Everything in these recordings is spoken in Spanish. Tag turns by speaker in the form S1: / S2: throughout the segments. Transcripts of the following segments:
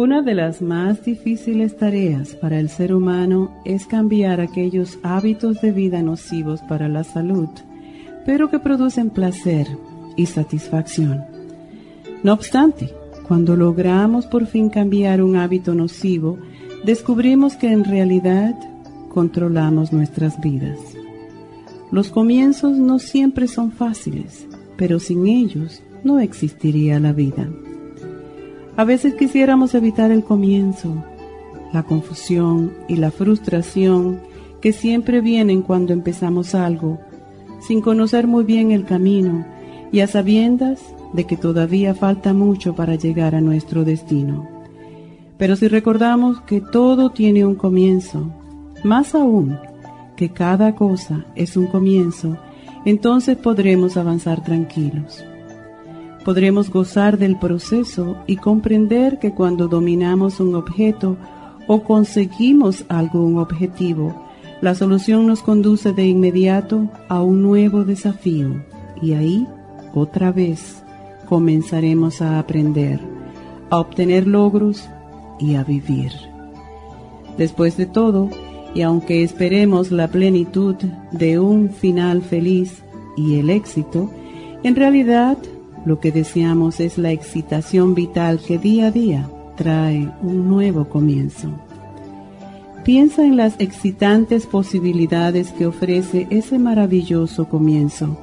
S1: Una de las más difíciles tareas para el ser humano es cambiar aquellos hábitos de vida nocivos para la salud, pero que producen placer y satisfacción. No obstante, cuando logramos por fin cambiar un hábito nocivo, descubrimos que en realidad controlamos nuestras vidas. Los comienzos no siempre son fáciles, pero sin ellos no existiría la vida. A veces quisiéramos evitar el comienzo, la confusión y la frustración que siempre vienen cuando empezamos algo, sin conocer muy bien el camino y a sabiendas de que todavía falta mucho para llegar a nuestro destino. Pero si recordamos que todo tiene un comienzo, más aún que cada cosa es un comienzo, entonces podremos avanzar tranquilos podremos gozar del proceso y comprender que cuando dominamos un objeto o conseguimos algún objetivo, la solución nos conduce de inmediato a un nuevo desafío y ahí, otra vez, comenzaremos a aprender, a obtener logros y a vivir. Después de todo, y aunque esperemos la plenitud de un final feliz y el éxito, en realidad lo que deseamos es la excitación vital que día a día trae un nuevo comienzo. Piensa en las excitantes posibilidades que ofrece ese maravilloso comienzo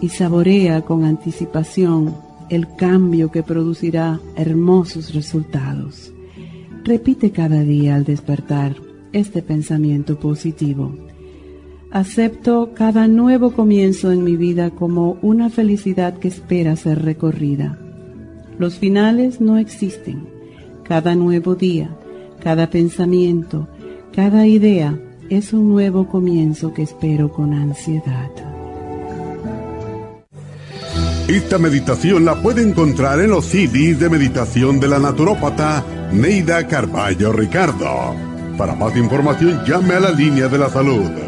S1: y saborea con anticipación el cambio que producirá hermosos resultados. Repite cada día al despertar este pensamiento positivo. Acepto cada nuevo comienzo en mi vida como una felicidad que espera ser recorrida. Los finales no existen. Cada nuevo día, cada pensamiento, cada idea es un nuevo comienzo que espero con ansiedad.
S2: Esta meditación la puede encontrar en los CDs de meditación de la naturópata Neida Carballo Ricardo. Para más información llame a la línea de la salud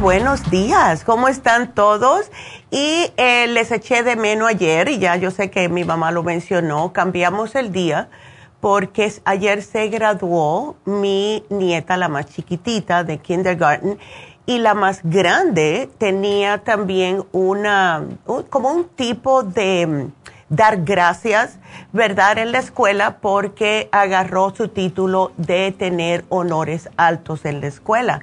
S3: Buenos días, ¿cómo están todos? Y eh, les eché de menos ayer, y ya yo sé que mi mamá lo mencionó, cambiamos el día porque ayer se graduó mi nieta, la más chiquitita de kindergarten, y la más grande tenía también una, como un tipo de dar gracias, ¿verdad?, en la escuela porque agarró su título de tener honores altos en la escuela.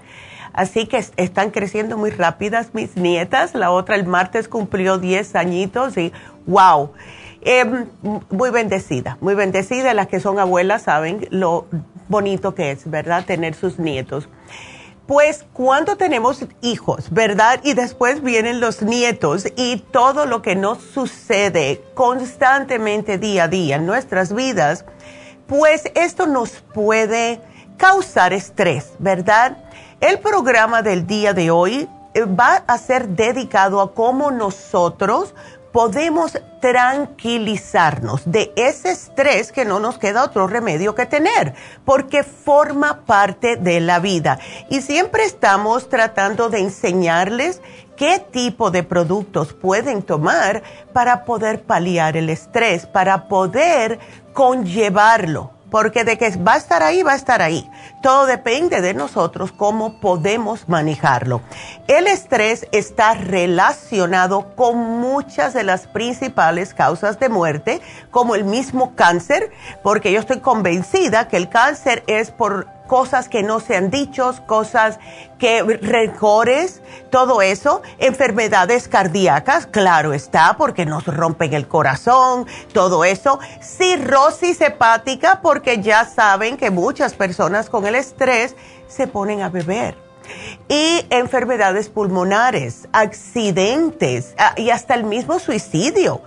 S3: Así que están creciendo muy rápidas mis nietas. La otra el martes cumplió 10 añitos y wow. Em, muy bendecida, muy bendecida. Las que son abuelas saben lo bonito que es, ¿verdad? Tener sus nietos. Pues cuando tenemos hijos, ¿verdad? Y después vienen los nietos y todo lo que nos sucede constantemente día a día en nuestras vidas, pues esto nos puede causar estrés, ¿verdad? El programa del día de hoy eh, va a ser dedicado a cómo nosotros podemos tranquilizarnos de ese estrés que no nos queda otro remedio que tener, porque forma parte de la vida. Y siempre estamos tratando de enseñarles qué tipo de productos pueden tomar para poder paliar el estrés, para poder conllevarlo porque de que va a estar ahí, va a estar ahí. Todo depende de nosotros cómo podemos manejarlo. El estrés está relacionado con muchas de las principales causas de muerte, como el mismo cáncer, porque yo estoy convencida que el cáncer es por cosas que no se han dicho, cosas que rencores, todo eso, enfermedades cardíacas, claro está, porque nos rompen el corazón, todo eso, cirrosis hepática, porque ya saben que muchas personas con el estrés se ponen a beber. Y enfermedades pulmonares, accidentes ah, y hasta el mismo suicidio.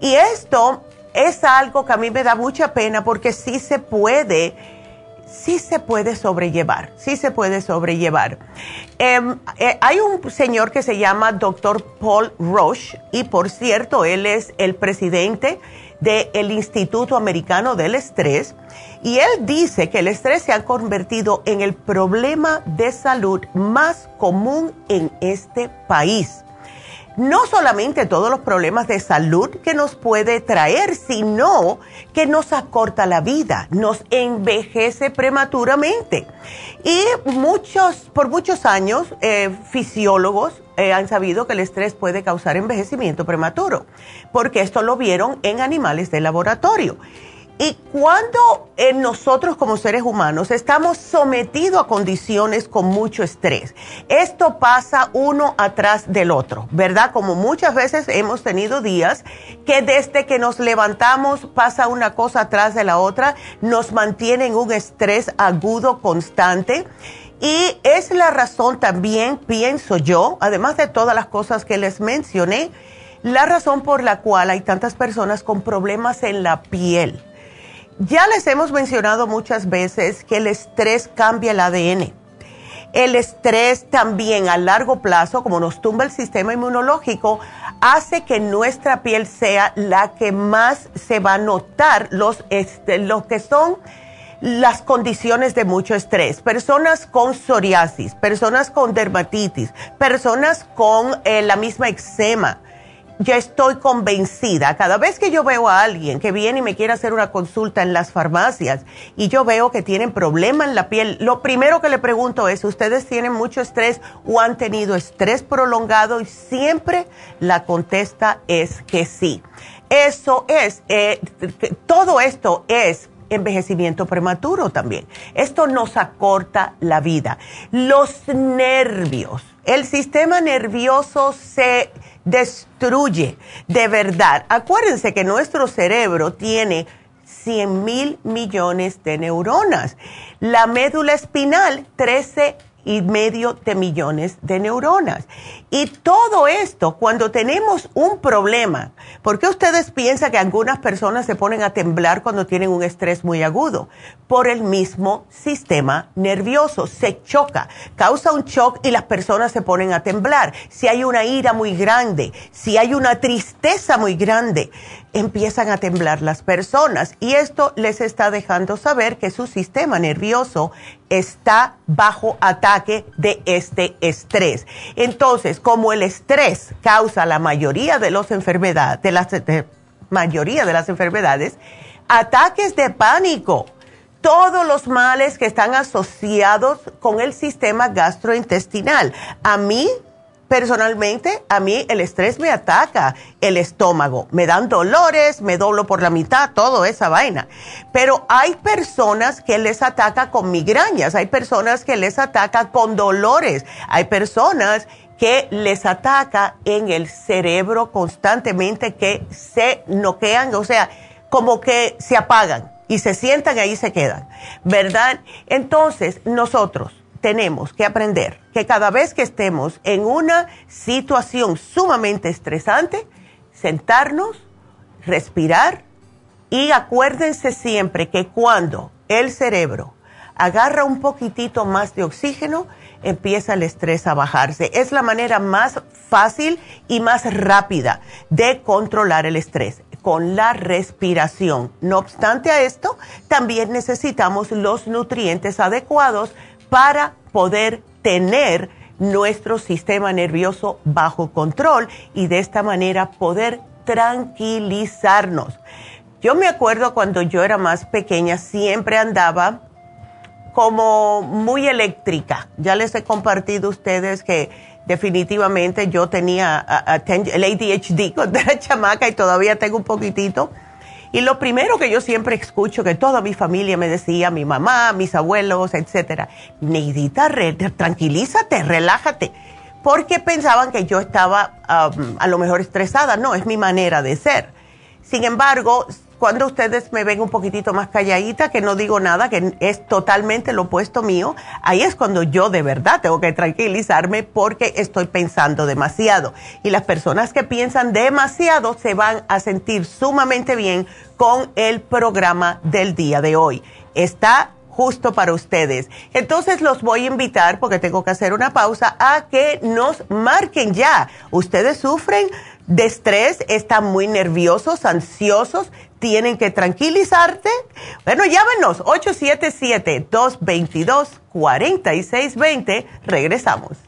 S3: Y esto es algo que a mí me da mucha pena porque sí se puede sí se puede sobrellevar, sí se puede sobrellevar. Em, eh, hay un señor que se llama Dr. Paul Roche y por cierto, él es el presidente del Instituto Americano del Estrés y él dice que el estrés se ha convertido en el problema de salud más común en este país no solamente todos los problemas de salud que nos puede traer, sino que nos acorta la vida, nos envejece prematuramente. Y muchos, por muchos años, eh, fisiólogos eh, han sabido que el estrés puede causar envejecimiento prematuro, porque esto lo vieron en animales de laboratorio. Y cuando en nosotros como seres humanos estamos sometidos a condiciones con mucho estrés, esto pasa uno atrás del otro, ¿verdad? Como muchas veces hemos tenido días que desde que nos levantamos pasa una cosa atrás de la otra, nos mantiene en un estrés agudo constante. Y es la razón también, pienso yo, además de todas las cosas que les mencioné, la razón por la cual hay tantas personas con problemas en la piel ya les hemos mencionado muchas veces que el estrés cambia el ADN. El estrés también a largo plazo, como nos tumba el sistema inmunológico, hace que nuestra piel sea la que más se va a notar los, este, que son las condiciones de mucho estrés. Personas con psoriasis, personas con dermatitis, personas con eh, la misma eczema ya estoy convencida. Cada vez que yo veo a alguien que viene y me quiere hacer una consulta en las farmacias y yo veo que tienen problema en la piel, lo primero que le pregunto es, ¿ustedes tienen mucho estrés o han tenido estrés prolongado? Y siempre la contesta es que sí. Eso es, eh, todo esto es envejecimiento prematuro también. Esto nos acorta la vida. Los nervios, el sistema nervioso se destruye de verdad. Acuérdense que nuestro cerebro tiene 100 mil millones de neuronas. La médula espinal, 13 y medio de millones de neuronas. Y todo esto, cuando tenemos un problema, ¿por qué ustedes piensan que algunas personas se ponen a temblar cuando tienen un estrés muy agudo? Por el mismo sistema nervioso, se choca, causa un shock y las personas se ponen a temblar. Si hay una ira muy grande, si hay una tristeza muy grande, empiezan a temblar las personas y esto les está dejando saber que su sistema nervioso está bajo ataque de este estrés. Entonces, como el estrés causa la mayoría de las enfermedades, de las mayoría de las enfermedades, ataques de pánico, todos los males que están asociados con el sistema gastrointestinal. A mí Personalmente, a mí el estrés me ataca el estómago, me dan dolores, me doblo por la mitad, todo esa vaina. Pero hay personas que les ataca con migrañas, hay personas que les ataca con dolores, hay personas que les ataca en el cerebro constantemente, que se noquean, o sea, como que se apagan y se sientan ahí se quedan, ¿verdad? Entonces, nosotros tenemos que aprender que cada vez que estemos en una situación sumamente estresante, sentarnos, respirar y acuérdense siempre que cuando el cerebro agarra un poquitito más de oxígeno, empieza el estrés a bajarse. Es la manera más fácil y más rápida de controlar el estrés con la respiración. No obstante a esto, también necesitamos los nutrientes adecuados para poder tener nuestro sistema nervioso bajo control y de esta manera poder tranquilizarnos. Yo me acuerdo cuando yo era más pequeña, siempre andaba como muy eléctrica. Ya les he compartido a ustedes que definitivamente yo tenía el ADHD cuando era chamaca y todavía tengo un poquitito y lo primero que yo siempre escucho, que toda mi familia me decía, mi mamá, mis abuelos, etcétera, Neidita, tranquilízate, relájate, porque pensaban que yo estaba a lo mejor estresada. No, es mi manera de ser. Sin embargo, cuando ustedes me ven un poquitito más calladita, que no digo nada, que es totalmente lo opuesto mío, ahí es cuando yo de verdad tengo que tranquilizarme porque estoy pensando demasiado. Y las personas que piensan demasiado se van a sentir sumamente bien con el programa del día de hoy. Está justo para ustedes. Entonces los voy a invitar, porque tengo que hacer una pausa, a que nos marquen ya. Ustedes sufren de estrés, están muy nerviosos, ansiosos, tienen que tranquilizarte. Bueno, llámenos 877-222-4620. Regresamos.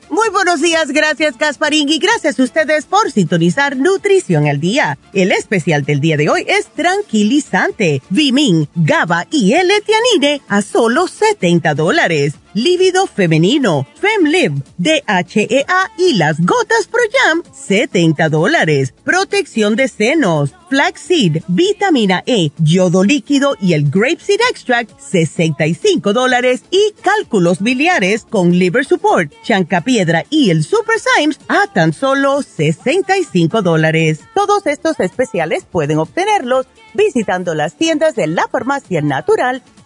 S4: Muy buenos días, gracias Gasparín y gracias a ustedes por sintonizar Nutrición al Día. El especial del día de hoy es tranquilizante, Vimin, GABA y L-Tianine a solo 70 dólares. Lívido femenino, FemLib, DHEA y las gotas Pro Jam, 70 dólares. Protección de senos, flaxseed, vitamina E, yodo líquido y el grapeseed extract, 65 dólares. Y cálculos biliares con liver support, chancapiedra y el super Symes a tan solo 65 dólares. Todos estos especiales pueden obtenerlos visitando las tiendas de la farmacia natural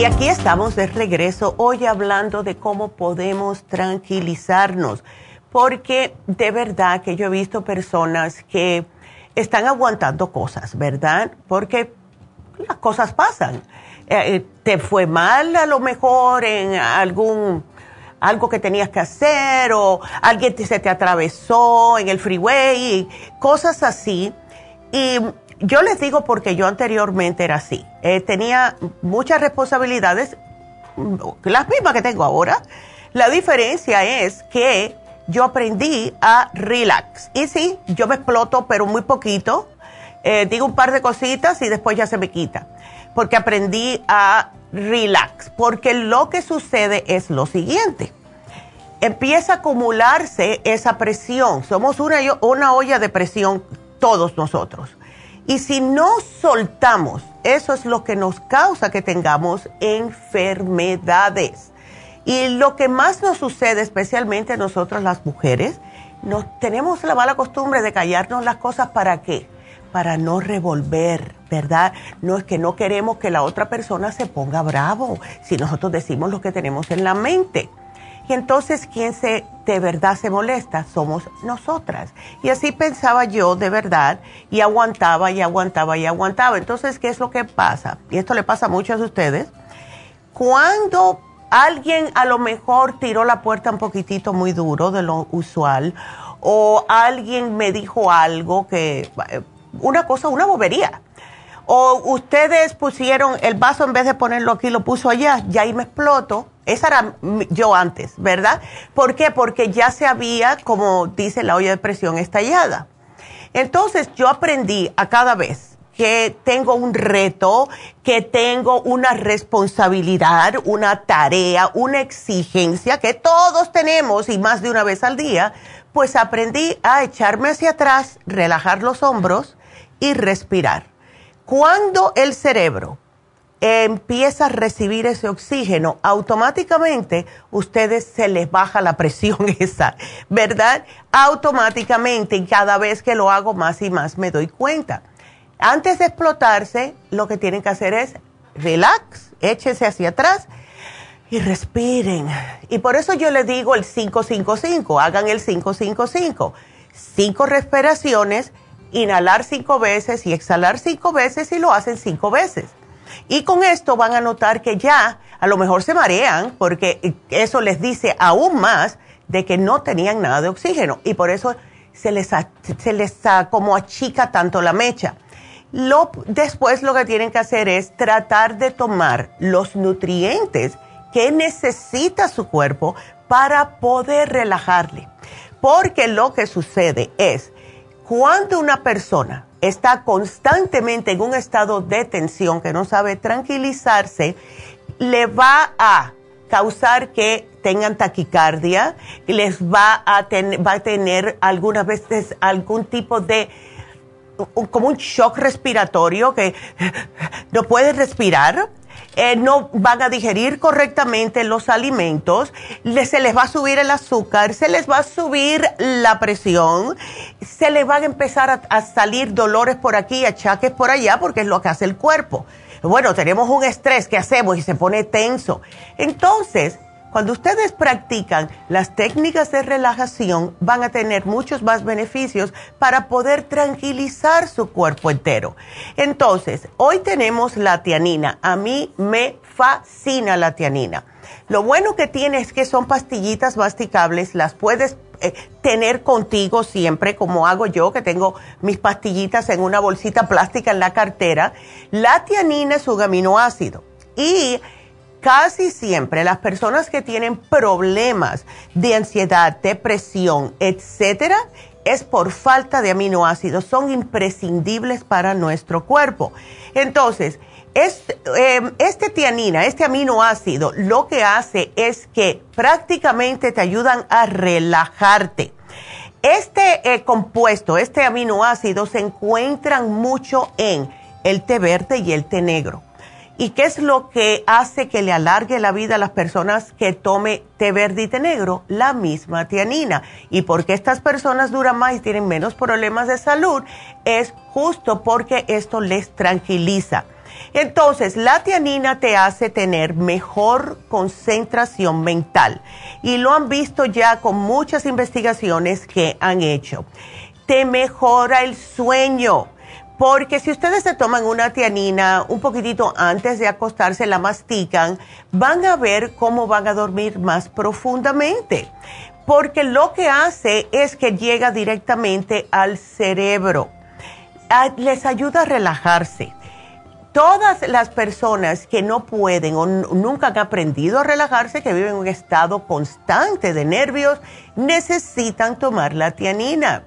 S3: Y aquí estamos de regreso hoy hablando de cómo podemos tranquilizarnos, porque de verdad que yo he visto personas que están aguantando cosas, ¿verdad? Porque las cosas pasan. Eh, eh, te fue mal a lo mejor en algún algo que tenías que hacer o alguien se te atravesó en el freeway, cosas así. Y yo les digo porque yo anteriormente era así. Eh, tenía muchas responsabilidades, las mismas que tengo ahora. La diferencia es que yo aprendí a relax. Y sí, yo me exploto, pero muy poquito. Eh, digo un par de cositas y después ya se me quita. Porque aprendí a relax. Porque lo que sucede es lo siguiente. Empieza a acumularse esa presión. Somos una, una olla de presión todos nosotros. Y si no soltamos, eso es lo que nos causa que tengamos enfermedades. Y lo que más nos sucede, especialmente a nosotros las mujeres, nos tenemos la mala costumbre de callarnos las cosas para qué? Para no revolver, ¿verdad? No es que no queremos que la otra persona se ponga bravo si nosotros decimos lo que tenemos en la mente. Y entonces, ¿quién se, de verdad se molesta? Somos nosotras. Y así pensaba yo de verdad y aguantaba y aguantaba y aguantaba. Entonces, ¿qué es lo que pasa? Y esto le pasa a muchos de ustedes. Cuando alguien a lo mejor tiró la puerta un poquitito muy duro de lo usual o alguien me dijo algo que, eh, una cosa, una bobería. O ustedes pusieron el vaso en vez de ponerlo aquí, lo puso allá, ya ahí me exploto esa era yo antes, ¿verdad? ¿Por qué? Porque ya se había, como dice la olla de presión, estallada. Entonces yo aprendí a cada vez que tengo un reto, que tengo una responsabilidad, una tarea, una exigencia que todos tenemos y más de una vez al día, pues aprendí a echarme hacia atrás, relajar los hombros y respirar. Cuando el cerebro empieza a recibir ese oxígeno, automáticamente ustedes se les baja la presión esa, ¿verdad? Automáticamente y cada vez que lo hago más y más me doy cuenta. Antes de explotarse, lo que tienen que hacer es relax, échense hacia atrás y respiren. Y por eso yo les digo el 555, hagan el 555. Cinco respiraciones, inhalar cinco veces y exhalar cinco veces y lo hacen cinco veces y con esto van a notar que ya a lo mejor se marean porque eso les dice aún más de que no tenían nada de oxígeno y por eso se les, se les como achica tanto la mecha. Después lo que tienen que hacer es tratar de tomar los nutrientes que necesita su cuerpo para poder relajarle. Porque lo que sucede es, cuando una persona está constantemente en un estado de tensión que no sabe tranquilizarse, le va a causar que tengan taquicardia, les va a, va a tener algunas veces algún tipo de como un shock respiratorio que no puede respirar eh, no van a digerir correctamente los alimentos, se les va a subir el azúcar, se les va a subir la presión, se les van a empezar a, a salir dolores por aquí, achaques por allá, porque es lo que hace el cuerpo. Bueno, tenemos un estrés que hacemos y se pone tenso. Entonces, cuando ustedes practican las técnicas de relajación, van a tener muchos más beneficios para poder tranquilizar su cuerpo entero. Entonces, hoy tenemos la tianina. A mí me fascina la tianina. Lo bueno que tiene es que son pastillitas masticables, las puedes eh, tener contigo siempre, como hago yo, que tengo mis pastillitas en una bolsita plástica en la cartera. La tianina es un aminoácido y Casi siempre las personas que tienen problemas de ansiedad, depresión, etcétera, es por falta de aminoácidos, son imprescindibles para nuestro cuerpo. Entonces, Em, este, tianina, este aminoácido, lo que hace es que prácticamente te ayudan a relajarte. Este eh, compuesto, este aminoácido, se encuentran mucho en el té verde y el té negro. ¿Y qué es lo que hace que le alargue la vida a las personas que tome té verde y té negro? La misma tianina. ¿Y por qué estas personas duran más y tienen menos problemas de salud? Es justo porque esto les tranquiliza. Entonces, la tianina te hace tener mejor concentración mental y lo han visto ya con muchas investigaciones que han hecho. Te mejora el sueño porque si ustedes se toman una tianina un poquitito antes de acostarse, la mastican, van a ver cómo van a dormir más profundamente. Porque lo que hace es que llega directamente al cerebro. Les ayuda a relajarse. Todas las personas que no pueden o nunca han aprendido a relajarse, que viven en un estado constante de nervios, necesitan tomar la tianina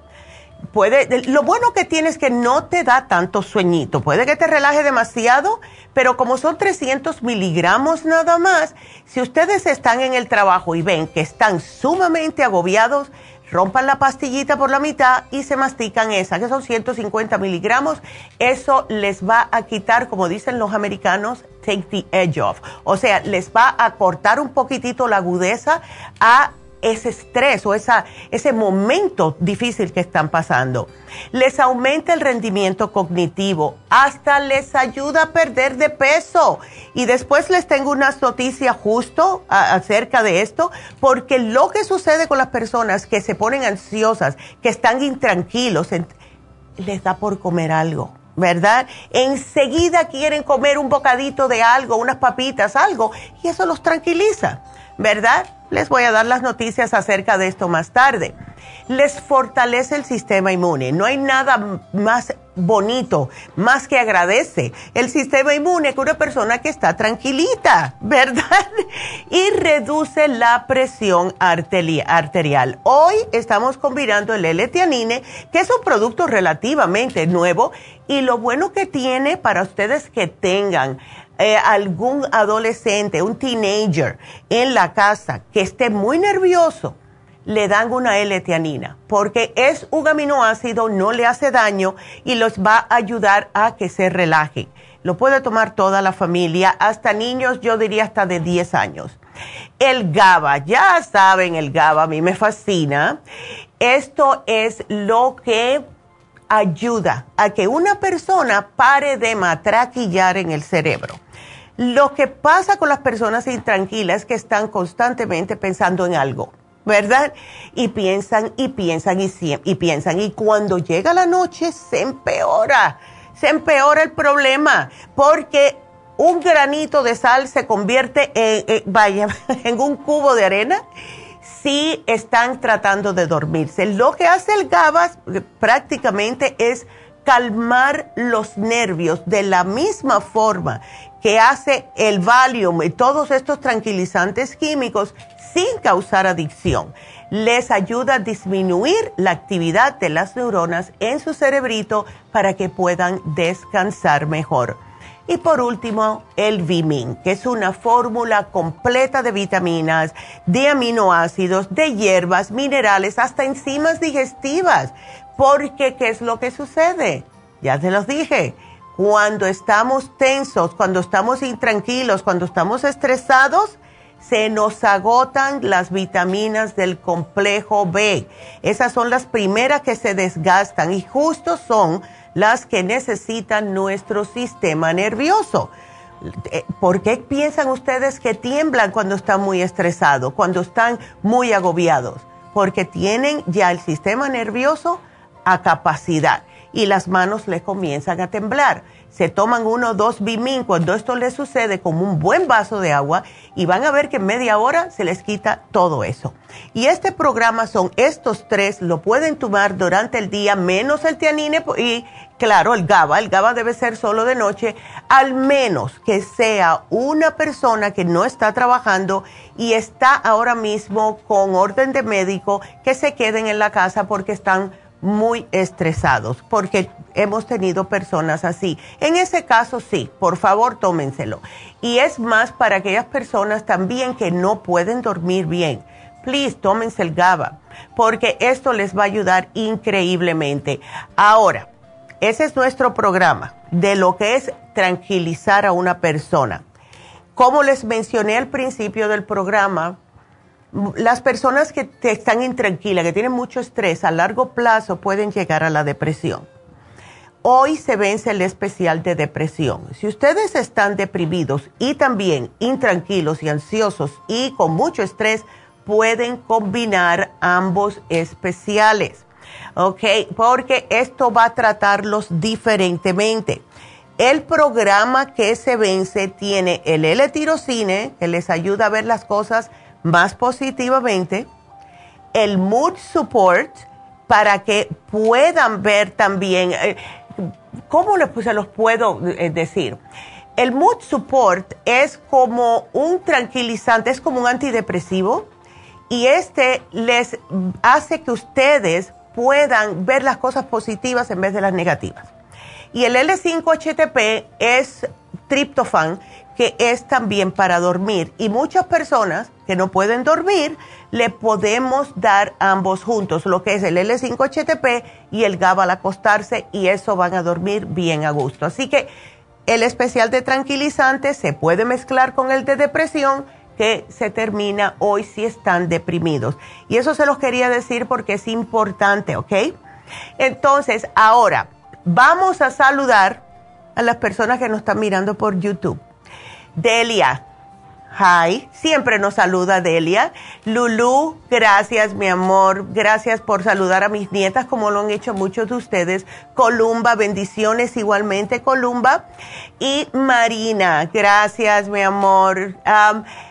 S3: puede, lo bueno que tiene es que no te da tanto sueñito. Puede que te relaje demasiado, pero como son 300 miligramos nada más, si ustedes están en el trabajo y ven que están sumamente agobiados, rompan la pastillita por la mitad y se mastican esa, que son 150 miligramos. Eso les va a quitar, como dicen los americanos, take the edge off. O sea, les va a cortar un poquitito la agudeza a ese estrés o ese momento difícil que están pasando. Les aumenta el rendimiento cognitivo, hasta les ayuda a perder de peso. Y después les tengo unas noticias justo acerca de esto, porque lo que sucede con las personas que se ponen ansiosas, que están intranquilos, les da por comer algo. ¿verdad? Enseguida quieren comer un bocadito de algo, unas papitas, algo, y eso los tranquiliza, ¿verdad? Les voy a dar las noticias acerca de esto más tarde. Les fortalece el sistema inmune. No hay nada más bonito, más que agradece el sistema inmune que una persona que está tranquilita, ¿verdad? Y reduce la presión arterial. Hoy estamos combinando el L-Tianine, que es un producto relativamente nuevo, y lo bueno que tiene para ustedes que tengan eh, algún adolescente, un teenager en la casa que esté muy nervioso, le dan una L-tianina, porque es un aminoácido, no le hace daño y los va a ayudar a que se relajen. Lo puede tomar toda la familia, hasta niños, yo diría hasta de 10 años. El GABA, ya saben, el GABA a mí me fascina. Esto es lo que ayuda a que una persona pare de matraquillar en el cerebro. Lo que pasa con las personas intranquilas es que están constantemente pensando en algo, ¿verdad? Y piensan y piensan y, piensan. Y cuando llega la noche se empeora, se empeora el problema, porque un granito de sal se convierte en, vaya, en un cubo de arena si están tratando de dormirse. Lo que hace el GABA prácticamente es calmar los nervios de la misma forma que hace el Valium y todos estos tranquilizantes químicos sin causar adicción. Les ayuda a disminuir la actividad de las neuronas en su cerebrito para que puedan descansar mejor. Y por último, el Vimin, que es una fórmula completa de vitaminas, de aminoácidos, de hierbas, minerales, hasta enzimas digestivas. Porque, ¿qué es lo que sucede? Ya se los dije cuando estamos tensos, cuando estamos intranquilos, cuando estamos estresados, se nos agotan las vitaminas del complejo B. Esas son las primeras que se desgastan y justo son las que necesitan nuestro sistema nervioso. Eh, ¿Por qué piensan ustedes que tiemblan cuando están muy estresados, cuando están muy agobiados? Porque tienen ya el sistema nervioso a capacidad y las manos le comienzan a temblar. Se toman uno o dos Bimin cuando esto les sucede como un buen vaso de agua y van a ver que en media hora se les quita todo eso. Y este programa son estos tres, lo pueden tomar durante el día menos el tianine y claro, el GABA, el GABA debe ser solo de noche, al menos que sea una persona que no está trabajando y está ahora mismo con orden de médico que se queden en la casa porque están muy estresados, porque hemos tenido personas así. En ese caso, sí, por favor, tómenselo. Y es más para aquellas personas también que no pueden dormir bien. Please, tómense el GABA, porque esto les va a ayudar increíblemente. Ahora, ese es nuestro programa de lo que es tranquilizar a una persona. Como les mencioné al principio del programa, las personas que están intranquilas, que tienen mucho estrés, a largo plazo pueden llegar a la depresión. Hoy se vence el especial de depresión. Si ustedes están deprimidos y también intranquilos y ansiosos y con mucho estrés, pueden combinar ambos especiales. ¿Ok? Porque esto va a tratarlos diferentemente. El programa que se vence tiene el L-tirocine, que les ayuda a ver las cosas más positivamente, el mood support para que puedan ver también, eh, ¿cómo se los puedo eh, decir? El mood support es como un tranquilizante, es como un antidepresivo y este les hace que ustedes puedan ver las cosas positivas en vez de las negativas. Y el L5-HTP es triptofan, que es también para dormir. Y muchas personas que no pueden dormir, le podemos dar ambos juntos, lo que es el L5-HTP y el GABA al acostarse, y eso van a dormir bien a gusto. Así que el especial de tranquilizante se puede mezclar con el de depresión que se termina hoy si están deprimidos. Y eso se los quería decir porque es importante, ¿ok? Entonces, ahora vamos a saludar a las personas que nos están mirando por YouTube. Delia, hi, siempre nos saluda Delia. Lulu, gracias mi amor, gracias por saludar a mis nietas como lo han hecho muchos de ustedes. Columba, bendiciones igualmente Columba. Y Marina, gracias mi amor.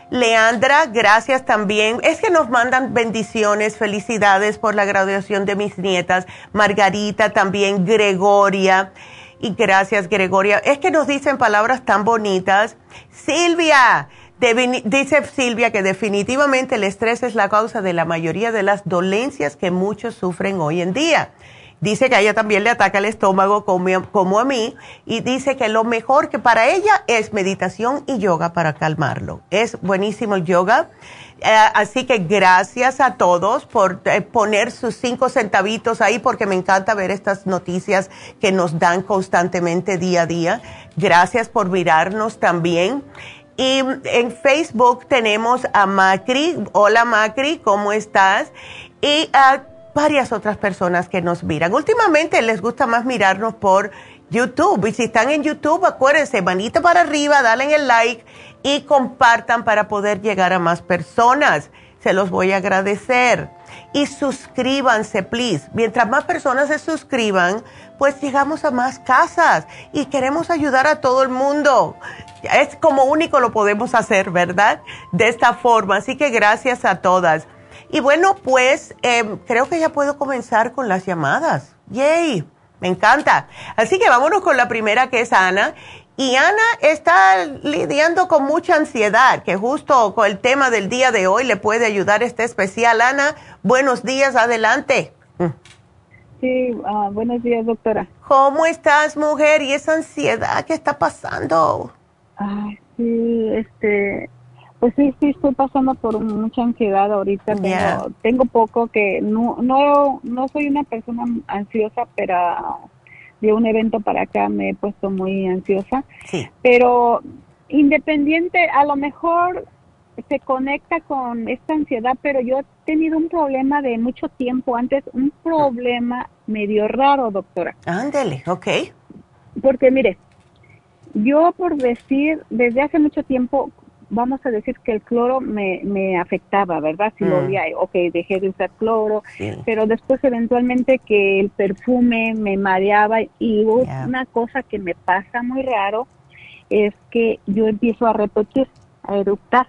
S3: Leandra, gracias también. Es que nos mandan bendiciones, felicidades por la graduación de mis nietas. Margarita también, Gregoria. Y gracias, Gregoria. Es que nos dicen palabras tan bonitas. Silvia, dice Silvia que definitivamente el estrés es la causa de la mayoría de las dolencias que muchos sufren hoy en día. Dice que a ella también le ataca el estómago como, a mí y dice que lo mejor que para ella es meditación y yoga para calmarlo. Es buenísimo el yoga. Eh, así que gracias a todos por eh, poner sus cinco centavitos ahí porque me encanta ver estas noticias que nos dan constantemente día a día. Gracias por mirarnos también. Y en Facebook tenemos a Macri. Hola Macri, ¿cómo estás? Y a varias otras personas que nos miran. Últimamente les gusta más mirarnos por YouTube. Y si están en YouTube, acuérdense, manita para arriba, dale el like y compartan para poder llegar a más personas. Se los voy a agradecer. Y suscríbanse, please. Mientras más personas se suscriban, pues llegamos a más casas y queremos ayudar a todo el mundo. Es como único lo podemos hacer, ¿verdad? De esta forma. Así que gracias a todas. Y bueno, pues em, creo que ya puedo comenzar con las llamadas. ¡Yay! Me encanta. Así que vámonos con la primera que es Ana. Y Ana está lidiando con mucha ansiedad, que justo con el tema del día de hoy le puede ayudar este especial. Ana, buenos días, adelante.
S5: Sí, ah, buenos días, doctora.
S3: ¿Cómo estás, mujer? ¿Y esa ansiedad qué está pasando?
S5: Ay, sí, este, pues sí, sí, estoy pasando por mucha ansiedad ahorita. Tengo, poco que no, no, no soy una persona ansiosa, pero de un evento para acá me he puesto muy ansiosa. Sí. Pero independiente, a lo mejor se conecta con esta ansiedad, pero yo he tenido un problema de mucho tiempo antes, un problema medio raro, doctora.
S3: Ándale, ok.
S5: Porque mire, yo por decir, desde hace mucho tiempo vamos a decir que el cloro me, me afectaba, ¿verdad? Si lo mm. había, ok, dejé de usar cloro, pero después eventualmente que el perfume me mareaba y una cosa que me pasa muy raro es que yo empiezo a repetir, a eructar.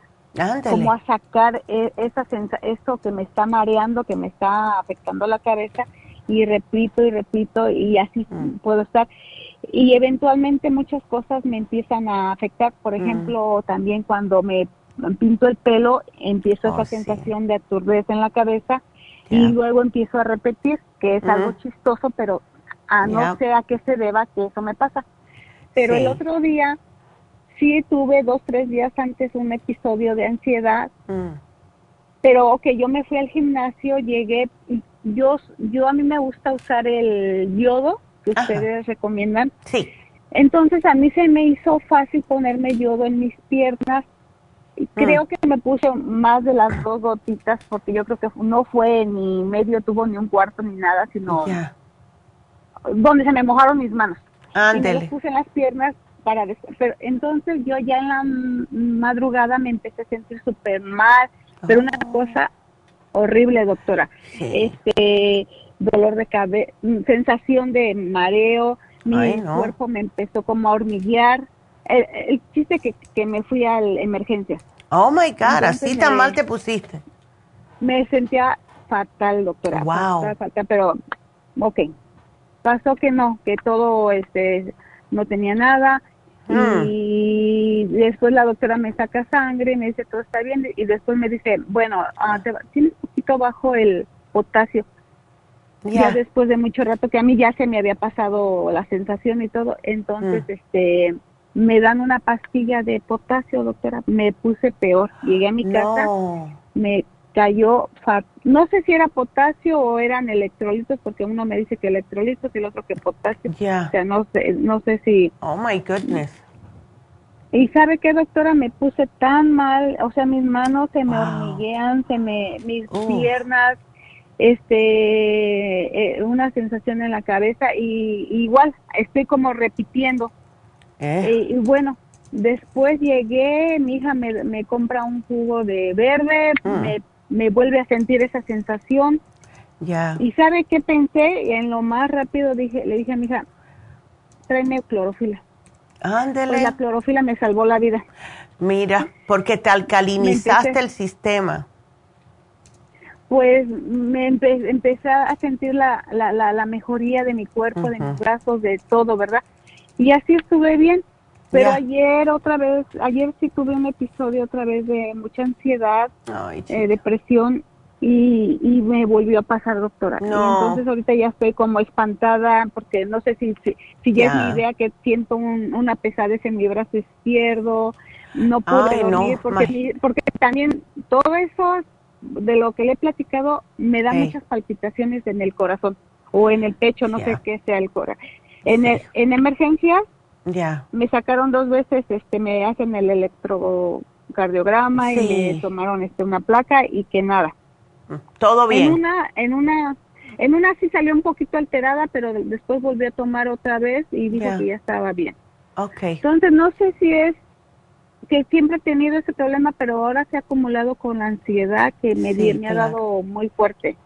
S5: Como a sacar e, esa eso que me está mareando, que me está afectando la cabeza, y repito y repito, y así mm. puedo estar y eventualmente muchas cosas me empiezan a afectar. Por mm. ejemplo, también cuando me pinto el pelo, empiezo esa oh, sensación de aturdez en la cabeza y luego empiezo a repetir que es algo chistoso, pero a no sé a qué se deba que eso me pasa. Pero el otro día sí tuve dos, tres días antes un episodio de ansiedad. Mm. Pero, ok, yo me fui al gimnasio, llegué, yo, yo a mí me gusta usar el yodo que ustedes recomiendan.
S3: Sí.
S5: Entonces a mí se me hizo fácil ponerme yodo en mis piernas. Y mm. creo que me puso más de las dos gotitas porque yo creo que no fue ni medio tubo ni un cuarto ni nada, sino donde se me mojaron mis manos.
S3: Ándele.
S5: Y me puse en las piernas para pero entonces yo ya en la madrugada me empecé a sentir súper mal, pero una ah. cosa horrible, doctora. Este dolor de cabeza, sensación de mareo, mi cuerpo me empezó como a hormiguear. El, chiste que, que me fui a la emergencia.
S3: Oh my God, así tan mal te pusiste.
S5: Me sentía fatal, doctora.
S3: Wow.
S5: Fatal, pero, ok. Pasó que no, que todo este no tenía nada. Mm. Y después la doctora me saca sangre, me dice todo está bien. Y después me dice, bueno, ah, tienes un poquito bajo el potasio. Ya después de mucho rato que a mí ya se me había pasado la sensación y todo, entonces mm. este me dan una pastilla de potasio, doctora, me puse peor. Llegué a mi casa, me cayó, no sé si era potasio o eran electrolitos, porque uno me dice que electrolitos y el otro que potasio. O sea, no sé, no sé si...
S3: Oh, my goodness.
S5: Y sabe qué, doctora, me puse tan mal, o sea, mis manos se me hormiguean, se me, mis piernas, este, eh, una sensación en la cabeza y igual estoy como repitiendo. Eh. y bueno, después llegué, mi hija me, me compra un jugo de verde, mm. me, me, vuelve a sentir esa sensación.
S3: Ya.
S5: Y sabe qué pensé, en lo más rápido dije, le dije a mi hija, tráeme clorofila.
S3: Ándele.
S5: Pues la clorofila me salvó la vida.
S3: Mira, porque te alcalinizaste el sistema
S5: pues me empecé a sentir la, la, la, mejoría de mi cuerpo, de mis brazos, de todo, ¿verdad? Y así estuve bien. Pero ayer otra vez, ayer sí tuve un episodio otra vez de mucha ansiedad, eh, depresión y, y me volvió a pasar, doctora. entonces ahorita ya estoy como espantada porque no sé si, si, ya es mi idea que siento una pesadez en mi brazo izquierdo, no pude dormir porque, porque también todo eso de lo que le he platicado, me da muchas palpitaciones en el corazón o en el pecho, no sé qué sea el corazón. En, en emergencias,
S3: ya
S5: me sacaron dos veces, este, me hacen el electrocardiograma y me tomaron este, una placa y que nada.
S3: Mm, todo bien.
S5: En una, en una, en una sí salió un poquito alterada, pero después volví a tomar otra vez y dijo que ya estaba bien.
S3: Okay.
S5: Entonces no sé si es que siempre he tenido ese problema, pero ahora se ha acumulado con la ansiedad que me, me ha dado muy fuerte.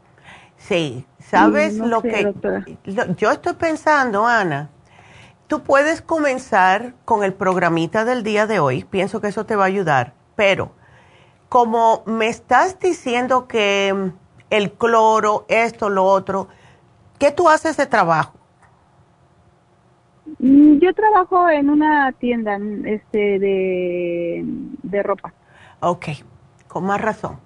S3: Sí, ¿sabes lo que yo estoy pensando, Ana? Tú puedes comenzar con el programita del día de hoy, pienso que eso te va a ayudar, pero como me estás diciendo que el cloro, esto, lo otro, ¿qué tú haces de trabajo?
S5: Mm, yo trabajo en una tienda este, de, de ropa.
S3: Ok, con más razón.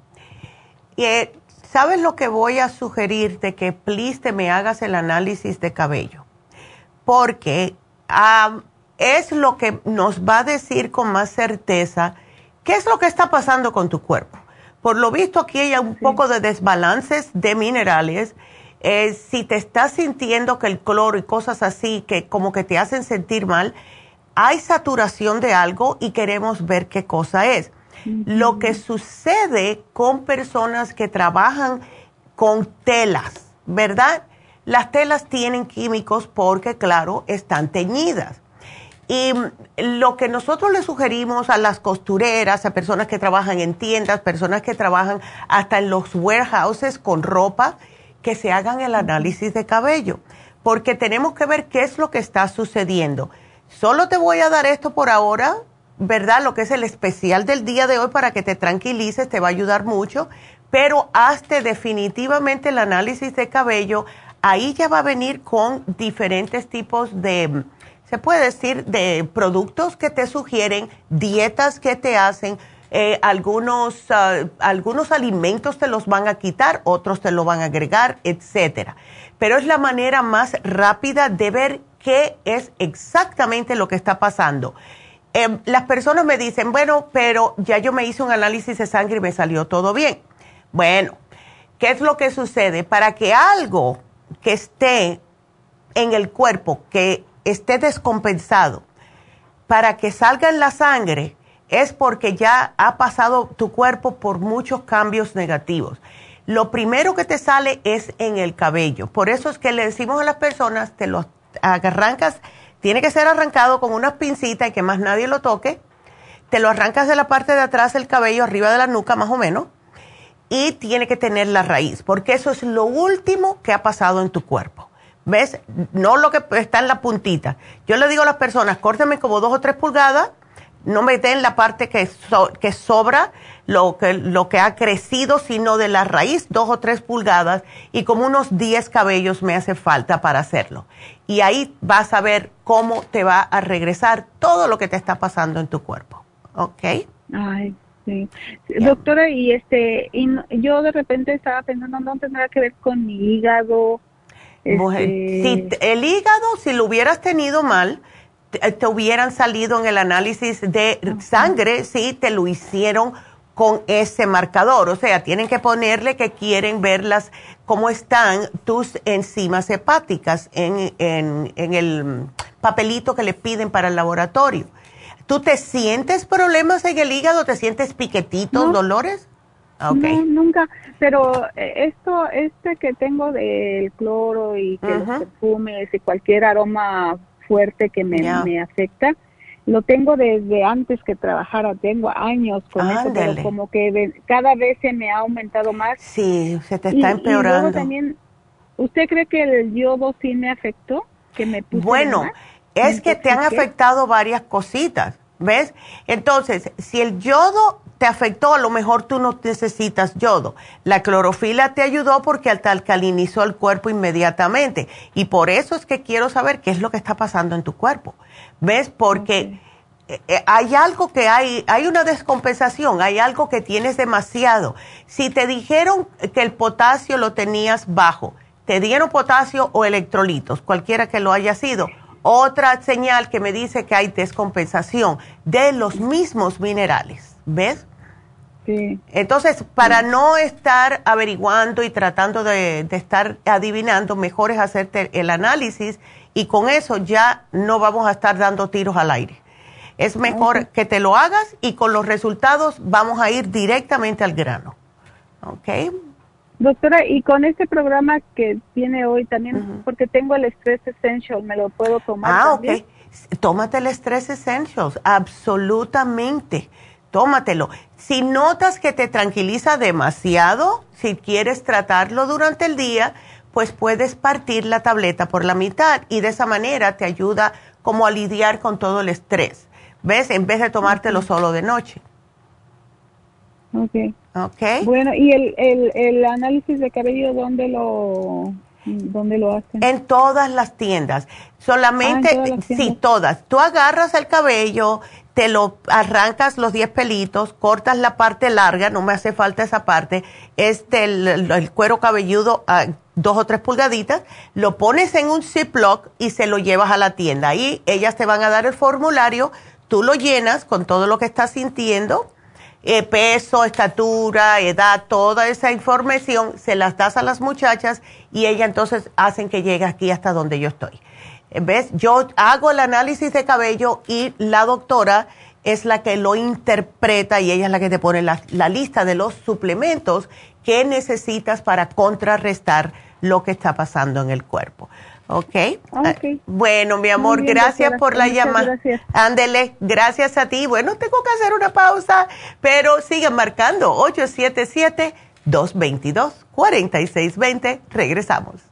S3: Y, eh, ¿Sabes lo que voy a sugerirte? Que please te me hagas el análisis de cabello. Porque es lo que nos va a decir con más certeza qué es lo que está pasando con tu cuerpo. Por lo visto aquí hay un poco de desbalances de minerales eh, si te estás sintiendo que el cloro y cosas así que como que te hacen sentir mal, hay saturación de algo y queremos ver qué cosa es. Lo que sucede con personas que trabajan con telas, ¿verdad? Las telas tienen químicos porque, claro, están teñidas. Y lo que nosotros le sugerimos a las costureras, a personas que trabajan en tiendas, personas que trabajan hasta en los warehouses con ropa, que se hagan el análisis de cabello, porque tenemos que ver qué es lo que está sucediendo. Solo te voy a dar esto por ahora, ¿verdad? Lo que es el especial del día de hoy para que te tranquilices, te va a ayudar mucho, pero hazte definitivamente el análisis de cabello. Ahí ya va a venir con diferentes tipos de, se puede decir, de productos que te sugieren, dietas que te hacen eh, algunos, ah, algunos alimentos te los van a quitar, otros te lo van a agregar, etcétera. pero es la manera más rápida de ver qué es exactamente lo que está pasando. Em, las personas me dicen, bueno, pero ya yo me hice un análisis de sangre y me salió todo bien. Bueno, ¿qué es lo que sucede? Para que algo que esté en el cuerpo, que esté descompensado, para que salga en la sangre, es porque ya ha pasado tu cuerpo por muchos cambios negativos. Lo primero que te sale es en el cabello. Por eso es que le decimos a las personas, te lo arrancas tiene que ser arrancado con unas pincitas y que más nadie lo toque. Te lo arrancas de la parte de atrás del cabello, arriba de la nuca más o menos. Y tiene que tener la raíz, porque eso es lo último que ha pasado en tu cuerpo. ¿Ves? No lo que está en la puntita. Yo le digo a las personas, córteme como dos o tres pulgadas no me den la parte que, que sobra, lo que, lo que ha crecido, sino de la raíz, dos o tres pulgadas, y como unos 10 cabellos me hace falta para hacerlo. Y ahí vas a ver cómo te va a regresar todo lo que te está pasando en tu cuerpo. ¿Ok?
S5: Ay, sí. Doctora, y este, y yo de repente estaba pensando, no tendrá que ver con mi hígado.
S3: Este si el hígado, si lo hubieras tenido mal, te, hubieran salido en el análisis de sangre si te lo hicieron con ese marcador. O sea, tienen que ponerle que quieren verlas cómo están tus enzimas hepáticas en, en, el papelito que le piden para el laboratorio. ¿Tú te sientes problemas en el hígado? ¿Te sientes piquetitos, dolores?
S5: No, nunca. Pero eh, esto, este que tengo del cloro y que los perfumes y cualquier aroma fuerte que me, me afecta. Lo tengo desde antes que trabajara, tengo años con eso, pero como que cada vez se me ha aumentado más.
S3: Sí, se te está empeorando.
S5: Y también, ¿usted cree que el yodo sí me afectó? Que me
S3: bueno, es que te han afectado varias cositas, ¿ves? Entonces, si el yodo te afectó, a lo mejor tú no necesitas yodo. La clorofila te ayudó porque te alcalinizó el cuerpo inmediatamente. Y por eso es que quiero saber qué es lo que está pasando en tu cuerpo. ¿Ves? Porque eh, eh, hay algo que hay, hay una descompensación, hay algo que tienes demasiado. Si te dijeron que el potasio lo tenías bajo, te dieron potasio o electrolitos, cualquiera que lo haya sido. Otra señal que me dice que hay descompensación de los mismos minerales. ¿Ves? Entonces, para no estar averiguando y tratando de, estar adivinando, mejor es hacerte el análisis y con eso ya no vamos a estar dando tiros al aire. Es mejor que te lo hagas y con los resultados vamos a ir directamente al grano. ¿Ok?
S5: Doctora, y con este programa que tiene hoy también, porque tengo el Stress Essential, ¿me lo puedo tomar? Ah, ok.
S3: Tómate el Stress Essentials, absolutamente tómatelo. Si notas que te tranquiliza demasiado, si quieres tratarlo durante el día, pues puedes partir la tableta por la mitad y de esa manera te ayuda como a lidiar con todo el estrés. ¿Ves? En vez de tomártelo solo de noche.
S5: Ok. Bueno, ¿y el, el, el análisis de cabello dónde lo, dónde lo hacen?
S3: En todas las tiendas. Solamente, ah, sí, todas. Tú agarras el cabello, te lo arrancas los 10 pelitos, cortas la parte larga, no me hace falta esa parte, es el, cuero cabelludo a dos o tres pulgaditas, lo pones en un Ziploc y se lo llevas a la tienda. Ahí ellas te van a dar el formulario, tú lo llenas con todo lo que estás sintiendo, eh, peso, estatura, edad, toda esa información, se las das a las muchachas y ellas entonces hacen que llegue aquí hasta donde yo estoy. ¿Ves? Yo hago el análisis de cabello y la doctora es la que lo interpreta y ella es la que te pone la, lista de los suplementos que necesitas para contrarrestar lo que está pasando en el cuerpo. ¿Ok? okay. Bueno, mi amor, gracias por la llamada. Ándele, gracias a ti. Bueno, tengo que hacer una pausa, pero sigan marcando 877-222-4620. Regresamos.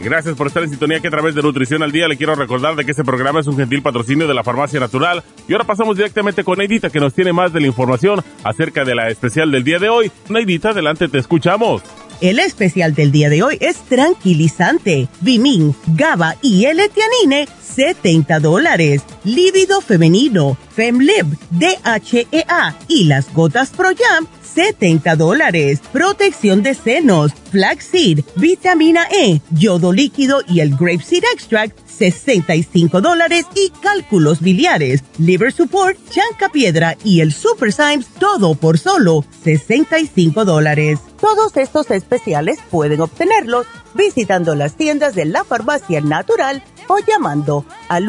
S6: Gracias por estar en sintonía que a través de Nutrición al Día le quiero recordar de que este programa es un gentil patrocinio de la Farmacia Natural. Y ahora pasamos directamente con Neidita que nos tiene más de la información acerca de la especial del día de hoy. Neidita, adelante, te escuchamos.
S3: El especial del día de hoy es tranquilizante. Vimin, GABA y L-Tianine, 70 dólares. Lívido femenino, FemLib, DHEA y las gotas Pro Jam, 70 dólares. Protección de senos, flaxseed, vitamina E, yodo líquido y el grapeseed extract, 65 dólares. Y cálculos biliares, liver support, chanca piedra y el super Symes, todo por solo 65 dólares. Todos estos especiales pueden obtenerlos visitando las tiendas de la farmacia natural o llamando al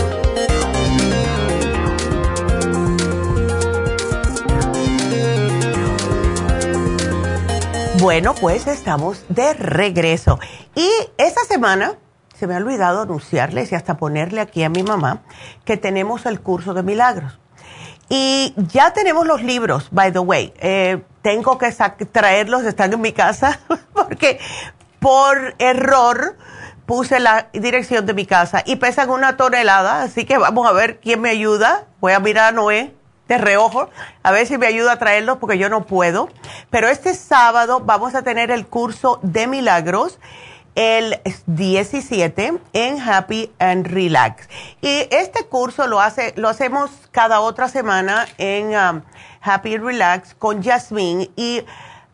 S3: Bueno, pues estamos de regreso. Y esta semana se me ha olvidado anunciarles y hasta ponerle aquí a mi mamá que tenemos el curso de milagros. Y ya tenemos los libros, by the way. Eh, tengo que traerlos, están en mi casa, porque por error puse la dirección de mi casa y pesan una tonelada, así que vamos a ver quién me ayuda. Voy a mirar a Noé de reojo, a ver si me ayuda a traerlos porque yo no puedo. Pero este sábado vamos a tener el curso de milagros el 17 en Happy and Relax. Y este curso lo, hace, lo hacemos cada otra semana en um, Happy and Relax con Jasmine y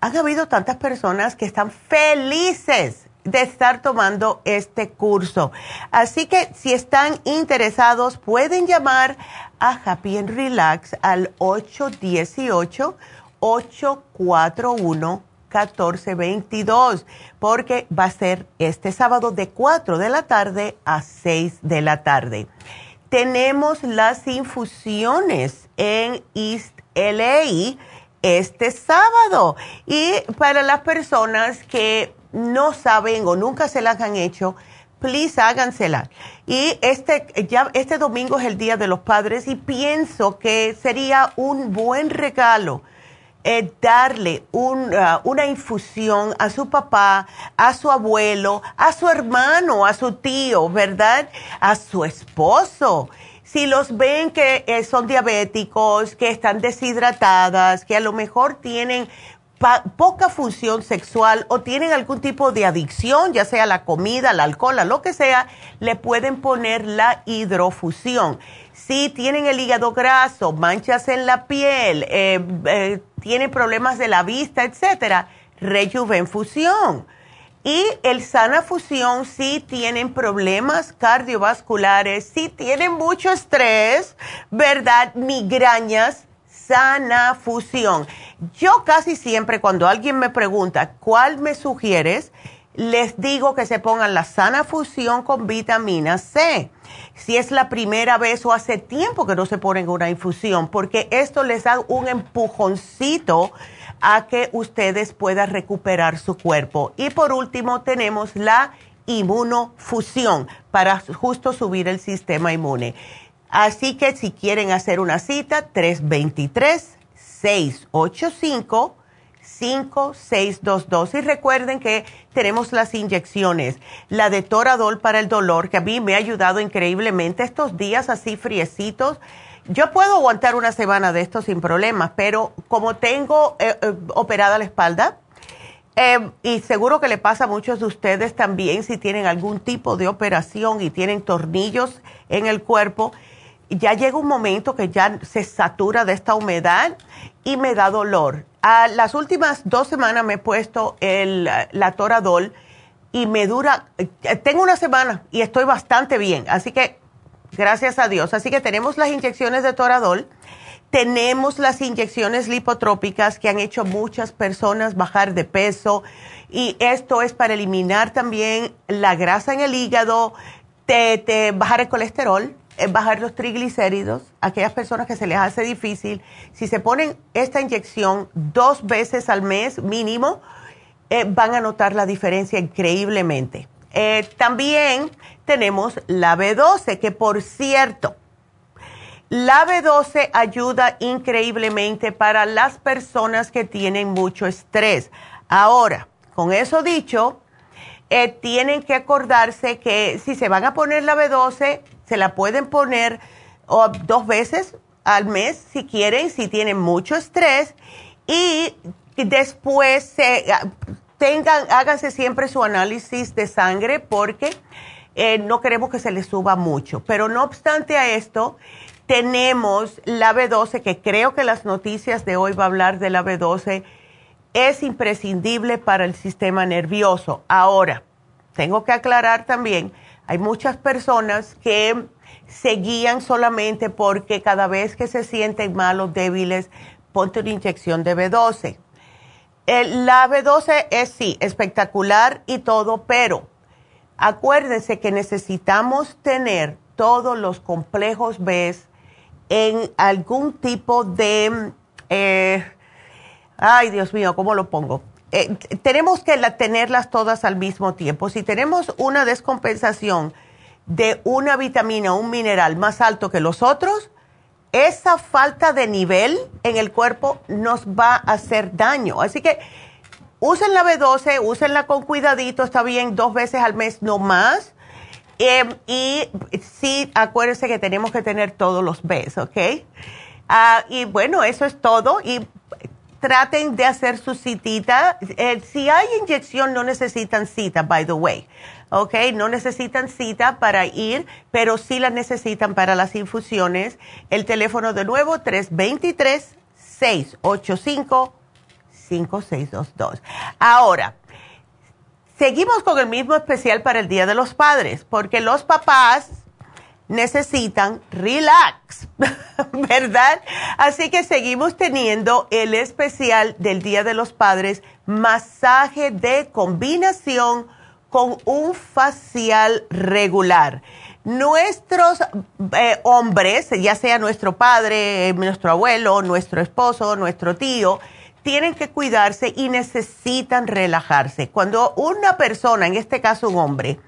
S3: han habido tantas personas que están felices de estar tomando este curso. Así que si están interesados pueden llamar a Happy and Relax al 818 841 1422, porque va a ser este sábado de 4 de la tarde a 6 de la tarde. Tenemos las infusiones en East LA este sábado. Y para las personas que no saben o nunca se las han hecho, please hágansela. Y este, ya, este domingo es el Día de los Padres y pienso que sería un buen regalo eh, darle uh, una infusión a su papá, a su abuelo, a su hermano, a su tío, ¿verdad? A su esposo. Si los ven que eh, son diabéticos, que están deshidratadas, que a lo mejor tienen poca función sexual o tienen algún tipo de adicción, ya sea la comida, el alcohol, lo que sea, le pueden poner la hidrofusión. Si tienen el hígado graso, manchas en la piel, eh, eh, tienen problemas de la vista, etcétera, Rejuvenfusión. Y el Sana Fusión si tienen problemas cardiovasculares, si tienen mucho estrés, ¿verdad? Migrañas, Sana Fusión. Yo casi siempre cuando alguien me pregunta cuál me sugieres, les digo que se pongan la Sana Fusión con vitamina C si es la primera vez o hace tiempo que no se ponen una infusión, porque esto les da un empujoncito a que ustedes puedan recuperar su cuerpo. Y por último tenemos la inmunofusión para justo subir el sistema inmune. Así que si quieren hacer una cita, 323-685. 5622. Y recuerden que tenemos las inyecciones, la de Toradol para el dolor, que a mí me ha ayudado increíblemente estos días así friecitos. Yo puedo aguantar una semana de esto sin problemas, pero como tengo eh, eh, operada la espalda, eh, y seguro que le pasa a muchos de ustedes también si tienen algún tipo de operación y tienen tornillos en el cuerpo, ya llega un momento que ya se satura de esta humedad y me da dolor. A las últimas dos semanas me he puesto el, la Toradol y me dura, tengo una semana y estoy bastante bien, así que gracias a Dios. Así que tenemos las inyecciones de Toradol, tenemos las inyecciones lipotrópicas que han hecho muchas personas bajar de peso y esto es para eliminar también la grasa en el hígado, te bajar el colesterol bajar los triglicéridos, aquellas personas que se les hace difícil, si se ponen esta inyección dos veces al mes mínimo, eh, van a notar la diferencia increíblemente. Eh, también tenemos la B12, que por cierto, la B12 ayuda increíblemente para las personas que tienen mucho estrés. Ahora, con eso dicho, eh, tienen que acordarse que si se van a poner la B12, se la pueden poner dos veces al mes si quieren, si tienen mucho estrés y después tengan, háganse siempre su análisis de sangre porque eh, no queremos que se les suba mucho. Pero no obstante a esto, tenemos la B12, que creo que las noticias de hoy va a hablar de la B12, es imprescindible para el sistema nervioso. Ahora, tengo que aclarar también hay muchas personas que se guían solamente porque cada vez que se sienten malos, débiles, ponte una inyección de B12. la B12 es sí, espectacular y todo, pero acuérdense que necesitamos tener todos los complejos B en algún tipo de... Eh, ay, Dios mío, ¿cómo lo pongo? Eh, tenemos que tenerlas todas al mismo tiempo. Si tenemos una descompensación de una vitamina o un mineral más alto que los otros, esa falta de nivel en el cuerpo nos va a hacer daño. Así que usen la B12, úsenla con cuidadito, está bien, dos veces al mes, no más. Em, y sí, acuérdense que tenemos que tener todos los Bs, ¿ok? Ah, y bueno, eso es todo. Y traten de hacer su citita. Eh, si hay inyección, no necesitan cita, by the way. ¿Ok? No necesitan cita para ir, pero sí la necesitan para las infusiones. El teléfono de nuevo, 323-685-5622. Ahora, seguimos con el mismo especial para el Día de los Padres, porque los papás necesitan relax, ¿verdad? Así que seguimos teniendo el especial del Día de los Padres, masaje de combinación con un facial regular. Nuestros eh, hombres, ya sea nuestro padre, nuestro abuelo, nuestro esposo, nuestro tío, tienen que cuidarse y necesitan relajarse. Cuando una persona, en este caso un hombre,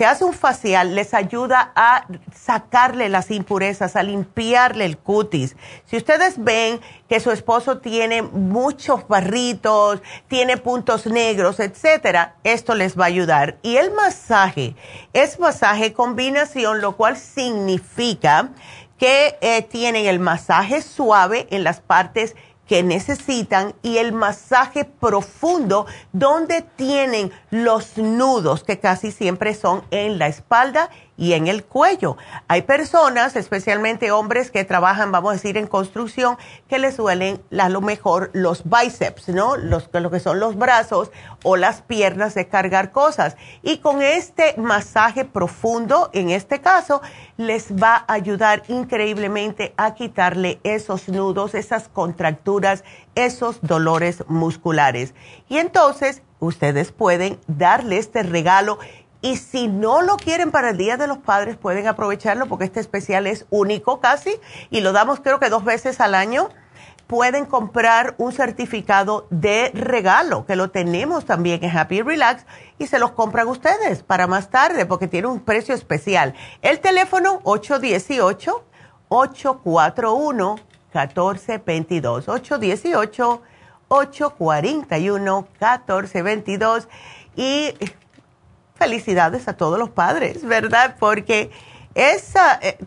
S3: se hace un facial, les ayuda a sacarle las impurezas, a limpiarle el cutis. Si ustedes ven que su esposo tiene muchos barritos, tiene puntos negros, etcétera, esto les va a ayudar. Y el masaje es masaje combinación, lo cual significa que eh, tienen el masaje suave en las partes que necesitan y el masaje profundo donde tienen los nudos que casi siempre son en la espalda y en el cuello. Hay personas, especialmente hombres que trabajan, vamos a decir, en construcción, que les duelen a lo mejor los bíceps, ¿no? Los, lo que son los brazos o las piernas de cargar cosas. Y con este masaje profundo, en este caso, les va a ayudar increíblemente a quitarle esos nudos, esas contracturas, esos dolores musculares. Y entonces, ustedes pueden darle este regalo y si no lo quieren para el Día de los Padres, pueden aprovecharlo porque este especial es único casi y lo damos creo que dos veces al año. Pueden comprar un certificado de regalo, que lo tenemos también en Happy Relax, y se los compran ustedes para más tarde porque tiene un precio especial. El teléfono 818-841-1422. 1-841-1422. Y felicidades a todos los padres, ¿verdad? Porque esa, eh,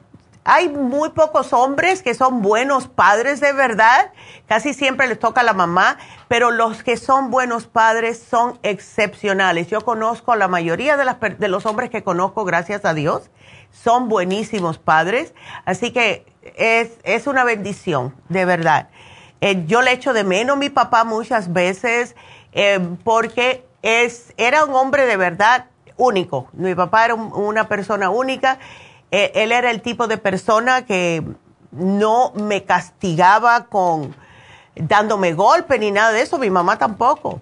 S3: hay muy pocos hombres que son buenos padres de verdad, casi siempre les toca a la mamá, pero los que son buenos padres son excepcionales. Yo conozco a la mayoría de, las, de los hombres que conozco, gracias a Dios, son buenísimos padres, así que es, es una bendición, de verdad. Eh, yo le echo de menos a mi papá muchas veces eh, porque es, era un hombre de verdad único. Mi papá era una persona única. Eh, él era el tipo de persona que no me castigaba con dándome golpe ni nada de eso. Mi mamá tampoco.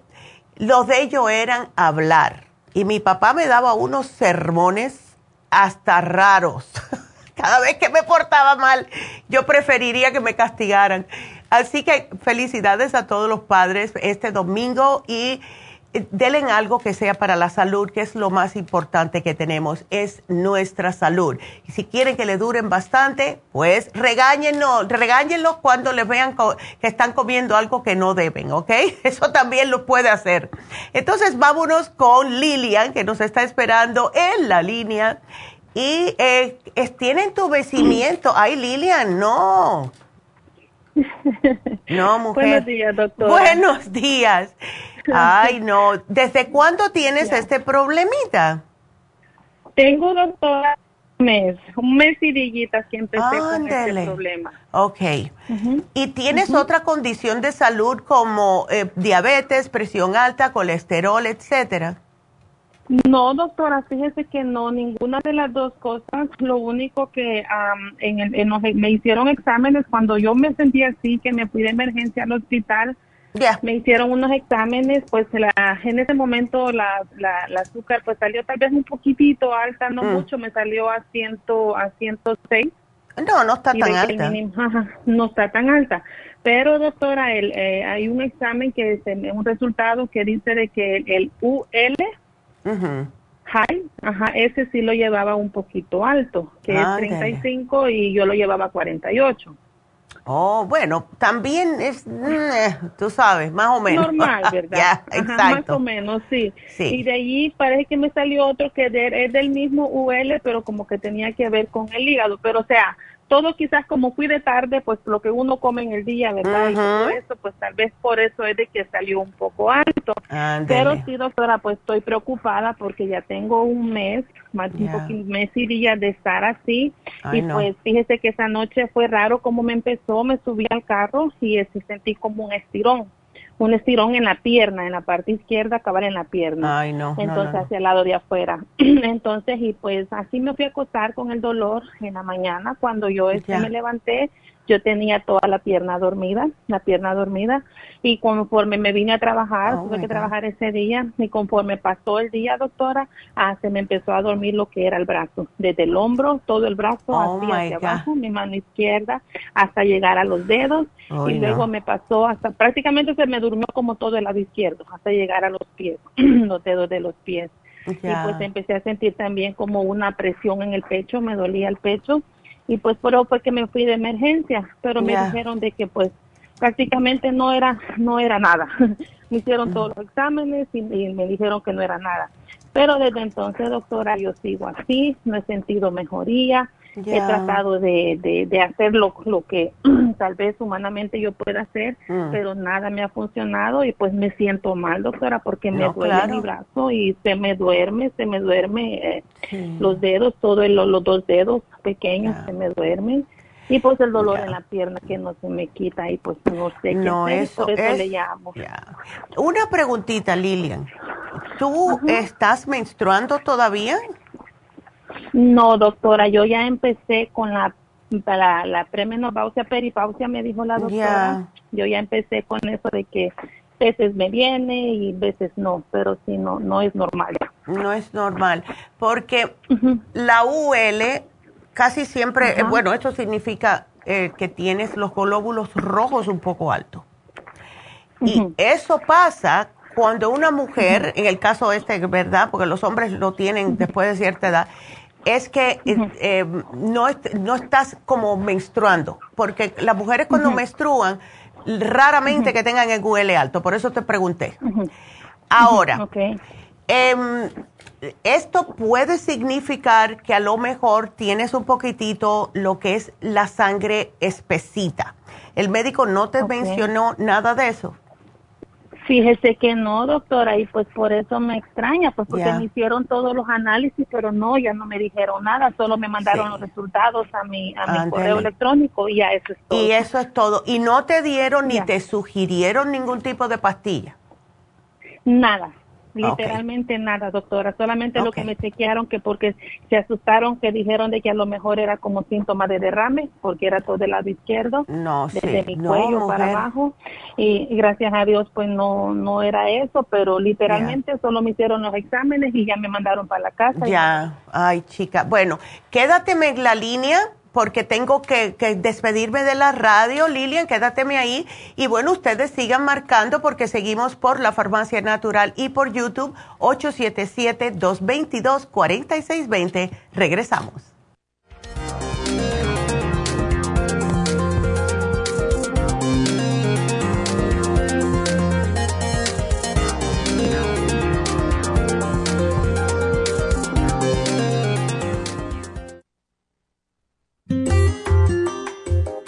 S3: Los de ellos eran hablar. Y mi papá me daba unos sermones hasta raros. Cada vez que me portaba mal, yo preferiría que me castigaran. Así que felicidades a todos los padres este domingo y denle algo que sea para la salud, que es lo más importante que tenemos, es nuestra salud. Y si quieren que le duren bastante, pues regáñenlos, regáñenlos cuando les vean que están comiendo algo que no deben, ¿ok? Eso también lo puede hacer. Entonces vámonos con Lilian, que nos está esperando en la línea. Y eh, tienen tu vencimiento. Ay, Lilian, no. No, mujer.
S7: Buenos días, doctora.
S3: Buenos días. Ay, no. ¿Desde cuándo tienes este problemita?
S7: Tengo, doctora, un mes, un mes y diguitas que empecé con este problema.
S3: Ok. ¿Y tienes otra condición de salud como eh, diabetes, presión alta, colesterol, etcétera?
S7: No, doctora, fíjese que no, ninguna de las dos cosas. Lo único que en el, me hicieron exámenes cuando yo me sentía así, que me fui de emergencia al hospital me hicieron unos exámenes, pues la, en ese momento la, la, azúcar pues salió tal vez un poquitito alta, no mm. mucho, me salió a, ciento, a 106.
S3: No, no está tan alta.
S7: no está tan alta. Pero doctora, el, eh, hay un examen que es un resultado que dice de que el, UL high, ajá, ese sí lo llevaba un poquito alto, que es 35 y yo lo llevaba a 48.
S3: Oh, bueno, también es, mm, tú sabes, más o menos.
S7: Normal, ¿verdad? Más o menos, sí. Y de allí parece que me salió otro que es del mismo UL, pero como que tenía que ver con el hígado. Pero, o sea, todo quizás como fui de tarde, pues lo que uno come en el día, ¿verdad? Y todo eso, pues tal vez por eso es de que salió un poco alto. Pero sí, doctora, pues estoy preocupada porque ya tengo un mes, más un mes y día de estar así. y pues fíjese que esa noche fue raro como me empezó, me subí al carro y ese, sentí como un estirón un estirón en la pierna, en la parte izquierda, acabar en la pierna.
S3: Ay, no.
S7: Entonces, hacia el lado de afuera. Entonces, y pues así me fui a acostar con el dolor en la mañana. Cuando yo este, me levanté, yo tenía toda la pierna dormida, la pierna dormida, y conforme me vine a trabajar, oh tuve que trabajar ese día, y conforme pasó el día, doctora, ah, se me empezó a dormir lo que era el brazo, desde el hombro, todo el brazo,
S3: oh
S7: hacia abajo, mi mano izquierda, hasta llegar a los dedos, y luego me pasó hasta, prácticamente se me durmió como todo el lado izquierdo, hasta llegar a los pies, los dedos de los pies. Y pues empecé a sentir también como una presión en el pecho, me dolía el pecho, y pues por eso fue que me fui de emergencia, pero me dijeron de que pues prácticamente no era no era nada. me hicieron todos los exámenes y, me dijeron que no era nada. Pero desde entonces, doctora, yo sigo así, no he sentido mejoría, He tratado de, de, de hacer lo, que tal vez humanamente yo pueda hacer, mm. pero nada me ha funcionado y pues me siento mal, doctora, porque me duele mi brazo y se me duerme, se me duerme eh, los dedos, todos los dos dedos pequeños se me duermen. Y pues el dolor en la pierna que no se me quita y pues no sé qué eso, por eso le llamo.
S3: Una preguntita, Lilian. ¿Tú estás menstruando todavía?
S7: No, doctora, yo ya empecé con la la, la premenopausia, peripausia, me dijo la doctora. Yo ya empecé con eso de que veces me viene y veces no, pero si no, no es normal.
S3: No es normal, porque la UL casi siempre, eh, bueno, esto significa eh, que tienes los glóbulos rojos un poco altos. Y eso pasa cuando una mujer, en el caso este, ¿verdad? Porque los hombres lo tienen después de cierta edad, es que eh, eh, no, no estás como menstruando, porque las mujeres cuando menstruan raramente que tengan el QL alto, por eso te pregunté. Ahora, em, esto puede significar que a lo mejor tienes un poquitito lo que es la sangre espesita. ¿El médico no te mencionó nada de eso?
S7: Fíjese que no, doctora, y pues por eso me extraña, pues porque me hicieron todos los análisis, pero no, ya no me dijeron nada, solo me mandaron los resultados a mi, a mi correo electrónico y ya eso es todo.
S3: Y eso es todo. ¿Y no te dieron ni te sugirieron ningún tipo de pastilla?
S7: Nada, Literalmente nada, doctora. Solamente lo que me chequearon que porque se asustaron que dijeron de que a lo mejor era como síntoma de derrame, porque era todo del lado izquierdo,
S3: no,
S7: desde mi cuello para abajo. Y, gracias a Dios pues no no era eso, pero literalmente solo me hicieron los exámenes y ya me mandaron para la casa.
S3: Ya, ay chica. Bueno, quédate en la línea porque tengo que, despedirme de la radio. Lilian, quédateme ahí. Y bueno, ustedes sigan marcando porque seguimos por la Farmacia Natural y por YouTube 877-222-4620. Regresamos.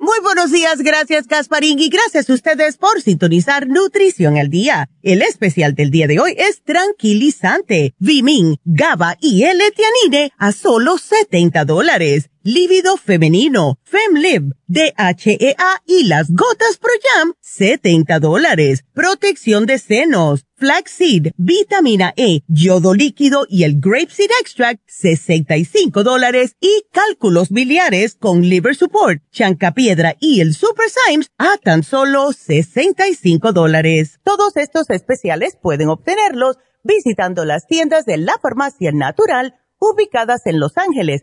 S4: Muy buenos días, gracias Gasparín y gracias a ustedes por sintonizar Nutrición al Día. El especial del día de hoy es tranquilizante, Vimin, GABA y L-Tianine a solo 70 dólares lívido femenino, FemLib, DHEA y las gotas Pro Jam, 70 dólares. Protección de senos, flaxseed, vitamina E, yodo líquido y el grapeseed extract, 65 dólares. Y cálculos biliares con liver support, chancapiedra y el super Symes a tan solo 65 dólares. Todos estos especiales pueden obtenerlos visitando las tiendas de la farmacia natural ubicadas en Los Ángeles,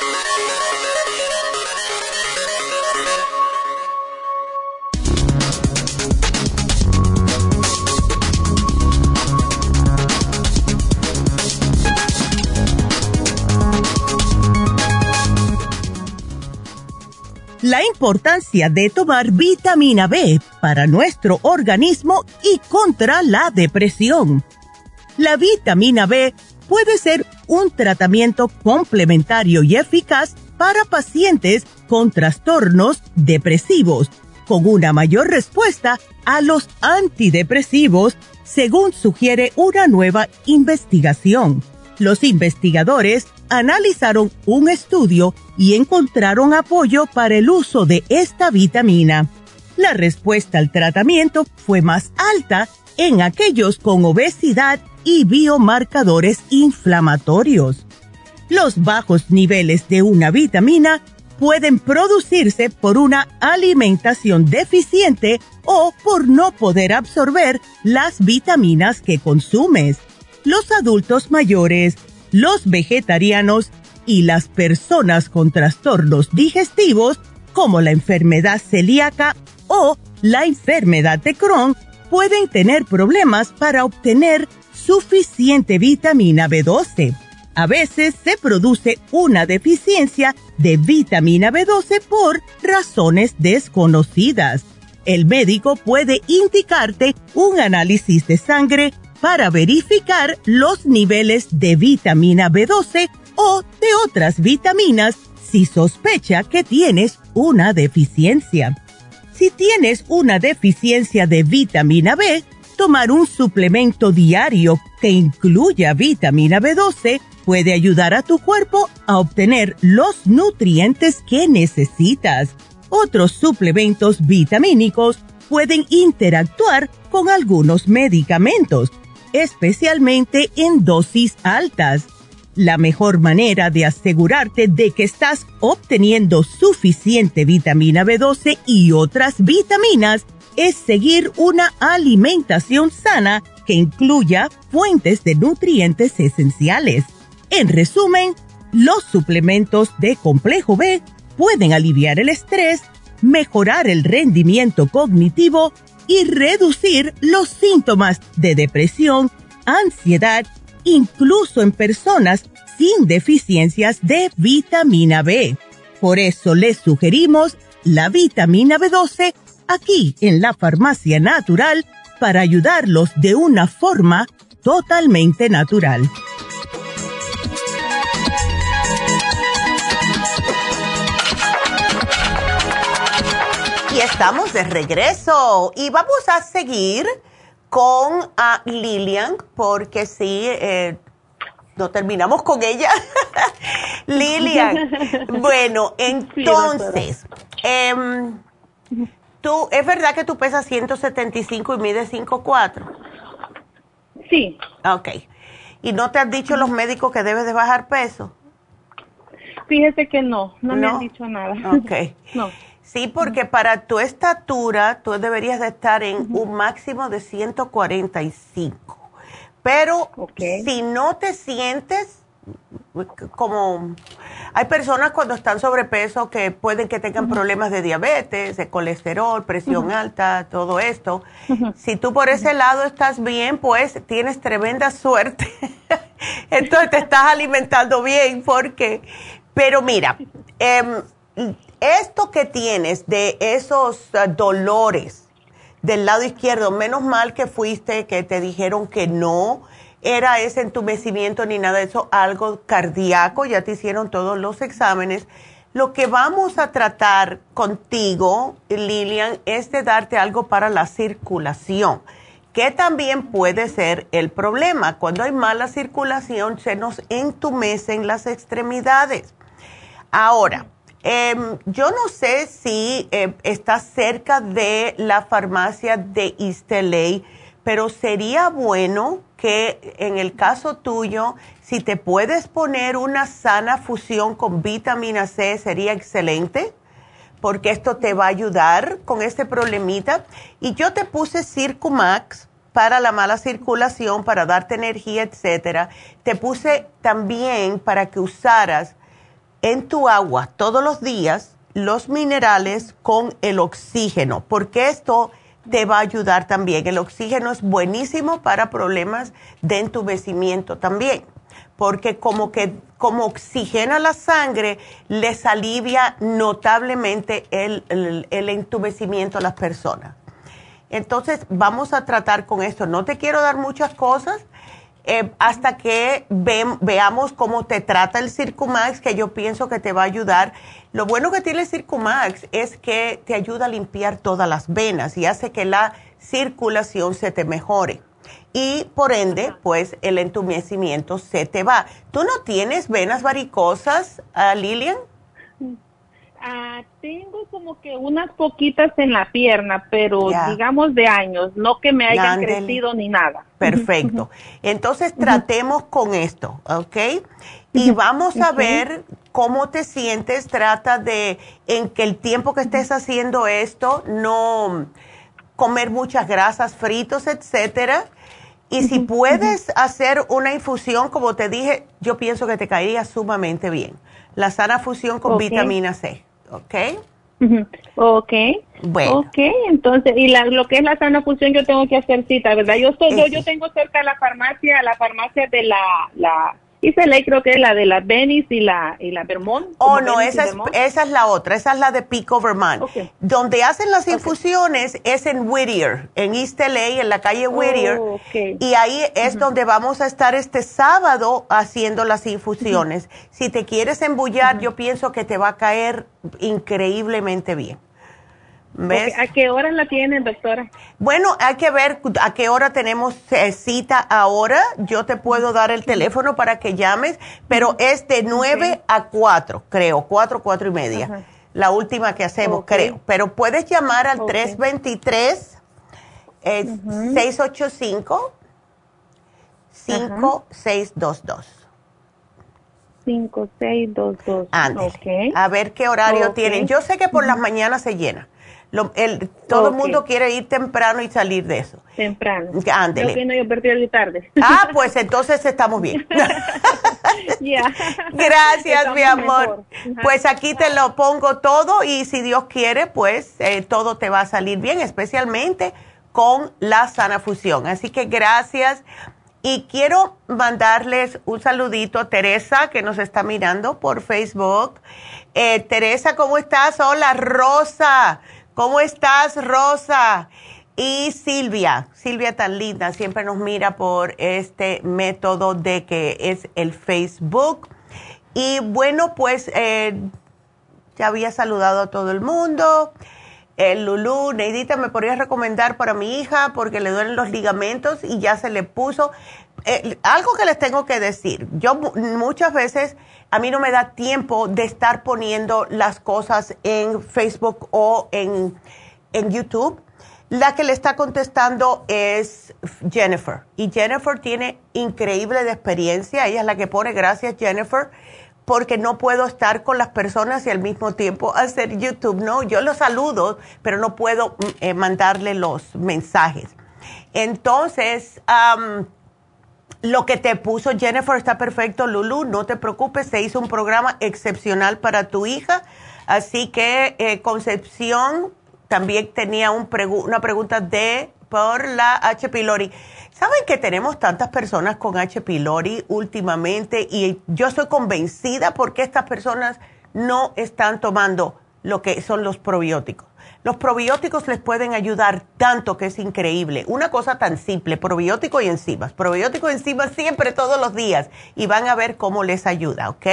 S3: La importancia de tomar vitamina B para nuestro organismo y contra la depresión. La vitamina B puede ser un tratamiento complementario y eficaz para pacientes con trastornos depresivos, con una mayor respuesta a los antidepresivos, según sugiere una nueva investigación. Los investigadores analizaron un estudio y encontraron apoyo para el uso de esta vitamina. La respuesta al tratamiento fue más alta en aquellos con obesidad y biomarcadores inflamatorios. Los bajos niveles de una vitamina pueden producirse por una alimentación deficiente o por no poder absorber las vitaminas que consumes. Los adultos mayores, los vegetarianos y las personas con trastornos digestivos como la enfermedad celíaca o la enfermedad de Crohn pueden tener problemas para obtener suficiente vitamina B12. A veces se produce una deficiencia de vitamina B12 por razones desconocidas. El médico puede indicarte un análisis de sangre para verificar los niveles de vitamina B12 o de otras vitaminas si sospecha que tienes una deficiencia. Si tienes una deficiencia de vitamina B, tomar un suplemento diario que incluya vitamina B12 puede ayudar a tu cuerpo a obtener los nutrientes que necesitas. Otros suplementos vitamínicos pueden interactuar con algunos medicamentos, especialmente en dosis altas. La mejor manera de asegurarte de que estás obteniendo suficiente vitamina B12 y otras vitaminas es seguir una alimentación sana que incluya fuentes de nutrientes esenciales. En resumen, los suplementos de complejo B pueden aliviar el estrés, mejorar el rendimiento cognitivo y reducir los síntomas de depresión, ansiedad, incluso en personas sin deficiencias de vitamina B. Por eso les sugerimos la vitamina B12 aquí en la farmacia natural para ayudarlos de una forma totalmente natural.
S8: Y estamos de regreso y vamos a seguir con a Lilian porque sí, eh, no terminamos con ella. Lilian, bueno, entonces, em, Tú, ¿Es verdad que tú pesas 175 y mides 5'4"?
S7: Sí.
S8: Ok. ¿Y no te han dicho los médicos que debes de bajar peso?
S7: Fíjese que no, no, me han dicho nada.
S8: Ok. no. Sí, porque para tu estatura tú deberías de estar en un máximo de 145. Pero si no te sientes como hay personas cuando están sobrepeso que pueden que tengan problemas de diabetes, de colesterol, presión alta, todo esto. Si tú por ese lado estás bien, pues tienes tremenda suerte. Entonces te estás alimentando bien porque, pero mira, em, esto que tienes de esos uh, dolores del lado izquierdo, menos mal que fuiste, que te dijeron que no era ese entumecimiento ni nada de eso, algo cardíaco, ya te hicieron todos los exámenes. Lo que vamos a tratar contigo, Lilian, es de darte algo para la circulación, que también puede ser el problema. Cuando hay mala circulación, se nos entumecen las extremidades. Ahora, em, yo no sé si eh, estás cerca de la farmacia de Isteley, pero sería bueno que en el caso tuyo, si te puedes poner una sana fusión con vitamina C, sería excelente, porque esto te va a ayudar con este problemita. Y yo te puse Circumax para la mala circulación, para darte energía, etcétera. Te puse también para que usaras en tu agua todos los días los minerales con el oxígeno, porque esto te va a ayudar también. El oxígeno es buenísimo para problemas de entumecimiento también.
S3: porque como que como oxigena la sangre, les alivia notablemente el, el, entumecimiento a las personas. Entonces, vamos a tratar con esto. No te quiero dar muchas cosas eh, hasta que veamos cómo te trata el Circumax, que yo pienso que te va a ayudar. Lo bueno que tiene el Circumax es que te ayuda a limpiar todas las venas y hace que la circulación se te mejore y por ende, pues el entumecimiento se te va. ¿Tú no tienes venas varicosas, uh, Lilian?
S7: Ah, tengo como que unas poquitas en la pierna, pero digamos de años, no que me hayan crecido ni nada.
S3: Perfecto. Entonces tratemos con esto, ¿ok? Y vamos a ver cómo te sientes. Trata de, en que el tiempo que estés haciendo esto, no comer muchas grasas, fritos, etcétera y si puedes hacer una infusión, como te dije, yo pienso que te caería sumamente bien. La sana fusión con vitamina C, ¿ok?
S7: Ok. Bueno. Ok, entonces, y lo que es la sana fusión yo tengo que hacer cita, ¿verdad? Yo estoy, yo, yo tengo cerca la farmacia, la farmacia de la, la y se le creo que es la de la Venice y la, y la Vermont.
S3: Oh, no, esa es, esa es la otra, esa es la de Pico, Vermont. Donde hacen las infusiones es en Whittier, en East LA, en la calle Whittier. Oh, y ahí es donde vamos a estar este sábado haciendo las infusiones. Si te quieres embullar, yo pienso que te va a caer increíblemente bien.
S7: ¿A qué hora la tienen, doctora?
S3: Bueno, hay que ver a qué hora tenemos eh, cita ahora. Yo te puedo dar el teléfono para que llames, pero es de 9 a 4, creo, 4, 4 y media. La última que hacemos, creo. Pero puedes llamar al 323 685 5622.
S7: 5622.
S3: Okay. A ver qué horario tienen. Yo sé que por las mañanas se llena el, todo el mundo quiere ir temprano y salir de eso.
S7: Temprano. Ándele. Yo no, yo perdí tarde.
S3: Ah, pues entonces estamos bien. Gracias, mi amor. Pues aquí te lo pongo todo y si Dios quiere, pues eh, todo te va a salir bien, especialmente con la sana fusión. Así que gracias. Y quiero mandarles un saludito a Teresa, que nos está mirando por Facebook. Eh, Teresa, ¿cómo estás? Hola, Rosa. ¿Cómo estás, Rosa? Y Silvia, Silvia tan linda, siempre nos mira por este método de que es el Facebook. Y bueno, pues eh, ya había saludado a todo el mundo. El Lulú, Neidita, ¿me podrías recomendar para mi hija? Porque le duelen los ligamentos y ya se le puso. Eh, algo que les tengo que decir. Yo muchas veces a mí no me da tiempo de estar poniendo las cosas en Facebook o en, YouTube. La que le está contestando es Jennifer. Y Jennifer tiene increíble experiencia. Ella es la que pone, gracias Jennifer, porque no puedo estar con las personas y al mismo tiempo hacer YouTube. No, yo los saludo, pero no puedo mm, eh, mandarle los mensajes. Entonces, lo que te puso Jennifer está perfecto, Lulu, no te preocupes, se hizo un programa excepcional para tu hija. Así que eh, Concepción también tenía un una pregunta de por la H. pylori. ¿Saben que tenemos tantas personas con H. pylori últimamente? Y yo estoy convencida porque estas personas no están tomando lo que son los probióticos. Los probióticos les pueden ayudar tanto que es increíble. Una cosa tan simple, probiótico y enzimas. Probiótico y enzimas siempre, todos los días. Y van a ver cómo les ayuda, ¿ok?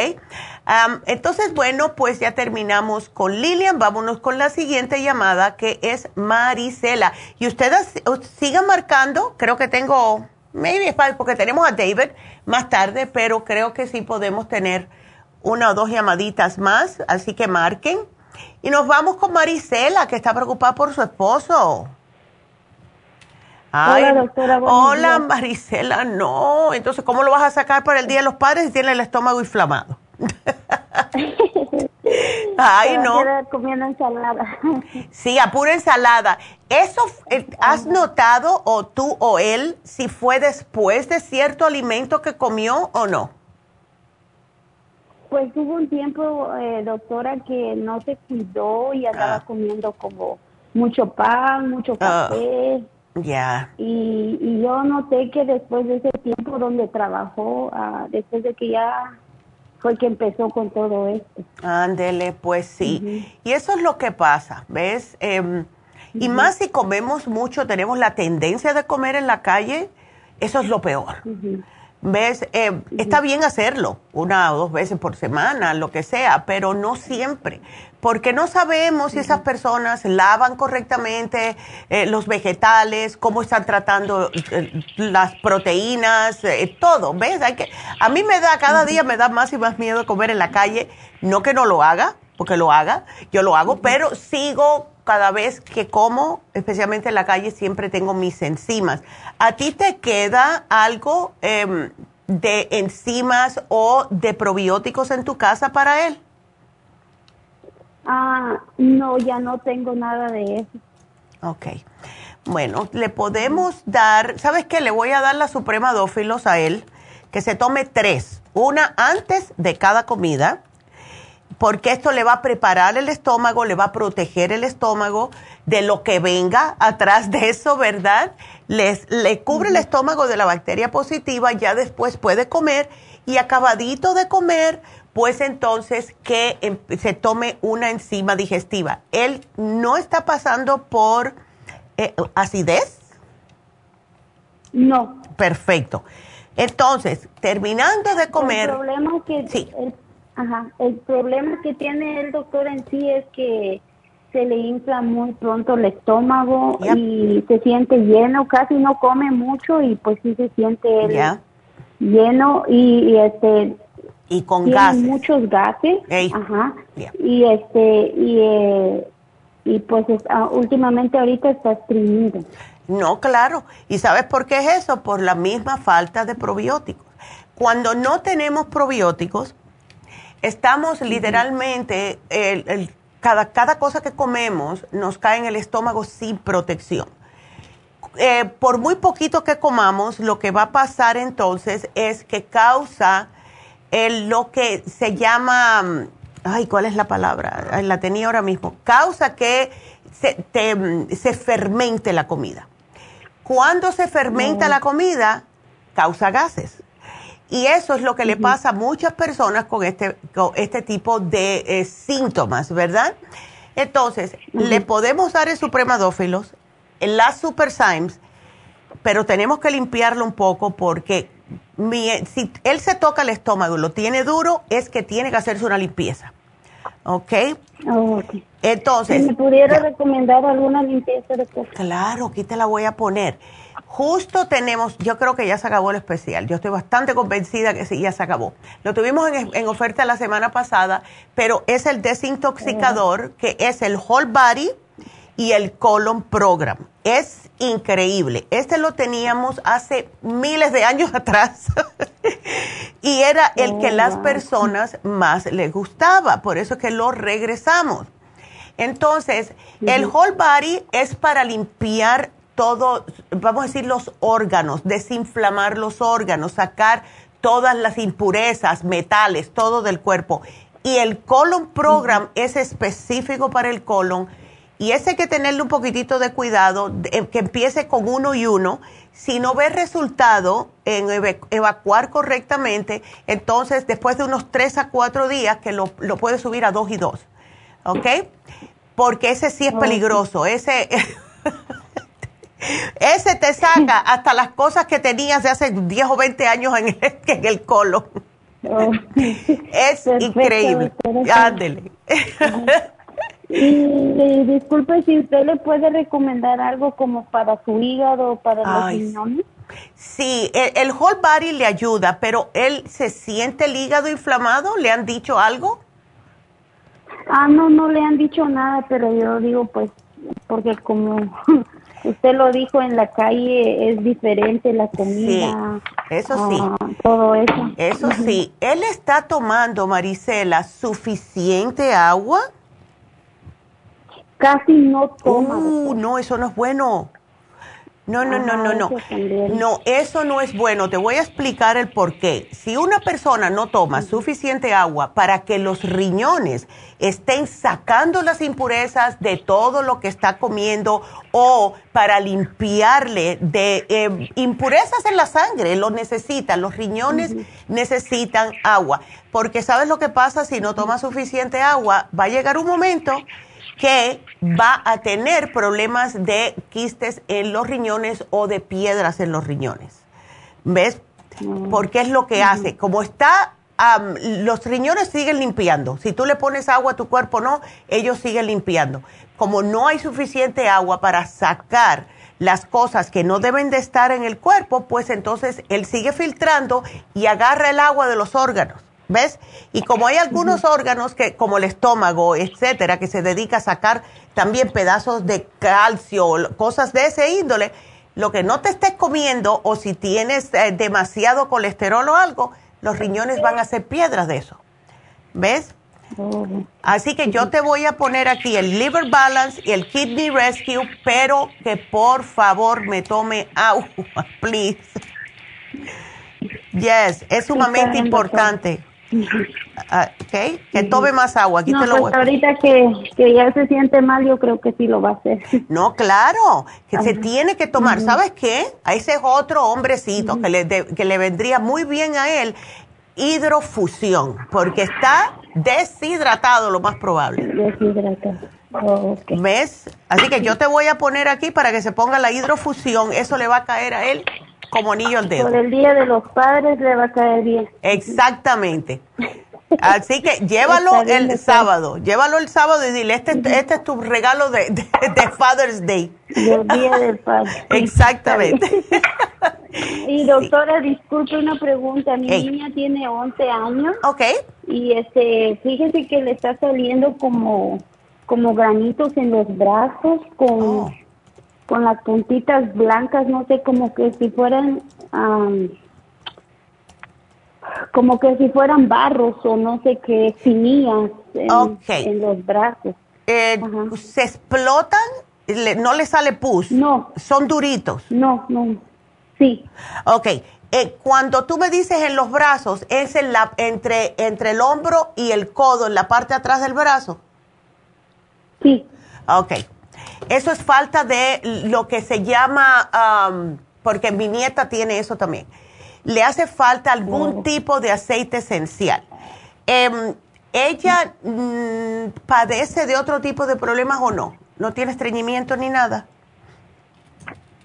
S3: entonces, bueno, pues ya terminamos con Lilian. Vámonos con la siguiente llamada que es Marisela. Y ustedes sigan marcando. Creo que tengo, maybe porque tenemos a David más tarde, pero creo que sí podemos tener una o dos llamaditas más. Así que marquen y nos vamos con Marisela, que está preocupada por su esposo.
S9: hola, doctora.
S3: Hola, Marisela, no. Entonces, ¿cómo lo vas a sacar para el Día de los Padres si tiene el estómago inflamado? Ay, no.
S9: comiendo ensalada.
S3: Sí, a pura ensalada. ¿Eso eh, has notado, o tú o él, si fue después de cierto alimento que comió o no?
S9: Pues hubo un tiempo, eh, doctora, que no se cuidó y andaba ah. comiendo como mucho pan, mucho ah. café. Ya. Y, yo noté que después de ese tiempo donde trabajó, ah, después de que ya fue que empezó con todo esto.
S3: Ándele, pues sí. Y eso es lo que pasa, ¿ves? Em, y más si comemos mucho, tenemos la tendencia de comer en la calle, eso es lo peor. ¿Ves? Eh, está bien hacerlo, una o dos veces por semana, lo que sea, pero no siempre, porque no sabemos si esas personas lavan correctamente eh, los vegetales, cómo están tratando eh, las proteínas, todo, ¿ves? Hay que, a mí me da, cada día me da más y más miedo comer en la calle, no que no lo haga, porque lo haga, yo lo hago, pero sigo cada vez que como, especialmente en la calle, siempre tengo mis enzimas. ¿A ti te queda algo em, de enzimas o de probióticos en tu casa para él?
S9: Ah, no, ya no tengo nada de eso.
S3: Ok. Bueno, le podemos dar, ¿sabes qué? Le voy a dar la Suprema Dófilos a él, que se tome tres, una antes de cada comida porque esto le va a preparar el estómago, le va a proteger el estómago de lo que venga atrás de eso, ¿verdad? Les, le cubre el estómago de la bacteria positiva, ya después puede comer y acabadito de comer, pues entonces que em, se tome una enzima digestiva. Él no está pasando por eh, acidez.
S9: No.
S3: Perfecto. Entonces, terminando de comer.
S9: El problema es que sí. Ajá. El problema que tiene el doctor en sí es que se le infla muy pronto el estómago y se siente lleno, casi no come mucho y pues sí se siente lleno y, este
S3: y con
S9: tiene
S3: gases.
S9: muchos gases, ajá. Y este y eh, y pues ah, últimamente ahorita está estreñido.
S3: No, claro. ¿Y sabes por qué es eso? Por la misma falta de probióticos. Cuando no tenemos probióticos, Estamos literalmente, el, cada, cada cosa que comemos nos cae en el estómago sin protección. Eh, por muy poquito que comamos, lo que va a pasar entonces es que causa el, lo que se llama, ay, ¿cuál es la palabra? La tenía ahora mismo. Causa que se, se fermente la comida. Cuando se fermenta la comida, causa gases. Y eso es lo que le pasa a muchas personas con este, con este tipo de eh, síntomas, ¿verdad? Entonces, le podemos dar el supremadófilos, las super pero tenemos que limpiarlo un poco porque si él se toca el estómago y lo tiene duro, es que tiene que hacerse una limpieza. ¿Ok?
S9: Oh,
S3: Entonces.
S9: ¿Me pudiera recomendar alguna limpieza de
S3: Claro, aquí te la voy a poner. Justo tenemos, yo creo que ya se acabó el especial. Yo estoy bastante convencida que sí, ya se acabó. Lo tuvimos en, oferta la semana pasada, pero es el desintoxicador, que es el Whole Body y el Colon Program. Es increíble. Este lo teníamos hace miles de años atrás y era el que las personas más les gustaba. Por eso es que lo regresamos. Entonces, el Whole Body es para limpiar todo, vamos a decir, los órganos, desinflamar los órganos, sacar todas las impurezas, metales, todo del cuerpo. Y el colon program es específico para el colon y ese hay que tenerle un poquitito de cuidado, que empiece con uno y uno. Si no ve resultado en evacuar correctamente, entonces después de unos tres a cuatro días que lo, lo puede subir a dos y dos. ¿Ok? Porque ese sí es peligroso. Ese... Ese te saca hasta las cosas que tenías de hace 10 o 20 años en el, en el colon. Oh. es increíble. Ándele.
S9: Y, disculpe si usted le puede recomendar algo como para su hígado o para los riñones.
S3: Sí, el, el, whole body le ayuda, pero él se siente el hígado inflamado. ¿Le han dicho algo?
S9: Ah, no, no le han dicho nada, pero yo digo pues porque como Usted lo dijo en la calle, es diferente la comida.
S3: Sí, eso sí.
S9: Ah, todo eso.
S3: Eso sí. ¿Él está tomando, Marisela, suficiente agua?
S9: Casi no toma.
S3: Uh, no, eso no es bueno. No, no, no, no, no. No, eso no es bueno. Te voy a explicar el por qué. Si una persona no toma suficiente agua para que los riñones estén sacando las impurezas de todo lo que está comiendo o para limpiarle de eh, impurezas en la sangre, lo necesitan. Los riñones necesitan agua. Porque sabes lo que pasa si no toma suficiente agua, va a llegar un momento que va a tener problemas de quistes en los riñones o de piedras en los riñones. ¿Ves? Mm. Porque es lo que hace. Como está, los riñones siguen limpiando. Si tú le pones agua a tu cuerpo, no, ellos siguen limpiando. Como no hay suficiente agua para sacar las cosas que no deben de estar en el cuerpo, pues entonces él sigue filtrando y agarra el agua de los órganos. ¿Ves? Y como hay algunos órganos que, como el estómago, etcétera, que se dedica a sacar también pedazos de calcio, cosas de ese índole, lo que no te estés comiendo o si tienes eh, demasiado colesterol o algo, los riñones van a hacer piedras de eso. ¿Ves? Así que yo te voy a poner aquí el Liver Balance y el Kidney Rescue, pero que por favor me tome agua, please. Yes, es sumamente importante. Ah, okay. Que tome más agua. Aquí te lo
S9: pues ahorita que, que, ya se siente mal, yo creo que sí lo va a hacer.
S3: No, claro, que se tiene que tomar. ¿Sabes qué? A ese es otro hombrecito que, le que le vendría muy bien a él hidrofusión, porque está deshidratado, lo más probable.
S9: Deshidratado. Oh,
S3: ¿Ves? Así que yo te voy a poner aquí para que se ponga la hidrofusión. Eso le va a caer a él como anillo al dedo.
S9: Por el Día de los Padres le va a caer bien.
S3: Exactamente. Así que llévalo el sábado, llévalo el sábado y dile, este, este es tu regalo de, de, Father's Day.
S9: Del Día del Padre.
S3: Exactamente.
S9: Y doctora, disculpe una pregunta, mi niña tiene 11 años.
S3: Ok.
S9: Y este, fíjese que le está saliendo como, como granitos en los brazos con... Oh con las puntitas blancas, no sé, como que si fueran, como que si fueran barros o no sé qué, finillas en, los brazos.
S3: Eh, ¿Se explotan? ¿No le sale pus?
S9: No.
S3: ¿Son duritos?
S9: No, no. Sí.
S3: Ok. Eh, cuando tú me dices en los brazos, ¿es en la, entre, entre el hombro y el codo, en la parte de atrás del brazo?
S9: Sí.
S3: Ok. Eso es falta de lo que se llama, porque mi nieta tiene eso también. Le hace falta algún tipo de aceite esencial. Em, ¿Ella mm, padece de otro tipo de problemas o no? ¿No tiene estreñimiento ni nada?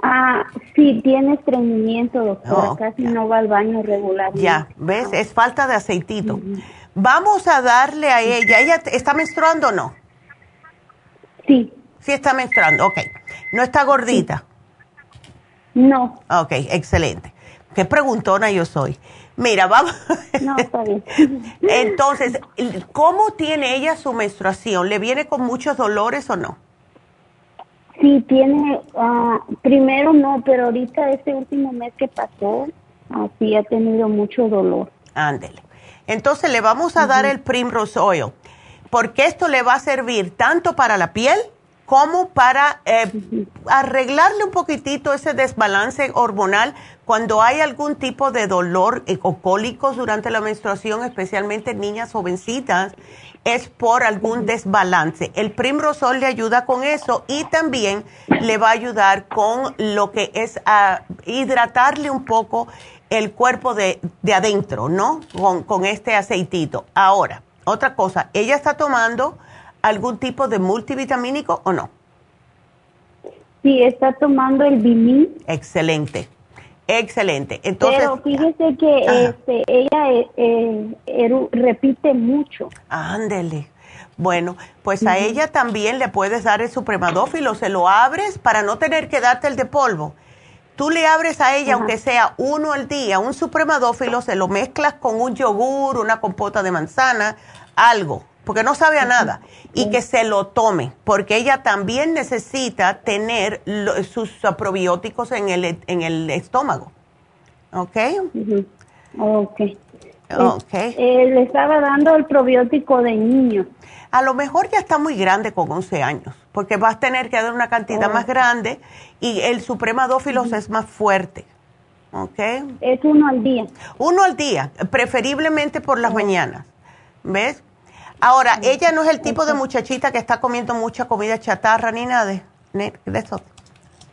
S9: Ah, sí, tiene estreñimiento, doctora. Oh, Casi no va al baño regularmente.
S3: Ya, ¿ves? Es falta de aceitito. Vamos a darle a ella. ¿Ella está menstruando o no?
S9: Sí.
S3: Sí está menstruando, ok. ¿No está gordita?
S9: No.
S3: Ok, excelente. Qué preguntona yo soy. Mira, vamos.
S9: No, está bien.
S3: Entonces, ¿cómo tiene ella su menstruación? ¿Le viene con muchos dolores o no?
S9: Sí, tiene, uh, primero no, pero ahorita este último mes que pasó, así ha tenido mucho dolor.
S3: Ándele. Entonces le vamos a dar el Primrose Oil, porque esto le va a servir tanto para la piel como para eh, arreglarle un poquitito ese desbalance hormonal cuando hay algún tipo de dolor o cólicos durante la menstruación, especialmente en niñas jovencitas, es por algún desbalance. El primrosol le ayuda con eso y también le va a ayudar con lo que es a hidratarle un poco el cuerpo de, de adentro, ¿no? Con, con este aceitito. Ahora, otra cosa, ella está tomando algún tipo de multivitamínico o no?
S9: Sí, está tomando el Bimin.
S3: Excelente, excelente. Entonces,
S9: Pero fíjese que este, ella eh, eh, repite mucho.
S3: Ándele. Bueno, pues a ella también le puedes dar el supremadófilo, se lo abres para no tener que darte el de polvo. Tú le abres a ella, aunque sea uno al día, un supremadófilo, se lo mezclas con un yogur, una compota de manzana, algo porque no sabe a nada, y que se lo tome, porque ella también necesita tener sus probióticos en el, en el estómago. ¿Ok?
S9: Ok. Okay. Eh, le estaba dando el probiótico de niño.
S3: A lo mejor ya está muy grande con 11 años, porque vas a tener que dar una cantidad oh. más grande y el supremadófilos es más fuerte. ¿Ok?
S9: Es uno al día.
S3: Uno al día, preferiblemente por las oh. mañanas. ¿Ves? Ahora, ella no es el tipo de muchachita que está comiendo mucha comida chatarra ni nada de, de eso.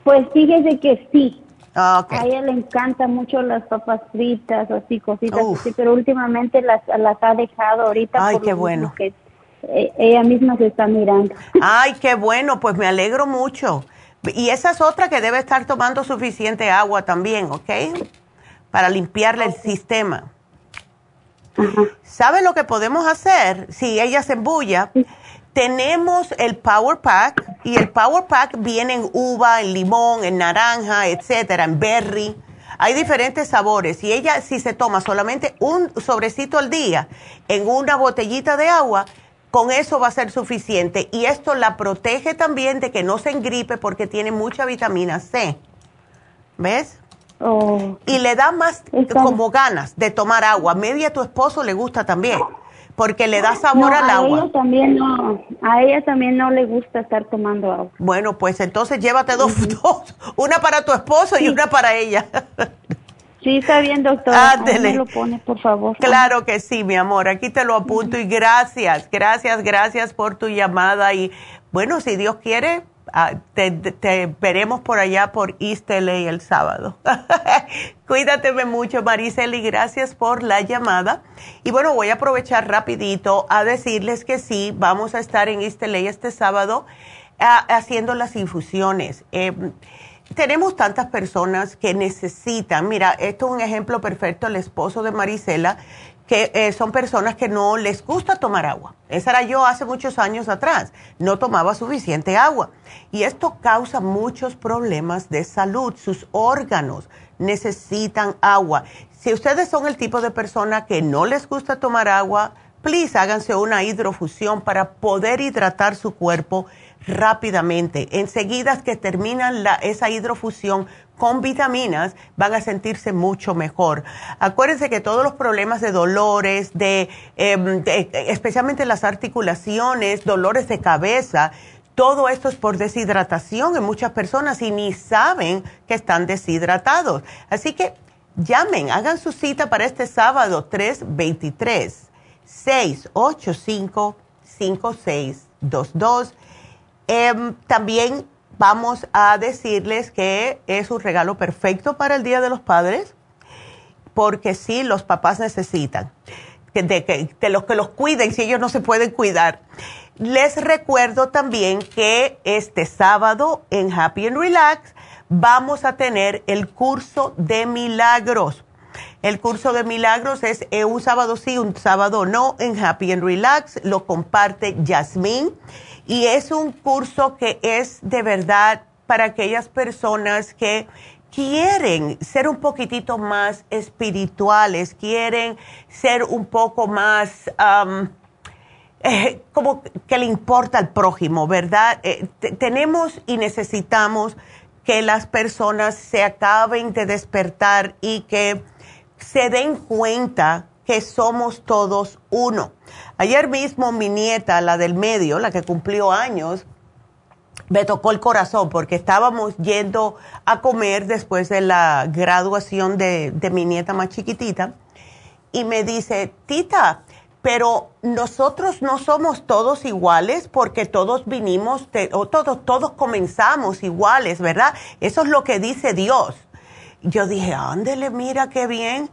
S9: Pues fíjese que sí. Ah, a ella le encantan mucho las papas fritas, así, cositas así, pero últimamente las, las ha dejado ahorita.
S3: Ay, qué bueno.
S9: Que eh, ella misma se está mirando.
S3: Ay, qué bueno, pues me alegro mucho. Y esa es otra que debe estar tomando suficiente agua también, ¿ok? Para limpiarle el sistema. ¿Sabe lo que podemos hacer si ella se embulla? Tenemos el Power Pack y el Power Pack viene en uva, en limón, en naranja, etcétera, en berry. Hay diferentes sabores y ella si se toma solamente un sobrecito al día en una botellita de agua, con eso va a ser suficiente y esto la protege también de que no se engripe porque tiene mucha vitamina C. ¿Ves? Oh. Y le da más como ganas de tomar agua. Maybe a tu esposo le gusta también, porque le da sabor al agua.
S9: Ella también no, a ella también no le gusta estar tomando agua.
S3: Bueno, pues entonces llévate dos, dos una para tu esposo y una para ella.
S9: Sí, está bien, doctora. Lo pone, por favor.
S3: Claro que sí, mi amor. Aquí te lo apunto y gracias, gracias, gracias por tu llamada. Y bueno, si Dios quiere, Ah, te, veremos por allá por East LA el sábado. Cuídateme mucho, Maricel, y gracias por la llamada. Y bueno, voy a aprovechar rapidito a decirles que sí, vamos a estar en East LA este sábado ah, haciendo las infusiones. Em, tenemos tantas personas que necesitan, mira, esto es un ejemplo perfecto, el esposo de Marisela que eh, son personas que no les gusta tomar agua. Esa era yo hace muchos años atrás. No tomaba suficiente agua. Y esto causa muchos problemas de salud. Sus órganos necesitan agua. Si ustedes son el tipo de persona que no les gusta tomar agua, please háganse una hidrofusión para poder hidratar su cuerpo rápidamente. Enseguida que terminan la, esa hidrofusión, con vitaminas van a sentirse mucho mejor. Acuérdense que todos los problemas de dolores, de, em, especialmente las articulaciones, dolores de cabeza, todo esto es por deshidratación en muchas personas y ni saben que están deshidratados. Así que llamen, hagan su cita para este sábado 323 685 5622. también vamos a decirles que es un regalo perfecto para el Día de los Padres, porque sí, los papás necesitan de, los que los cuiden si ellos no se pueden cuidar. Les recuerdo también que este sábado en Happy and Relax vamos a tener el curso de milagros. El curso de milagros es eh, un sábado sí, un sábado no en Happy and Relax. Lo comparte Jasmine y es un curso que es de verdad para aquellas personas que quieren ser un poquitito más espirituales, quieren ser un poco más... Eh, como que le importa al prójimo, ¿verdad? Eh, tenemos y necesitamos que las personas se acaben de despertar y que se den cuenta que somos todos uno. Ayer mismo mi nieta, la del medio, la que cumplió años, me tocó el corazón porque estábamos yendo a comer después de la graduación de, mi nieta más chiquitita y me dice, tita, pero nosotros no somos todos iguales porque todos vinimos, o todos, todos comenzamos iguales, ¿verdad? Eso es lo que dice Dios. Yo dije, ándele, mira qué bien.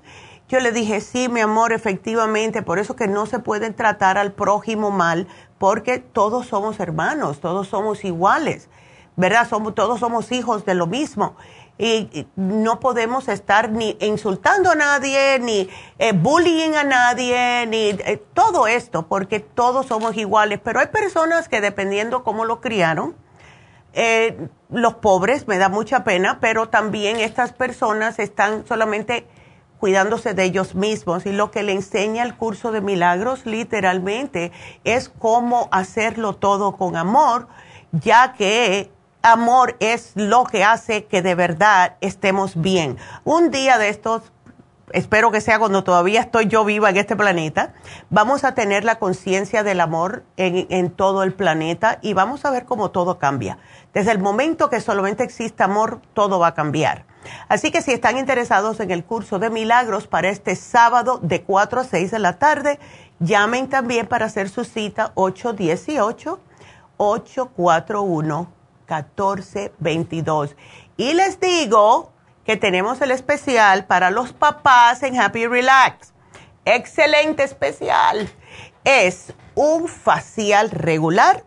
S3: Yo le dije, sí, mi amor, efectivamente, por eso que no se pueden tratar al prójimo mal, porque todos somos hermanos, todos somos iguales, ¿verdad? Somos, todos somos hijos de lo mismo. Y, no podemos estar ni insultando a nadie, ni eh, bullying a nadie, ni eh, todo esto, porque todos somos iguales. Pero hay personas que dependiendo cómo lo criaron, eh, los pobres, me da mucha pena, pero también estas personas están solamente cuidándose de ellos mismos. Y lo que le enseña el curso de milagros literalmente es cómo hacerlo todo con amor, ya que amor es lo que hace que de verdad estemos bien. Un día de estos espero que sea cuando todavía estoy yo viva en este planeta, vamos a tener la conciencia del amor en, en, todo el planeta y vamos a ver cómo todo cambia. Desde el momento que solamente existe amor, todo va a cambiar. Así que si están interesados en el curso de milagros para este sábado de 4 a 6 de la tarde, llamen también para hacer su cita 818-841-1422. Y les digo que tenemos el especial para los papás en Happy Relax. Excelente especial. Es un facial regular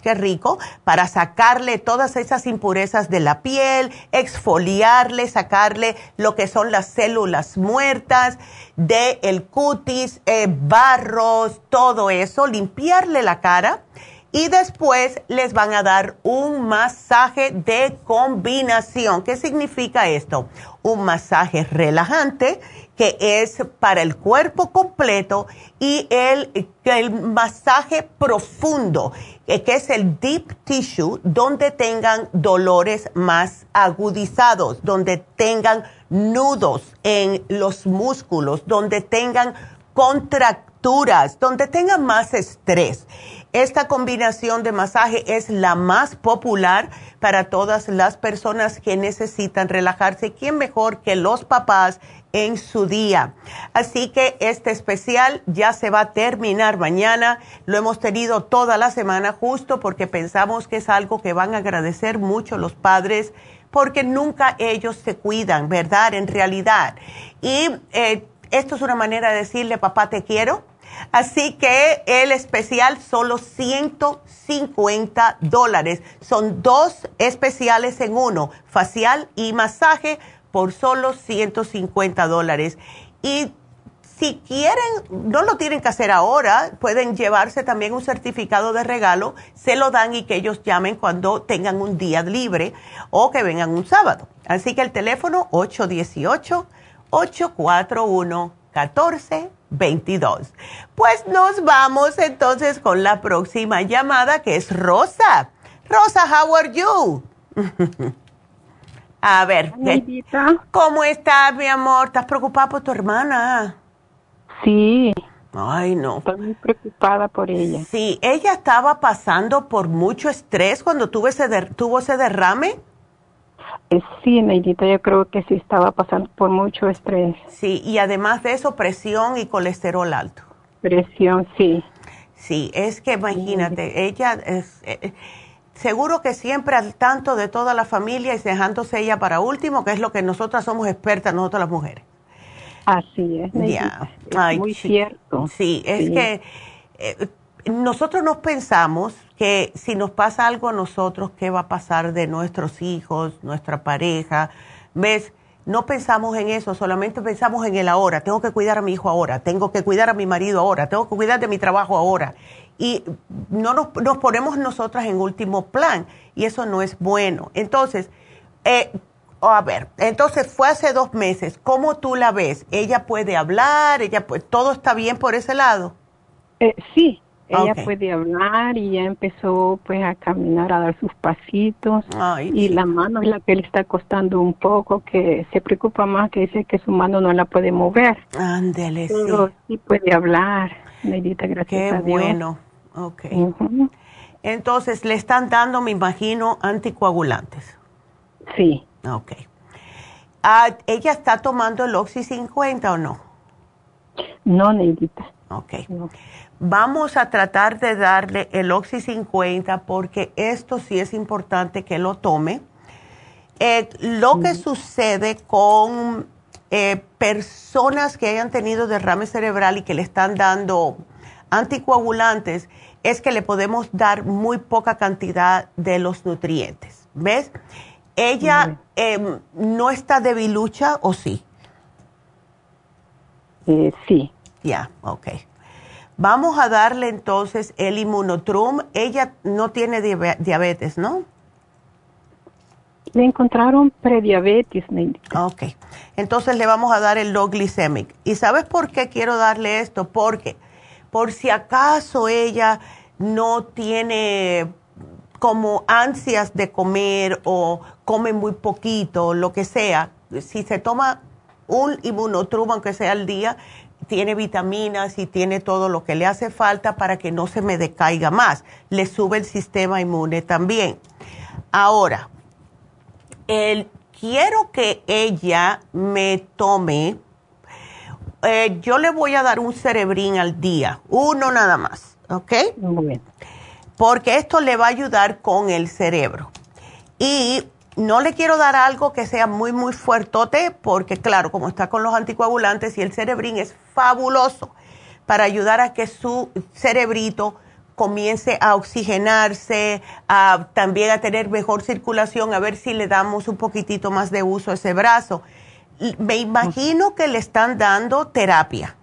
S3: qué rico, para sacarle todas esas impurezas de la piel, exfoliarle, sacarle lo que son las células muertas del el cutis, eh, barros, todo eso, limpiarle la cara y después les van a dar un masaje de combinación. ¿Qué significa esto? Un masaje relajante que es para el cuerpo completo y el, el masaje profundo, que es el deep tissue, donde tengan dolores más agudizados, donde tengan nudos en los músculos, donde tengan contracturas, donde tengan más estrés. Esta combinación de masaje es la más popular para todas las personas que necesitan relajarse. ¿Quién mejor que los papás en su día? Así que este especial ya se va a terminar mañana. Lo hemos tenido toda la semana justo porque pensamos que es algo que van a agradecer mucho los padres porque nunca ellos se cuidan, ¿verdad? En realidad. Y eh, esto es una manera de decirle, papá, te quiero Así que el especial solo 150 dólares. Son dos especiales en uno, facial y masaje por solo 150 dólares. Y si quieren, no lo tienen que hacer ahora, pueden llevarse también un certificado de regalo, se lo dan y que ellos llamen cuando tengan un día libre o que vengan un sábado. Así que el teléfono 818 841 1422. Pues nos vamos entonces con la próxima llamada que es Rosa. Rosa, how are you? A ver, ¿cómo estás, mi amor? ¿Estás preocupada por tu hermana?
S10: Sí.
S3: Ay, no.
S10: Estoy muy preocupada por ella.
S3: Sí, ella estaba pasando por mucho estrés cuando tuvo ese, tuvo ese derrame.
S10: Eh, sí, Neidita, yo creo que sí estaba pasando por mucho estrés.
S3: Sí, y además de eso, presión y colesterol alto.
S10: Presión, sí.
S3: Sí, es que imagínate, ella es, eh, seguro que siempre al tanto de toda la familia y dejándose ella para último, que es lo que nosotras somos expertas, nosotras las mujeres.
S10: Así es.
S3: Ya,
S10: muy cierto.
S3: Sí, es que eh, nosotros nos pensamos que si nos pasa algo a nosotros, ¿qué va a pasar de nuestros hijos, nuestra pareja? ¿Ves? No pensamos en eso, solamente pensamos en el ahora. Tengo que cuidar a mi hijo ahora, tengo que cuidar a mi marido ahora, tengo que cuidar de mi trabajo ahora. Y no nos, nos ponemos nosotras en último plan y eso no es bueno. Entonces, eh, a ver, entonces fue hace dos meses. ¿Cómo tú la ves? ¿Ella puede hablar? ¿Ella ¿Todo está bien por ese lado?
S10: Eh, sí, ella puede hablar y ya empezó pues a caminar, a dar sus pasitos. y la mano es la que le está costando un poco, que se preocupa más, que dice que su mano no la puede mover.
S3: Ándele,
S10: Pero sí. puede hablar. Medita, gracias
S3: Qué bueno. Ok. Entonces, le están dando, me imagino, anticoagulantes.
S10: Sí.
S3: Ok. Ah, ¿Ella está tomando el Oxy 50 o no?
S10: No, Neidita.
S3: Ok. Vamos a tratar de darle el Oxy 50 porque esto sí es importante que lo tome. Eh, lo que sucede con eh, personas que hayan tenido derrame cerebral y que le están dando anticoagulantes es que le podemos dar muy poca cantidad de los nutrientes. ¿Ves? ¿Ella em, no está debilucha o sí?
S10: Eh, sí.
S3: Ya, ok. Vamos a darle entonces el inmunotrum. Ella no tiene diabetes, ¿no?
S10: Le encontraron prediabetes.
S3: Ok. Entonces le vamos a dar el low glycemic. ¿Y sabes por qué quiero darle esto? Porque por si acaso ella no tiene como ansias de comer o come muy poquito, lo que sea, si se toma un inmunotrubo, aunque sea al día, tiene vitaminas y tiene todo lo que le hace falta para que no se me decaiga más. Le sube el sistema inmune también. Ahora, el, quiero que ella me tome, eh, yo le voy a dar un cerebrín al día, uno nada más, ¿ok?
S10: Muy bien.
S3: Porque esto le va a ayudar con el cerebro. Y no le quiero dar algo que sea muy, muy fuertote, porque claro, como está con los anticoagulantes y el cerebrín es fabuloso para ayudar a que su cerebrito comience a oxigenarse, a, también a tener mejor circulación, a ver si le damos un poquitito más de uso a ese brazo. Me imagino que le están dando terapia,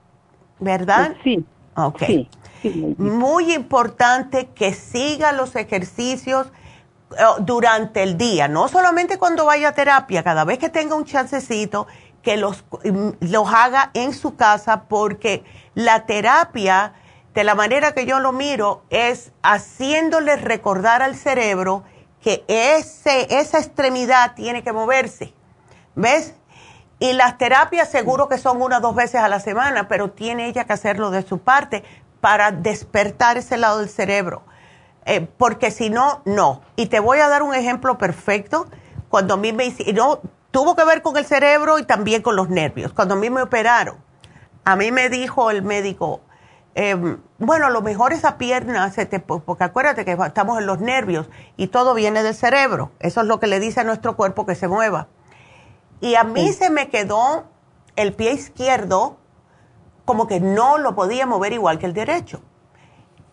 S3: ¿verdad?
S10: Sí.
S3: Ok. Muy importante que siga los ejercicios eh, durante el día, no solamente cuando vaya a terapia, cada vez que tenga un chancecito, que los, mm, los haga en su casa, porque la terapia, de la manera que yo lo miro, es haciéndole recordar al cerebro que ese, esa extremidad tiene que moverse. ¿Ves? Y las terapias seguro que son una o dos veces a la semana, pero tiene ella que hacerlo de su parte para despertar ese lado del cerebro eh, porque si no, no. Y te voy a dar un ejemplo perfecto. Cuando a mí me hicieron, tuvo que ver con el cerebro y también con los nervios. Cuando a mí me operaron, a mí me dijo el médico, em, bueno, a lo mejor esa pierna, se te, porque acuérdate que estamos en los nervios y todo viene del cerebro. Eso es lo que le dice a nuestro cuerpo que se mueva. Y a mí se me quedó el pie izquierdo como que no lo podía mover igual que el derecho.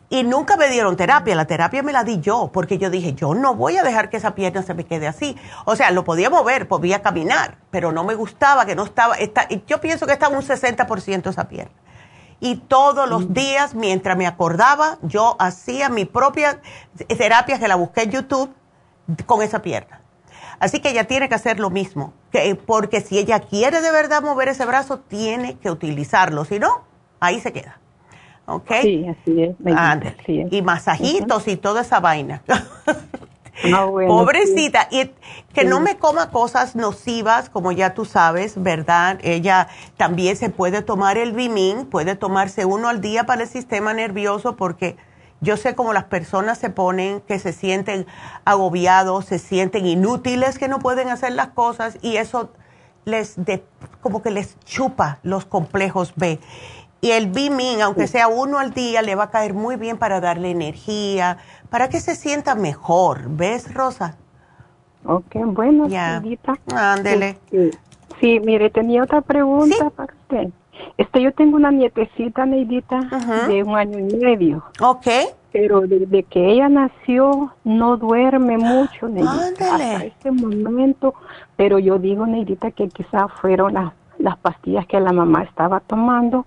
S3: Y nunca me dieron terapia, la terapia me la di yo, porque yo dije, yo no voy a dejar que esa pierna se me quede así. O sea, lo podía mover, podía caminar, pero no me gustaba que no estaba, está, yo pienso que estaba un 60% esa pierna. Y todos los mm. días, mientras me acordaba, yo hacía mi propia terapia que la busqué en YouTube con esa pierna. Así que ella tiene que hacer lo mismo, que, porque si ella quiere de verdad mover ese brazo, tiene que utilizarlo, si no, ahí se queda. ¿ok?
S10: Sí, así es.
S3: Y masajitos y toda esa vaina. Ah, Pobrecita, y que no me coma cosas nocivas, como ya tú sabes, ¿verdad? Ella también se puede tomar el Bimin, puede tomarse uno al día para el sistema nervioso, porque yo sé cómo las personas se ponen, que se sienten agobiados, se sienten inútiles, que no pueden hacer las cosas, y eso les de, como que les chupa los complejos B. Y el Bimin, aunque sea uno al día, le va a caer muy bien para darle energía, para que se sienta mejor. ¿Ves, Rosa?
S10: Ok, bueno,
S3: ya. Ándele.
S10: Sí, mire, tenía otra pregunta para usted. Este, yo tengo una nietecita, Neidita, de un año y medio.
S3: Ok.
S10: Pero desde que ella nació, no duerme mucho, Neidita. Hasta este momento. Pero yo digo, Neidita, que quizás fueron las, las pastillas que la mamá estaba tomando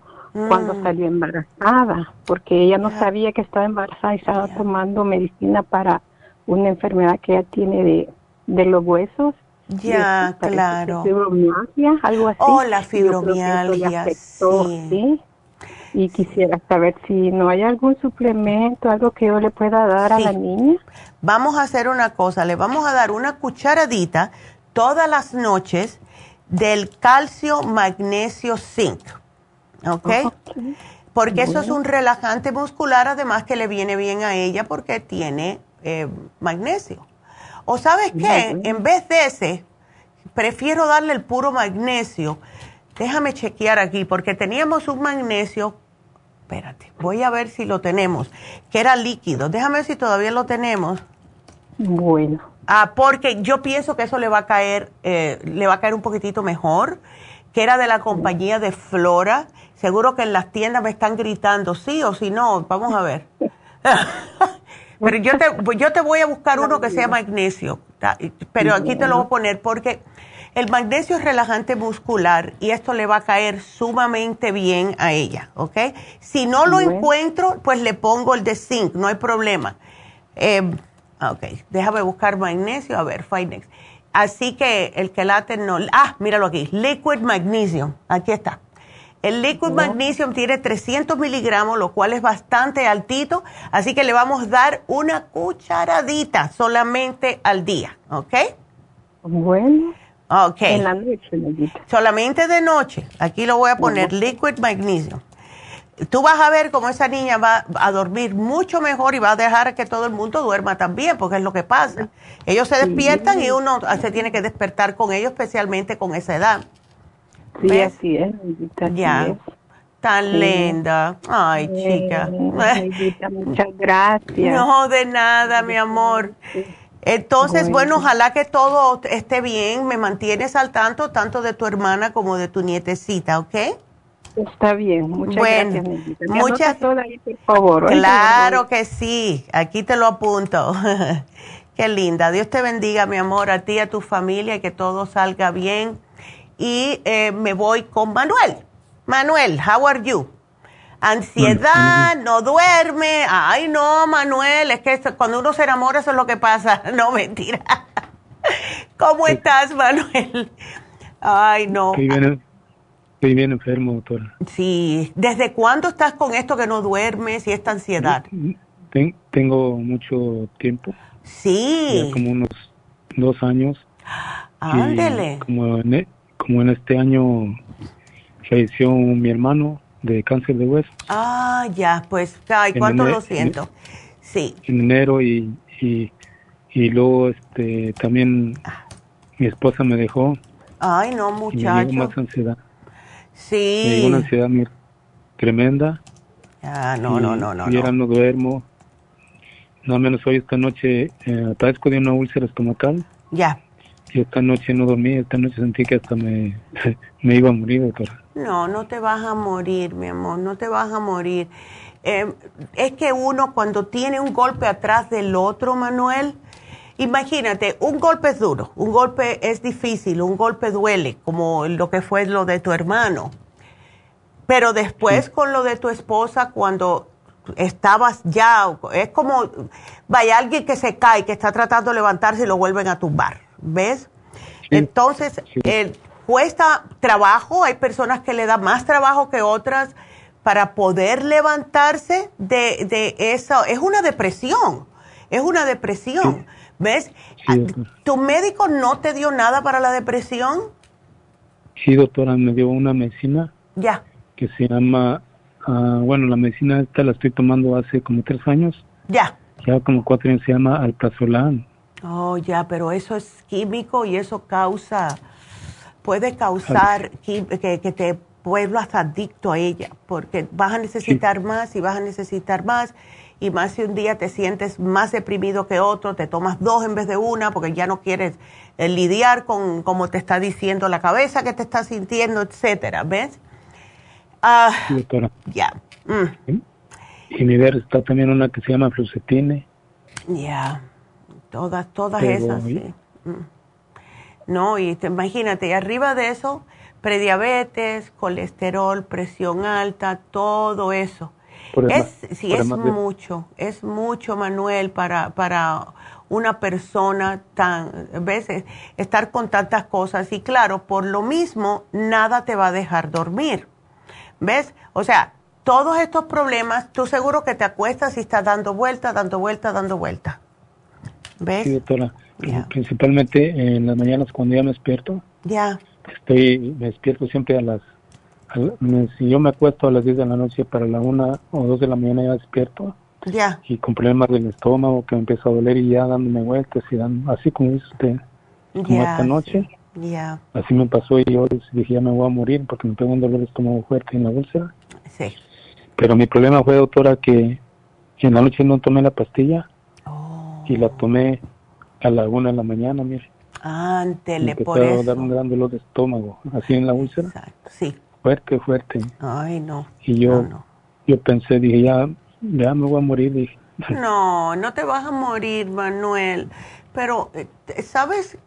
S10: cuando mm. salió embarazada, porque ella no sabía que estaba embarazada y estaba tomando medicina para una enfermedad que ella tiene de, de los huesos.
S3: Ya, claro.
S10: Fibromialgia, algo así.
S3: Oh, la fibromialgia, sí.
S10: Y quisiera saber si no hay algún suplemento, algo que yo le pueda dar a la niña.
S3: Vamos a hacer una cosa, le vamos a dar una cucharadita todas las noches del calcio, magnesio, zinc ¿ok? Porque eso es un relajante muscular, además que le viene bien a ella porque tiene eh, magnesio. O sabes qué, en vez de ese, prefiero darle el puro magnesio. Déjame chequear aquí, porque teníamos un magnesio, espérate, voy a ver si lo tenemos, que era líquido. Déjame ver si todavía lo tenemos.
S10: Bueno.
S3: Ah, porque yo pienso que eso le va a caer, eh, le va a caer un poquitito mejor, que era de la compañía de Flora Seguro que en las tiendas me están gritando, sí o si no, vamos a ver. pero yo te, yo te voy a buscar uno que sea magnesio, pero aquí te lo voy a poner porque el magnesio es relajante muscular y esto le va a caer sumamente bien a ella, ¿ok? Si no lo encuentro, pues le pongo el de zinc, no hay problema. Eh, ok, déjame buscar magnesio, a ver, Finex. Así que el que late no, ah, míralo aquí, liquid magnesium, aquí está. El liquid magnesium tiene 300 miligramos, lo cual es bastante altito, así que le vamos a dar una cucharadita solamente al día, ¿ok?
S10: Bueno.
S3: Ok. En la noche, Solamente de noche. Aquí lo voy a poner, liquid magnesium. Tú vas a ver cómo esa niña va a dormir mucho mejor y va a dejar que todo el mundo duerma también, porque es lo que pasa. Ellos se despiertan y uno se tiene que despertar con ellos, especialmente con esa edad.
S10: Sí, así es.
S3: ya. Tan linda. Ay, chica.
S10: muchas gracias.
S3: No, de nada, mi amor. Entonces, bueno. ojalá que todo esté bien. Me mantienes al tanto, tanto de tu hermana como de tu nietecita, ¿ok?
S10: Está bien, muchas gracias.
S3: Muchas por favor. Claro que sí, aquí te lo apunto. Qué linda. Dios te bendiga, mi amor, a ti a tu familia, y que todo salga bien. Y eh, me voy con Manuel. Manuel, how are you? Ansiedad, no duerme. Ay, no, Manuel, es que cuando uno se enamora eso es lo que pasa. No, mentira. ¿Cómo estás, Manuel? Ay, no.
S11: Estoy bien, enfermo, doctora.
S3: Sí. ¿Desde cuándo estás con esto que no duermes y esta ansiedad?
S11: tengo mucho tiempo.
S3: Sí.
S11: como unos dos años.
S3: Ándele.
S11: Como e, como en este año falleció mi hermano de cáncer de hueso.
S3: Ah, ya, pues, ay, cuánto lo siento. sí.
S11: En enero y, y, y, luego este, también mi esposa me dejó.
S3: Ay, no, muchacho.
S11: me dio más ansiedad.
S3: Sí.
S11: Me dio una ansiedad tremenda.
S3: Ah, no, no, no, no.
S11: Y ahora no duermo. No menos hoy esta noche eh, padezco de una úlcera estomacal.
S3: Ya.
S11: Y esta noche no dormí, esta noche sentí que hasta me, me iba a morir, doctora.
S3: No, no te vas a morir, mi amor, no te vas a morir. Eh, es que uno cuando tiene un golpe atrás del otro, Manuel, imagínate, un golpe es duro, un golpe es difícil, un golpe duele, como lo que fue lo de tu hermano. Pero después con lo de tu esposa, cuando estabas ya, es como, vaya alguien que se cae, que está tratando de levantarse y lo vuelven a tumbar, ¿ves? Entonces, eh, cuesta trabajo, hay personas que le da más trabajo que otras para poder levantarse de, de eso. Es una depresión, es una depresión, ¿ves? ¿Tu médico no te dio nada para la depresión?
S11: Sí, doctora, me dio una medicina.
S3: Ya.
S11: Que se llama Ah, bueno, la medicina esta la estoy tomando hace como tres años.
S3: Ya.
S11: Ya como cuatro años se llama alprazolam.
S3: Oh, ya, pero eso es químico y eso causa, puede causar que, que, te vuelvas adicto a ella, porque vas a necesitar más y vas a necesitar más, y más si un día te sientes más deprimido que otro, te tomas dos en vez de una, porque ya no quieres eh, lidiar con como te está diciendo la cabeza que te está sintiendo, etcétera, ¿ves?
S11: Ah, doctora.
S3: Ya.
S11: Mm. Y mi ver está también una que se llama flucetine.
S3: Ya. Todas, todas esas, sí. Mm. No, y imagínate, y arriba de eso, prediabetes, colesterol, presión alta, todo eso. es, sí, es mucho, es mucho, Manuel, para, para una persona tan, veces, estar con tantas cosas. Y claro, por lo mismo, nada te va a dejar dormir. ¿Ves? O sea, todos estos problemas, tú seguro que te acuestas y estás dando vuelta, dando vuelta, dando vuelta. ¿Ves?
S11: Sí, doctora. Principalmente en las mañanas cuando ya me despierto.
S3: Ya.
S11: Estoy, me despierto siempre a las, si yo me acuesto a las 10 de la noche para la 1 o 2 de la mañana ya despierto.
S3: Ya.
S11: Y con problemas del estómago que me empieza a doler y ya dándome vueltas y dando, así como dice usted, como esta noche. Así me pasó y yo dije, ya me voy a morir porque me pegó un dolor de estómago fuerte en la úlcera.
S3: Sí.
S11: Pero mi problema fue, doctora, que en la noche no tomé la pastilla y la tomé a la una de la mañana, mire.
S3: Ántele, por eso.
S11: a dar un gran dolor de estómago, así en la úlcera.
S3: Exacto, sí.
S11: Fuerte, fuerte.
S3: Ay, no.
S11: Y yo, yo pensé, dije, ya, ya me voy a morir, dije.
S3: No, no te vas a morir, Manuel. Pero, eh, ¿sabes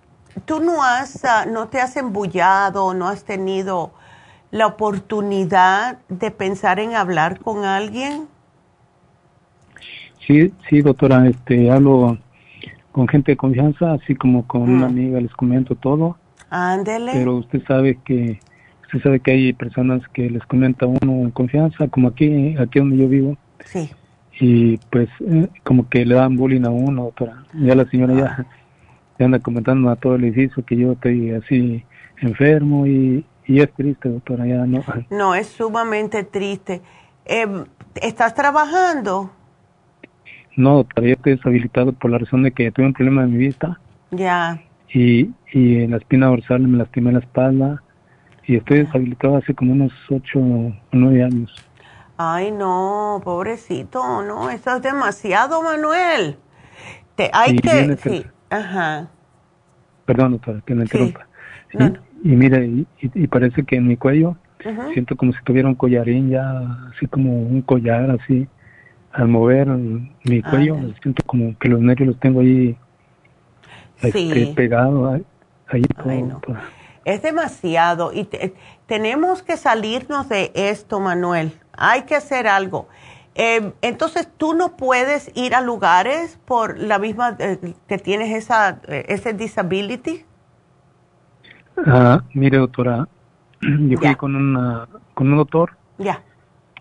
S3: tú no has, ah, no te has embullado, no has tenido la oportunidad de pensar en hablar con alguien?
S11: Sí, sí, doctora, este, hablo con gente de confianza, así como con una mm. amiga, les comento todo.
S3: Ándele.
S11: Pero usted sabe que, usted sabe que hay personas que les comenta uno en confianza, como aquí, aquí donde yo vivo.
S3: Sí.
S11: Y pues, eh, como que le dan bullying a uno, doctora. Ya la señora ya anda comentando a todo el edificio que yo estoy así enfermo y, y es triste, doctora, ya no.
S3: No, es sumamente triste. Eh, ¿Estás trabajando?
S11: No, todavía estoy deshabilitado por la razón de que tuve un problema en mi vista.
S3: Ya.
S11: Y, y en la espina dorsal me lastimé la espalda y estoy deshabilitado hace como unos ocho o nueve años.
S3: Ay, no, pobrecito, no, eso es demasiado, Manuel. Te, hay que, sí, ajá.
S11: Perdón, doctora, que me interrumpa. Y mire, y, parece que en mi cuello siento como si tuviera un collarín ya, así como un collar, así. Al mover mi cuello, siento como que los nervios los tengo ahí este, pegados. Ahí,
S3: Es demasiado y tenemos que salirnos de esto, Manuel. Hay que hacer algo. Eh, entonces, ¿tú no puedes ir a lugares por la misma eh, que tienes esa eh, ese disability?
S11: Ah, mire, doctora, yo fui con, una, con un doctor.
S3: Ya.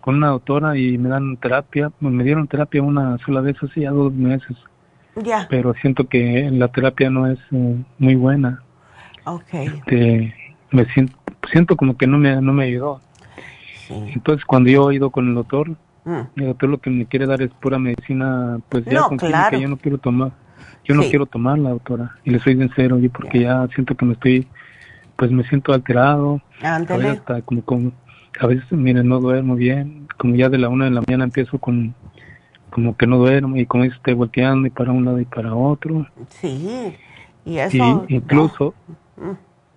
S11: Con una doctora y me dan terapia. Me dieron terapia una sola vez hace ya dos meses.
S3: Ya.
S11: Pero siento que la terapia no es eh, muy buena.
S3: Ok.
S11: Este, me siento, siento como que no me, no me ayudó. Entonces, cuando yo he ido con el doctor, mm. el doctor lo que me quiere dar es pura medicina, pues ya
S3: con claro.
S11: que yo no quiero tomar. Yo no quiero tomarla, doctora. Y le soy sincero, yo porque ya siento que me estoy pues me siento alterado.
S3: A veces
S11: como, a veces, miren, no duermo bien. Como ya de la una de la mañana empiezo con, como que no duermo y como estoy volteando y para un lado y para otro.
S3: Sí, y eso.
S11: incluso, mm.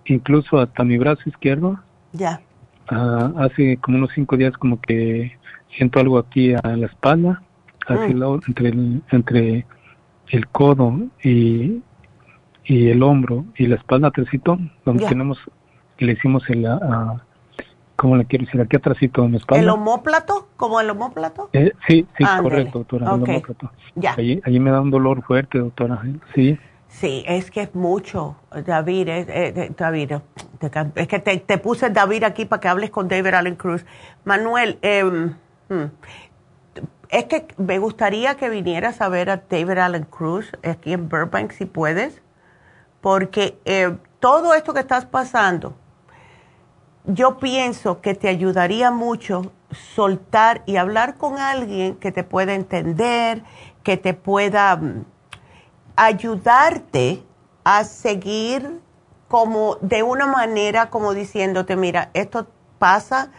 S11: incluso hasta mi brazo izquierdo.
S3: Ya.
S11: Ah, hace como unos cinco días como que siento algo aquí a la espalda, así mm. entre el, entre el codo y, y el hombro y la espalda atrásito, donde tenemos, le hicimos el, uh, ¿cómo le quiero decir? Aquí atrásito en la espalda.
S3: ¿El homóplato? ¿Como el homóplato?
S11: Eh, sí, sí, correcto, doctora, el homóplato.
S3: Ya.
S11: Allí, allí me da un dolor fuerte, doctora, sí.
S3: Sí, es que es mucho, David, eh, eh, David, es que te, te, puse David aquí para que hables con David Allen Cruz. Manuel, eh, es que me gustaría que vinieras a ver a David Allen Cruz aquí en Burbank, si puedes porque eh, todo esto que estás pasando, yo pienso que te ayudaría mucho soltar y hablar con alguien que te pueda entender, que te pueda mm, ayudarte a seguir como de una manera como diciéndote, mira, esto pasa,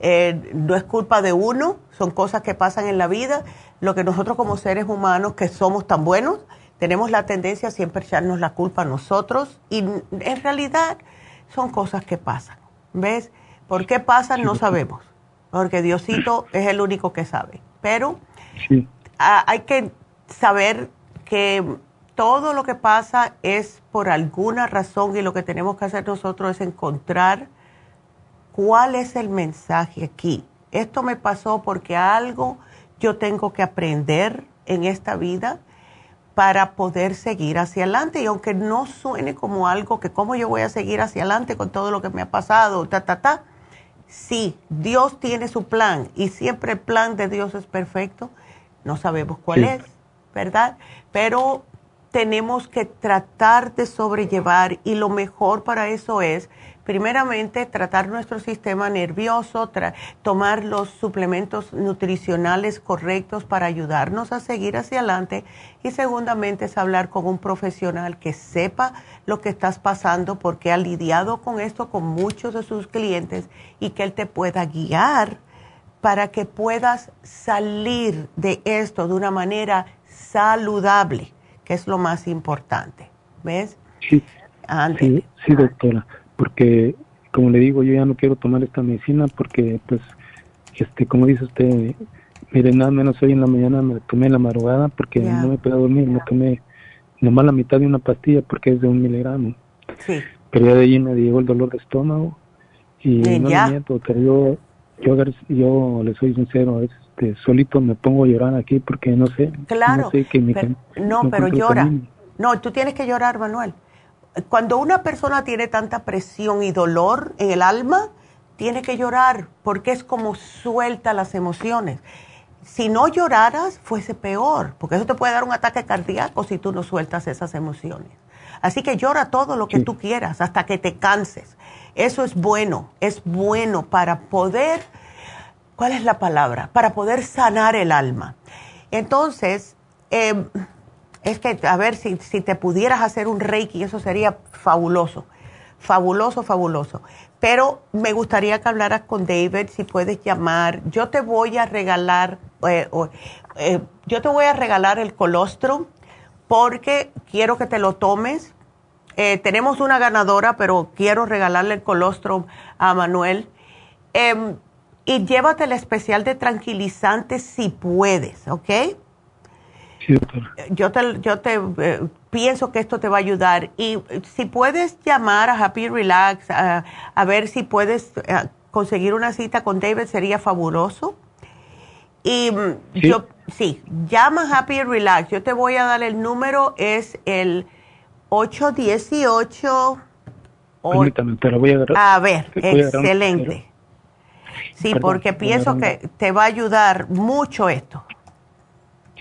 S3: eh, no es culpa de uno, son cosas que pasan en la vida, lo que nosotros como seres humanos que somos tan buenos, tenemos la tendencia a siempre echarnos la culpa a nosotros y en realidad son cosas que pasan. ¿Ves? ¿Por qué pasan? No sabemos, porque Diosito es el único que sabe. Pero hay que saber que todo lo que pasa es por alguna razón y lo que tenemos que hacer nosotros es encontrar cuál es el mensaje aquí. Esto me pasó porque algo yo tengo que aprender en esta vida para poder seguir hacia adelante. Y aunque no suene como algo que cómo yo voy a seguir hacia adelante con todo lo que me ha pasado, ta, ta, ta, sí, Dios tiene su plan y siempre el plan de Dios es perfecto. No sabemos cuál es, ¿verdad? Pero tenemos que tratar de sobrellevar y lo mejor para eso es primeramente, tratar nuestro sistema nervioso, tomar los suplementos nutricionales correctos para ayudarnos a seguir hacia adelante. Y segundamente es hablar con un profesional que sepa lo que estás pasando porque ha lidiado con esto con muchos de sus clientes y que él te pueda guiar para que puedas salir de esto de una manera saludable, que es lo más importante. ¿Ves?
S11: Sí, sí, sí, doctora porque como le digo yo ya no quiero tomar esta medicina porque pues este como dice usted mire nada menos hoy en la mañana me tomé la madrugada porque no me puedo dormir me tomé nomás la mitad de una pastilla porque es de un miligramo.
S3: Sí.
S11: pero ya de allí me llegó el dolor de estómago y no le miento pero yo yo yo le soy sincero a veces este, solito me pongo a llorar aquí porque no sé
S3: claro
S11: no sé que
S3: no pero llora. no tú tienes que llorar Manuel cuando una persona tiene tanta presión y dolor en el alma, tiene que llorar porque es como suelta las emociones. Si no lloraras, fuese peor, porque eso te puede dar un ataque cardíaco si tú no sueltas esas emociones. Así que llora todo lo que tú quieras hasta que te canses. Eso es bueno, es bueno para poder, ¿cuál es la palabra? Para poder sanar el alma. Entonces, em, es que, a ver, si, si te pudieras hacer un reiki, eso sería fabuloso, fabuloso, fabuloso. Pero me gustaría que hablaras con David, si puedes llamar. Yo te voy a regalar, eh, eh, yo te voy a regalar el colostrum porque quiero que te lo tomes. Eh, tenemos una ganadora, pero quiero regalarle el colostrum a Manuel. Em, y llévate el especial de tranquilizante si puedes, ¿ok? Yo te, yo te eh, pienso que esto te va a ayudar. Y si puedes llamar a Happy Relax a, ver si puedes eh, conseguir una cita con David, sería fabuloso. Y mm, yo, sí, llama a Happy Relax. Yo te voy a dar el número, es el 818.
S11: Permítame, te lo voy a dar.
S3: A ver, excelente. Sí, porque pienso que te va a ayudar mucho esto.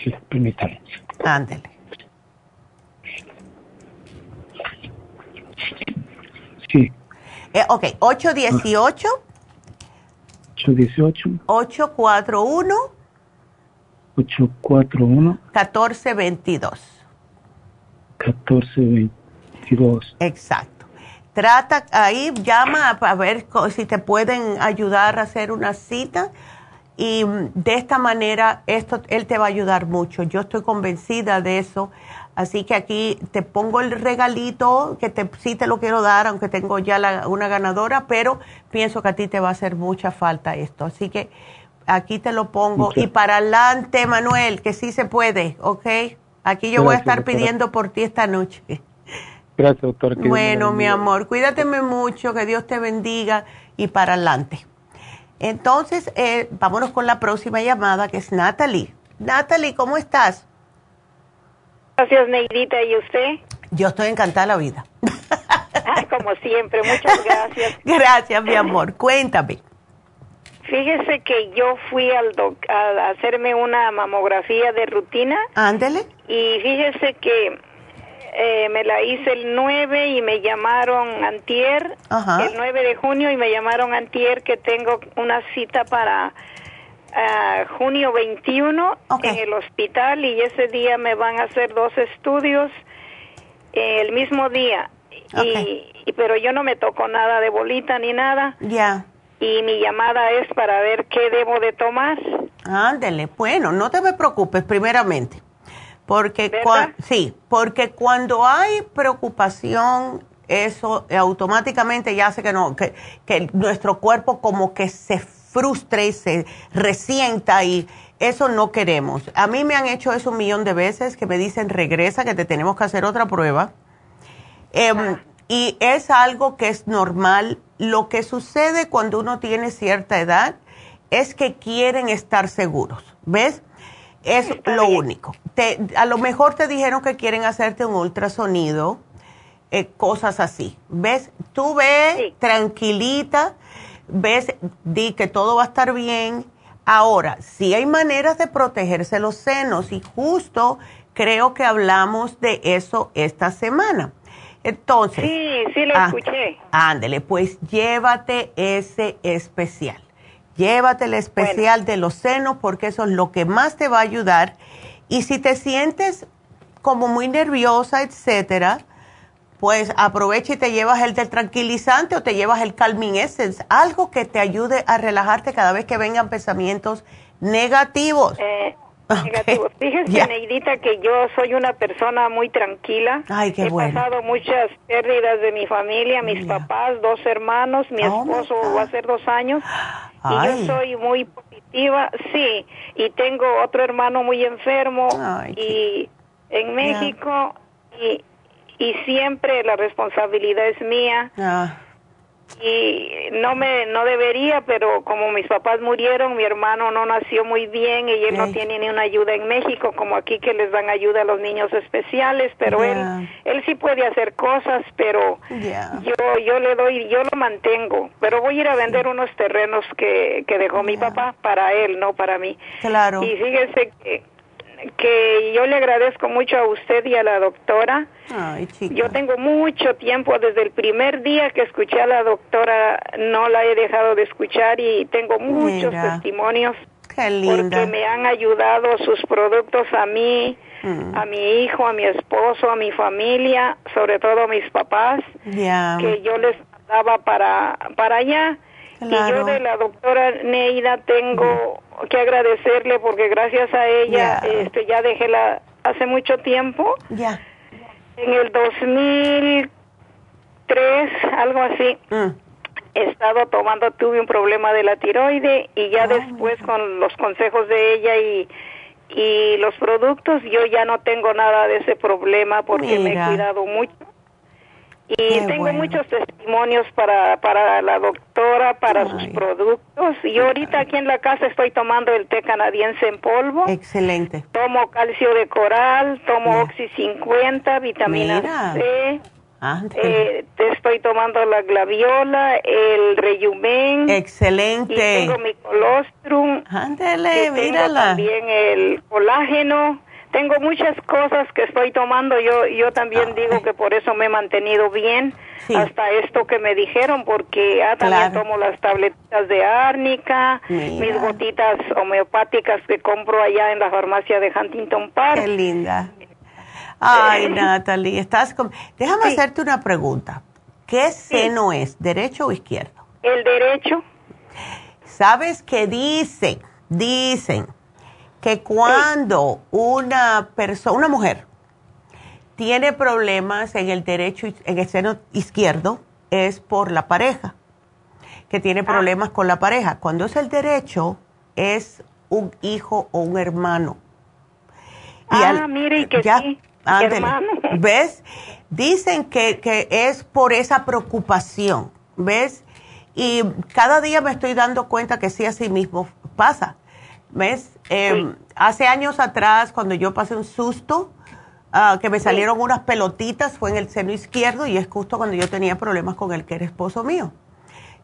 S11: Sí, permítame.
S3: Ándele.
S11: Sí.
S3: Eh, ok, 818.
S11: 818.
S3: 841.
S11: 841.
S3: 1422.
S11: 1422.
S3: Exacto. Trata ahí, llama a ver si te pueden ayudar a hacer una cita y mm, de esta manera, esto, él te va a ayudar mucho. Yo estoy convencida de eso. Así que aquí te pongo el regalito, que te, sí te lo quiero dar, aunque tengo ya una ganadora, pero pienso que a ti te va a hacer mucha falta esto. Así que aquí te lo pongo. Y para adelante, Manuel, que sí se puede, ¿ok? Aquí yo voy a estar pidiendo por ti esta noche.
S11: Gracias, doctor.
S3: Bueno, mi amor, cuídateme mucho, que Dios te bendiga y para adelante. Entonces, eh, vámonos con la próxima llamada, que es Natalie. Natalie, ¿cómo estás?
S12: Gracias, Neidita. ¿Y usted?
S3: Yo estoy encantada de la vida.
S12: Como siempre, muchas gracias.
S3: gracias, mi amor. Cuéntame.
S12: Fíjese que yo fui al a hacerme una mamografía de rutina.
S3: Ándele.
S12: Y fíjese que eh, me la hice el 9 y me llamaron antier, el 9 de junio y me llamaron antier que tengo una cita para uh, junio 21 en el hospital y ese día me van a hacer dos estudios eh, el mismo día. Y, pero yo no me toco nada de bolita ni nada.
S3: Ya.
S12: Y mi llamada es para ver qué debo de tomar.
S3: Ándele, bueno, no te me preocupes primeramente. Porque sí, porque cuando hay preocupación, eso automáticamente ya hace que no, que, que nuestro cuerpo como que se frustre y se resienta y eso no queremos. A mí me han hecho eso un millón de veces que me dicen regresa, que te tenemos que hacer otra prueba. Em, y es algo que es normal. Lo que sucede cuando uno tiene cierta edad es que quieren estar seguros. ¿Ves? Es lo único. Te, a lo mejor te dijeron que quieren hacerte un ultrasonido, eh, cosas así. ¿Ves? Tú ves tranquilita, ves, di que todo va a estar bien. Ahora, sí hay maneras de protegerse los senos y justo creo que hablamos de eso esta semana. Entonces.
S12: Sí, sí lo ah, escuché.
S3: Ándele, pues llévate ese especial. Llévate el especial de los senos porque eso es lo que más te va a ayudar. Y si te sientes como muy nerviosa, etcétera, pues aprovecha y te llevas el del tranquilizante o te llevas el Calming Essence, algo que te ayude a relajarte cada vez que vengan pensamientos negativos.
S12: Eh, negativos. Fíjese, Neidita, que yo soy una persona muy tranquila.
S3: Ay, qué
S12: He pasado muchas pérdidas de mi familia, mis papás, dos hermanos, mi oh, esposo va a ser dos años. Y yo soy muy positiva, sí, y tengo otro hermano muy enfermo y en México y, y siempre la responsabilidad es mía. Ah y no me no debería pero como mis papás murieron mi hermano no nació muy bien y él no tiene ni una ayuda en México como aquí que les dan ayuda a los niños especiales pero él él sí puede hacer cosas pero yo yo le doy yo lo mantengo pero voy a ir a vender unos terrenos que, que dejó mi papá para él no para mí.
S3: Claro.
S12: Y fíjese que que yo le agradezco mucho a usted y a la doctora. Ay, yo tengo mucho tiempo, desde el primer día que escuché a la doctora, no la he dejado de escuchar y tengo muchos testimonios. Porque me han ayudado sus productos a mí, mm. a mi hijo, a mi esposo, a mi familia, sobre todo a mis papás, que yo les daba para, para allá. Y yo de la doctora Neida tengo que agradecerle porque gracias a ella este ya dejé la hace mucho tiempo.
S3: Ya.
S12: En el 2003, algo así. Mm. He estado tomando, tuve un problema de la tiroide y ya después con los consejos de ella y y los productos yo ya no tengo nada de ese problema porque me he cuidado mucho y tengo muchos testimonios para, para la doctora, para sus productos. Y ahorita aquí en la casa estoy tomando el té canadiense en polvo.
S3: Excelente.
S12: Tomo calcio de coral, tomo Oxy 50, vitamina C. Eh, te estoy tomando la glaviola, el reyumen.
S3: Excelente. Y
S12: tengo mi colostrum.
S3: Ándale, mírala.
S12: también el colágeno tengo muchas cosas que estoy tomando. Yo yo también ah, digo que por eso me he mantenido bien hasta esto que me dijeron, porque ah, también tomo las tabletas de árnica, mis gotitas homeopáticas que compro allá en la farmacia de Huntington Park.
S3: Qué linda. Ay, Natalie, estás con... Déjame hacerte una pregunta. ¿Qué seno es, derecho o izquierdo?
S12: El derecho.
S3: ¿Sabes qué dicen? Dicen que cuando una persona, una mujer, tiene problemas en el derecho, en el seno izquierdo, es por la pareja, que tiene ah. problemas con la pareja. Cuando es el derecho, es un hijo o un hermano.
S12: ah, mire, y que ya, sí, hermano.
S3: ¿Ves? Dicen que, que es por esa preocupación, ¿ves? Y cada día me estoy dando cuenta que sí, así mismo pasa. ¿Ves? Em, hace años atrás, cuando yo pasé un susto, ah, que me salieron unas pelotitas, fue en el seno izquierdo y es justo cuando yo tenía problemas con el que era esposo mío.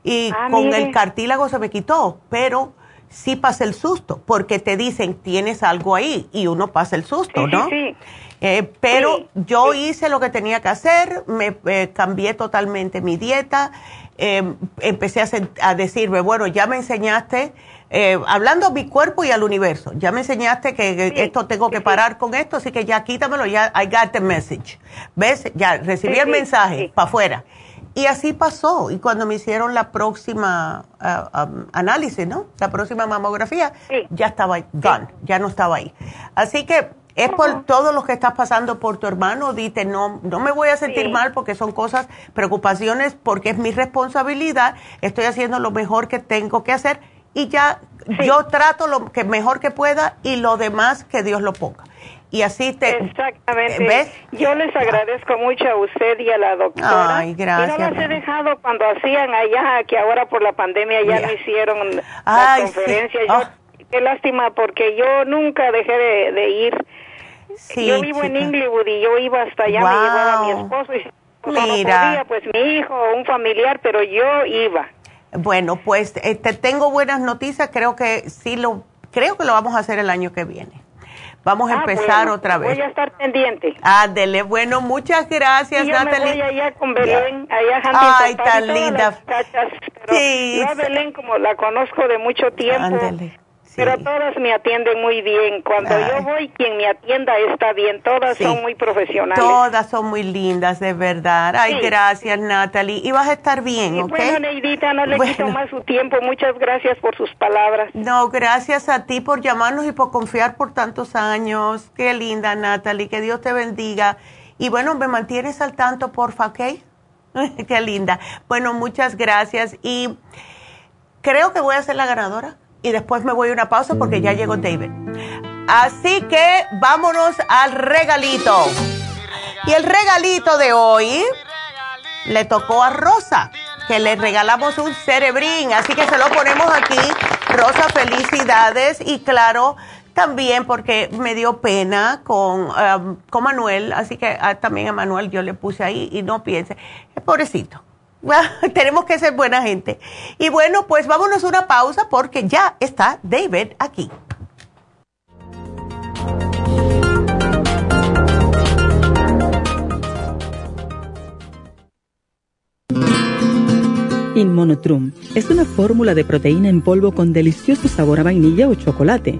S3: Y ah, con el cartílago se me quitó, pero sí pasé el susto, porque te dicen, tienes algo ahí, y uno pasa el susto, ¿no? Sí, eh, pero yo hice lo que tenía que hacer, me eh, cambié totalmente mi dieta, em, empecé a, a decirme, bueno, ya me enseñaste eh, hablando a mi cuerpo y al universo. Ya me enseñaste que esto tengo que parar con esto, así que ya quítamelo, ya I got the message. ¿Ves? Ya recibí el mensaje para afuera. Y así pasó. Y cuando me hicieron la próxima uh, um, análisis, ¿no? La próxima mamografía, ya estaba gone, ya no estaba ahí. Así que es por todo lo que estás pasando por tu hermano. Dite, no, no me voy a sentir mal porque son cosas, preocupaciones, porque es mi responsabilidad. Estoy haciendo lo mejor que tengo que hacer y ya yo trato lo que mejor que pueda y lo demás que Dios lo ponga. Y así te...
S12: Exactamente. ¿Ves? Yo les agradezco mucho a usted y a la doctora.
S3: Ay, gracias.
S12: Y no las he dejado cuando hacían allá, que ahora por la pandemia ya no hicieron la conferencia. Ah. Qué lástima, porque yo nunca dejé de, ir. yo vivo en Inglewood y yo iba hasta allá, me llevaba mi esposo y Mira. pues mi hijo, un familiar, pero yo iba.
S3: Bueno, pues te este, tengo buenas noticias, creo que sí lo, creo que lo vamos a hacer el año que viene. Vamos a ah, empezar otra vez.
S12: Voy a estar pendiente.
S3: Ándele, bueno, muchas gracias,
S12: y yo Me voy allá con Belén, allá
S3: Ay, tan linda.
S12: sí. Yo a Belén como la conozco de mucho tiempo. Ándele. Pero todas me atienden muy bien. Cuando yo voy, quien me atienda está bien. Todas son muy profesionales.
S3: Todas son muy lindas, de verdad. Ay, gracias, Natalie. Y vas a estar bien, ¿ok?
S12: Bueno, Neidita, no le quito más su tiempo. Muchas gracias por sus palabras.
S3: No, gracias a ti por llamarnos y por confiar por tantos años. Qué linda, Natalie. Que Dios te bendiga. Y bueno, me mantienes al tanto, porfa, ¿ok? Qué linda. Bueno, muchas gracias. Y creo que voy a ser la ganadora y después me voy a una pausa porque ya llegó David. Así que vámonos al regalito. Y el regalito de hoy le tocó a Rosa, que le regalamos un cerebrín. Así que se lo ponemos aquí. Rosa, felicidades. Y claro, también porque me dio pena con, um, con Manuel. Así que ah, también a Manuel yo le puse ahí y no piense, pobrecito Tenemos que ser buena gente. Y bueno, pues vámonos a una pausa porque ya está David aquí.
S13: Inmonotrum es una fórmula de proteína en polvo con delicioso sabor a vainilla o chocolate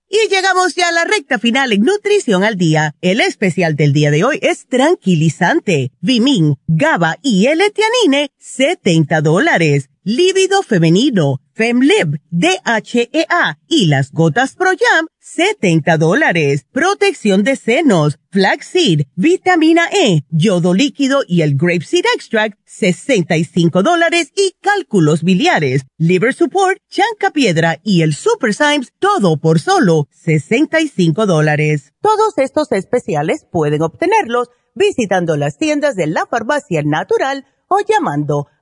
S4: Y llegamos ya a la recta final en Nutrición al Día. El especial del día de hoy es tranquilizante. Vimin, GABA y L-Tianine, 70 dólares
S3: lívido femenino, FemLib, DHEA y las gotas Pro Jam, 70 dólares. Protección de senos, flaxseed, vitamina E, yodo líquido y el grapeseed extract, 65 dólares y cálculos biliares, liver support, chanca piedra y el super Symes, todo por solo 65 dólares. Todos estos especiales pueden obtenerlos visitando las tiendas de la farmacia natural o llamando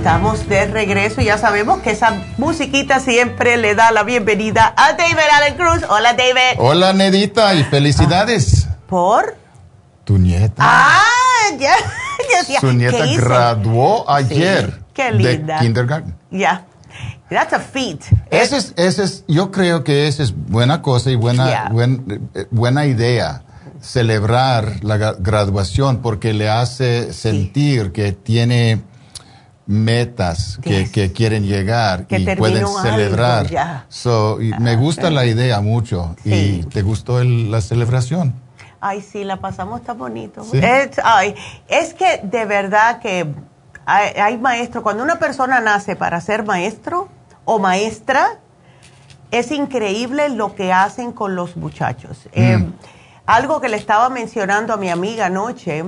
S3: Estamos de regreso y ya sabemos que esa musiquita siempre le da la bienvenida a David Allen Cruz. Hola, David.
S14: Hola, Nedita, y felicidades.
S3: ¿Por?
S14: Tu nieta.
S3: Ah, ya.
S14: Su nieta graduó ayer.
S3: Qué linda.
S14: De kindergarten.
S3: Ya. That's a feat.
S14: Ese es, ese es, yo creo que esa es buena cosa y buena, eh, buena idea celebrar la graduación porque le hace sentir que tiene metas que, quieren llegar y pueden celebrar. so, me gusta la idea mucho y te gustó la celebración.
S3: Ay, sí, la pasamos tan bonito. Es, ay, es que de verdad que hay, maestro, cuando una persona nace para ser maestro o maestra, es increíble lo que hacen con los muchachos. Eh, mm. algo que le estaba mencionando a mi amiga anoche,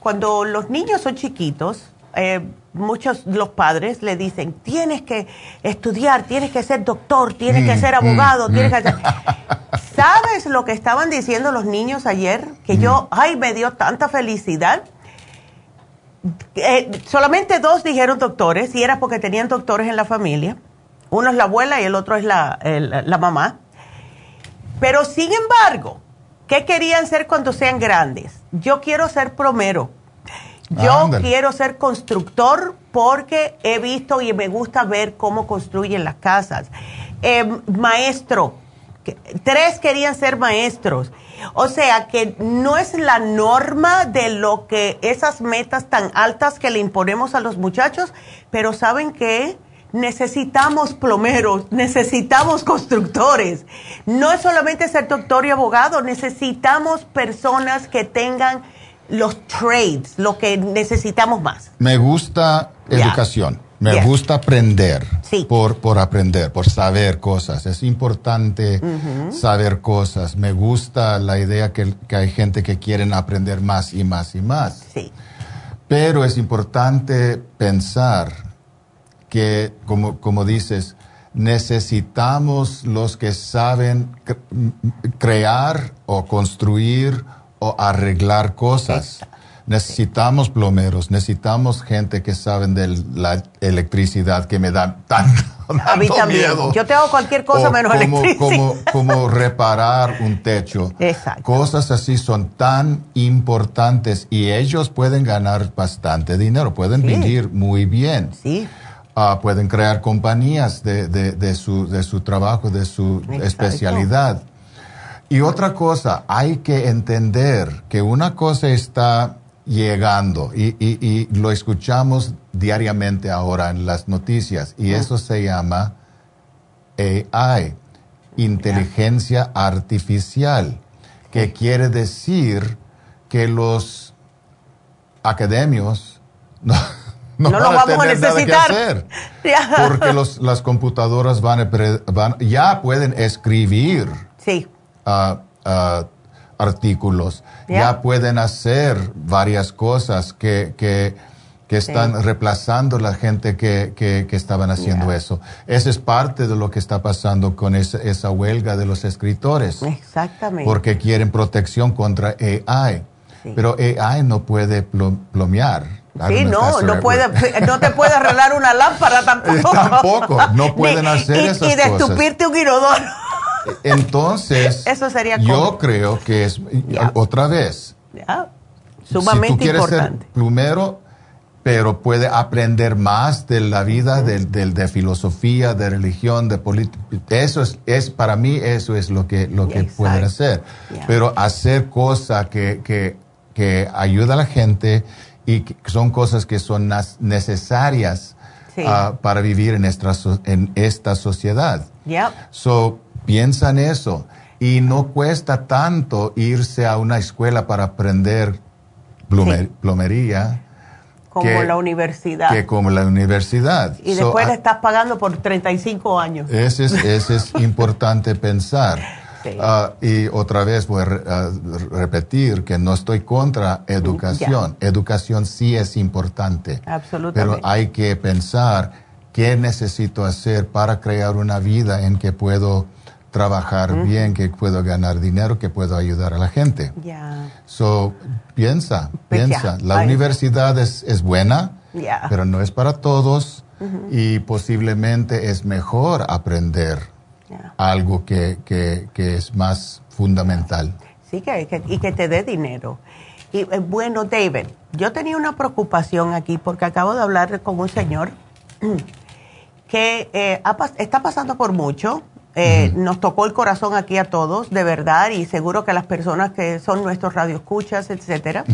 S3: cuando los niños son chiquitos, eh, muchos los padres le dicen, tienes que estudiar, tienes que ser doctor, tienes que mm, ser abogado, tienes que ser... Mm. ¿Sabes lo que estaban diciendo los niños ayer? Que yo, mm. ay, me dio tanta felicidad. Eh, solamente dos dijeron doctores y era porque tenían doctores en la familia. Uno es la abuela y el otro es la, la mamá. Pero sin embargo, ¿qué querían ser cuando sean grandes? Yo quiero ser promero yo quiero ser constructor porque he visto y me gusta ver cómo construyen las casas. Em, maestro, tres querían ser maestros. O sea que no es la norma de lo que esas metas tan altas que le imponemos a los muchachos, pero ¿saben qué? Necesitamos plomeros, necesitamos constructores. No es solamente ser doctor y abogado, necesitamos personas que tengan los trades, lo que necesitamos más.
S14: Me gusta educación. Me gusta aprender por, por aprender, por saber cosas. Es importante saber cosas. Me gusta la idea que, que, hay gente que quieren aprender más y más y más.
S3: Sí.
S14: Pero es importante pensar que, como, como dices, necesitamos los que saben crear o construir arreglar cosas. Necesitamos plomeros, necesitamos gente que saben de la electricidad que me da tanto,
S3: A mí también. Yo tengo cualquier cosa menos
S14: como, como, como, reparar un techo.
S3: Exacto.
S14: Cosas así son tan importantes y ellos pueden ganar bastante dinero, pueden vivir muy bien.
S3: Sí.
S14: Ah, pueden crear compañías de, de, su, de su trabajo, de su especialidad. Y otra cosa, hay que entender que una cosa está llegando y, lo escuchamos diariamente ahora en las noticias y eso se llama AI, inteligencia artificial, que quiere decir que los academios no, no, van a tener nada que hacer. Porque los, las computadoras van, van, ya pueden escribir.
S3: Sí
S14: artículos. Ya pueden hacer varias cosas que, que, que están reemplazando la gente que, que, que estaban haciendo eso. Eso es parte de lo que está pasando con esa, esa huelga de los escritores.
S3: Exactamente.
S14: Porque quieren protección contra AI. Pero AI no puede plomear.
S3: Sí, no, no, puede, no te puede arreglar una lámpara tampoco.
S14: tampoco, no pueden hacer esas cosas.
S3: Y destupirte un inodoro.
S14: Entonces, yo creo que es otra vez.
S3: Sumamente
S14: si tú quieres
S3: importante.
S14: Ser plumero, pero puede aprender más de la vida, de, de, filosofía, de religión, de política. Eso es, es, para mí, eso es lo que, lo que puede hacer. Pero hacer cosas que, que, que ayuda a la gente y que son cosas que son necesarias ah, para vivir en esta, en esta sociedad. So, piensa en eso. Y no cuesta tanto irse a una escuela para aprender plomería
S3: como la universidad.
S14: Que como la universidad.
S3: Y después le estás pagando por 35 años.
S14: Ese es, ese es importante pensar. Ah, y otra vez voy a repetir que no estoy contra educación. Educación sí es importante.
S3: Absolutamente.
S14: Pero hay que pensar qué necesito hacer para crear una vida en que puedo trabajar bien, que puedo ganar dinero, que puedo ayudar a la gente.
S3: Ya.
S14: So, piensa, piensa. La universidad es, es buena, pero no es para todos y posiblemente es mejor aprender algo que, que, que, es más fundamental.
S3: Sí, que, y que te dé dinero. Y eh, bueno, David, yo tenía una preocupación aquí porque acabo de hablar con un señor que eh, está pasando por mucho eh, nos tocó el corazón aquí a todos, de verdad, y seguro que las personas que son nuestros radioescuchas, etcétera.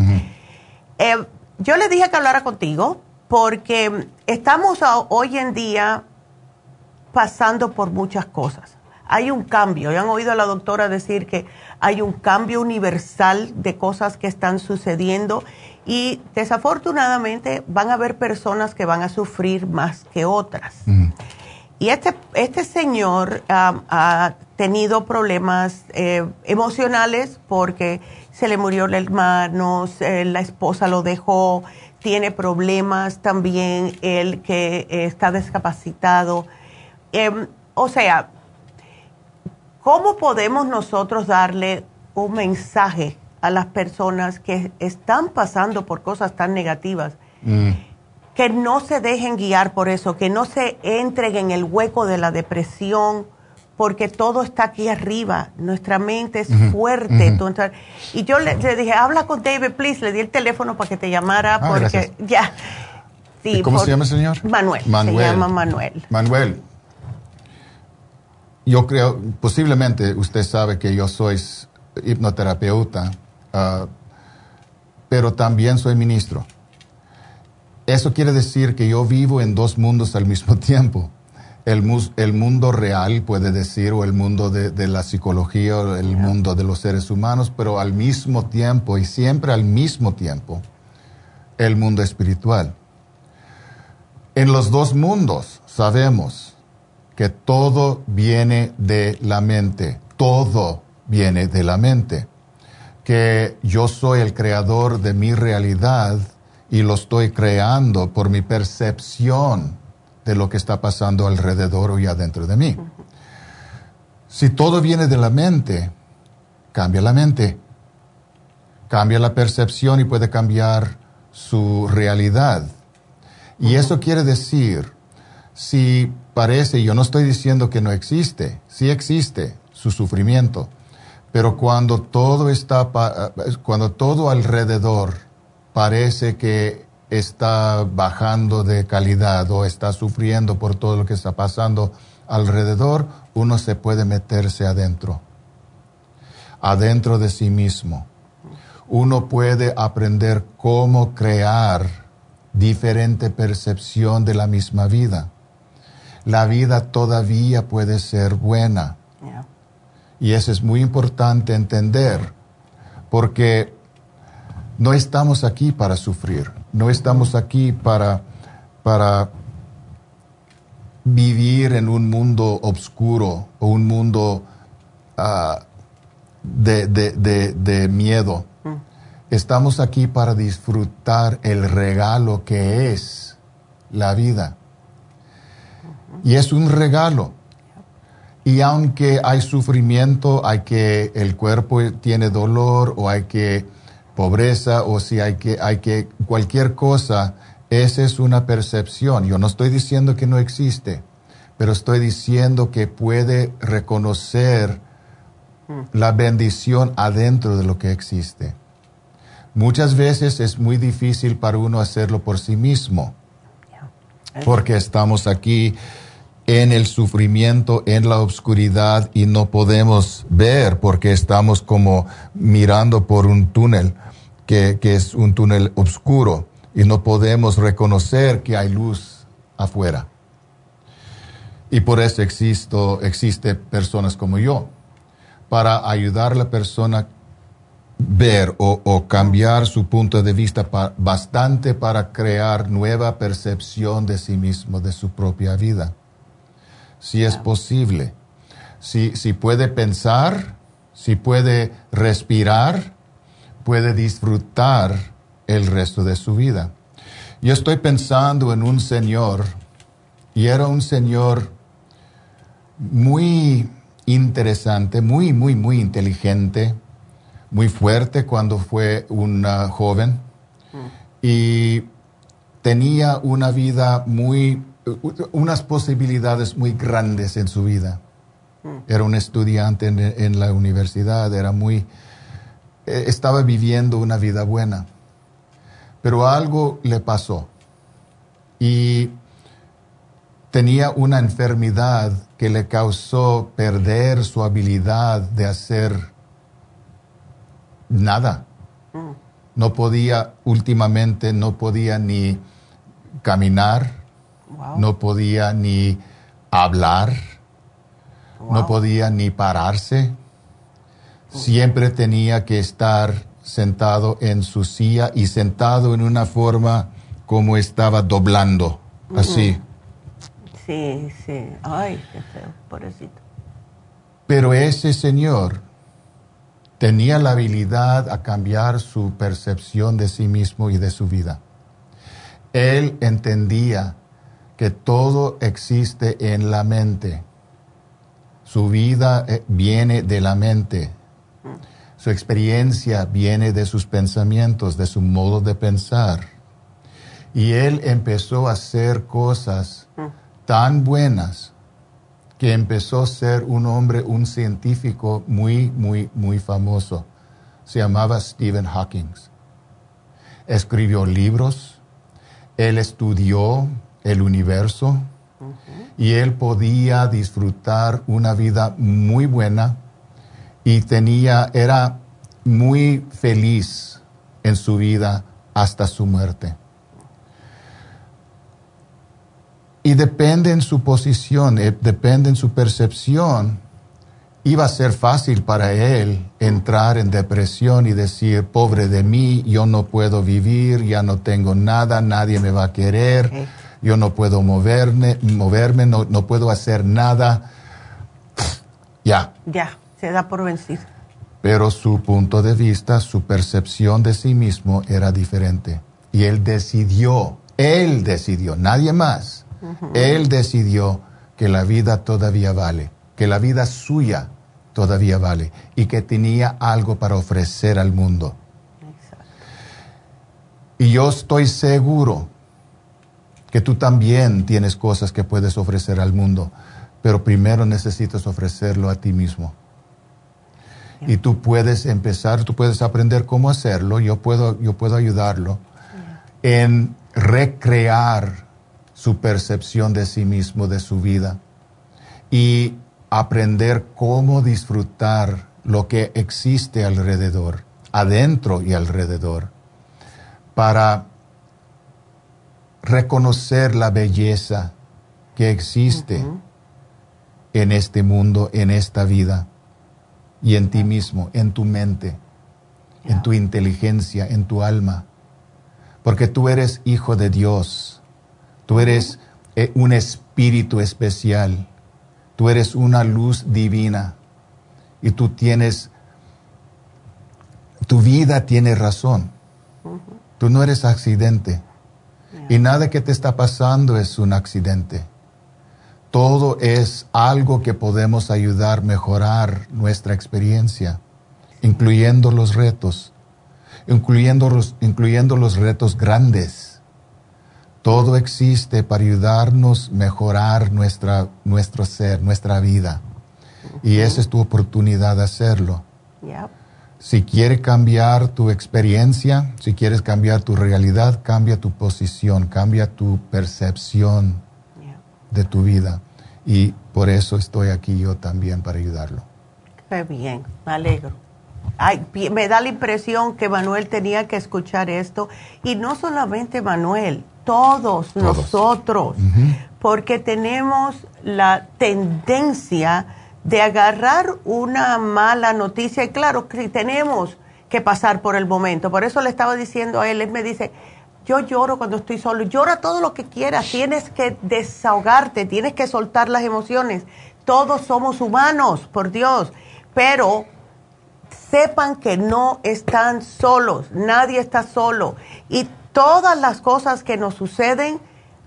S3: Eh, yo le dije que hablara contigo porque estamos hoy en día pasando por muchas cosas. Hay un cambio, ya han oído a la doctora decir que hay un cambio universal de cosas que están sucediendo y desafortunadamente van a haber personas que van a sufrir más que otras. Y este, este señor ha tenido problemas eh, emocionales porque se le murió el hermano, la esposa lo dejó, tiene problemas también, él que está discapacitado. Em, o sea, ¿cómo podemos nosotros darle un mensaje a las personas que están pasando por cosas tan negativas? Mm que no se dejen guiar por eso, que no se entren en el hueco de la depresión, porque todo está aquí arriba, nuestra mente es fuerte. y yo le, dije, habla con David, please, le di el teléfono para que te llamara, ah, porque ya.
S14: ¿Cómo se llama el señor?
S3: Manuel, Manuel. Se llama Manuel.
S14: Manuel, yo creo, posiblemente usted sabe que yo soy hipnoterapeuta, ah, pero también soy ministro. Eso quiere decir que yo vivo en dos mundos al mismo tiempo. El, el mundo real, puede decir, o el mundo de, la psicología, o el mundo de los seres humanos, pero al mismo tiempo y siempre al mismo tiempo, el mundo espiritual. En los dos mundos sabemos que todo viene de la mente, todo viene de la mente, que yo soy el creador de mi realidad y lo estoy creando por mi percepción de lo que está pasando alrededor y adentro de mí. Si todo viene de la mente, cambia la mente, cambia la percepción y puede cambiar su realidad. Y eso quiere decir, si parece, yo no estoy diciendo que no existe, sí existe su sufrimiento, pero cuando todo está, cuando todo alrededor parece que está bajando de calidad o está sufriendo por todo lo que está pasando alrededor, uno se puede meterse adentro, adentro de sí mismo. Uno puede aprender cómo crear diferente percepción de la misma vida. La vida todavía puede ser buena. Y eso es muy importante entender, porque no estamos aquí para sufrir, no estamos aquí para, para vivir en un mundo oscuro o un mundo ah, de, miedo. Mm. Estamos aquí para disfrutar el regalo que es la vida. Y es un regalo. Y aunque hay sufrimiento, hay que el cuerpo tiene dolor o hay que pobreza o si hay que, hay que cualquier cosa, esa es una percepción. Yo no estoy diciendo que no existe, pero estoy diciendo que puede reconocer la bendición adentro de lo que existe. Muchas veces es muy difícil para uno hacerlo por sí mismo, porque estamos aquí en el sufrimiento, en la oscuridad y no podemos ver porque estamos como mirando por un túnel que, es un túnel oscuro y no podemos reconocer que hay luz afuera. Y por eso existo, existe personas como yo, para ayudar a la persona ver o, cambiar su punto de vista bastante para crear nueva percepción de sí mismo, de su propia vida. Si es posible, si, si puede pensar, si puede respirar, puede disfrutar el resto de su vida. Yo estoy pensando en un señor, y era un señor muy interesante, muy, muy, muy inteligente, muy fuerte cuando fue una joven mm. y tenía una vida muy, unas posibilidades muy grandes en su vida. Mm. Era un estudiante en, la universidad, era muy, estaba viviendo una vida buena. Pero algo le pasó y tenía una enfermedad que le causó perder su habilidad de hacer nada. No podía, últimamente no podía ni caminar, no podía ni hablar, no podía ni pararse. Siempre tenía que estar sentado en su silla y sentado en una forma como estaba doblando, así.
S3: Sí, sí. Ay, qué feo, pobrecito.
S14: Pero ese señor tenía la habilidad a cambiar su percepción de sí mismo y de su vida. Él entendía que todo existe en la mente. Su vida eh, viene de la mente. Su experiencia viene de sus pensamientos, de su modo de pensar. Y él empezó a hacer cosas tan buenas que empezó a ser un hombre, un científico muy, muy, muy famoso. Se llamaba Stephen Hawking. Escribió libros, él estudió el universo y él podía disfrutar una vida muy buena y tenía, era muy feliz en su vida hasta su muerte. Y depende en su posición, eh, depende en su percepción, iba a ser fácil para él entrar en depresión y decir, pobre de mí, yo no puedo vivir, ya no tengo nada, nadie me va a querer, yo no puedo moverme, moverme no, no puedo hacer nada. Ya.
S3: Ya, se da por vencido.
S14: Pero su punto de vista, su percepción de sí mismo era diferente. Y él decidió, él decidió, nadie más él decidió que la vida todavía vale, que la vida suya todavía vale y que tenía algo para ofrecer al mundo. Y yo estoy seguro que tú también tienes cosas que puedes ofrecer al mundo, pero primero necesitas ofrecerlo a ti mismo. Y tú puedes empezar, tú puedes aprender cómo hacerlo, yo puedo, yo puedo ayudarlo en recrear su percepción de sí mismo, de su vida, y aprender cómo disfrutar lo que existe alrededor, adentro y alrededor, para reconocer la belleza que existe en este mundo, en esta vida, y en ti mismo, en tu mente, en tu inteligencia, en tu alma, porque tú eres hijo de Dios Tú eres eh, un espíritu especial. Tú eres una luz divina. Y tú tienes, tu vida tiene razón. Tú no eres accidente. Y nada que te está pasando es un accidente. Todo es algo que podemos ayudar a mejorar nuestra experiencia, incluyendo los retos, incluyendo los, incluyendo los retos grandes todo existe para ayudarnos a mejorar nuestra, nuestro ser, nuestra vida. Y esa es tu oportunidad de hacerlo. Si quieres cambiar tu experiencia, si quieres cambiar tu realidad, cambia tu posición, cambia tu percepción de tu vida. Y por eso estoy aquí yo también para ayudarlo.
S3: Qué bien, me alegro. Ay, me da la impresión que Manuel tenía que escuchar esto. Y no solamente Manuel, todos, nosotros, porque tenemos la tendencia de agarrar una mala noticia. Y claro, tenemos que pasar por el momento. Por eso le estaba diciendo a él, él me dice, yo lloro cuando estoy solo, llora todo lo que quieras, tienes que desahogarte, tienes que soltar las emociones. Todos somos humanos, por Dios, pero sepan que no están solos, nadie está solo. Y todas las cosas que nos suceden,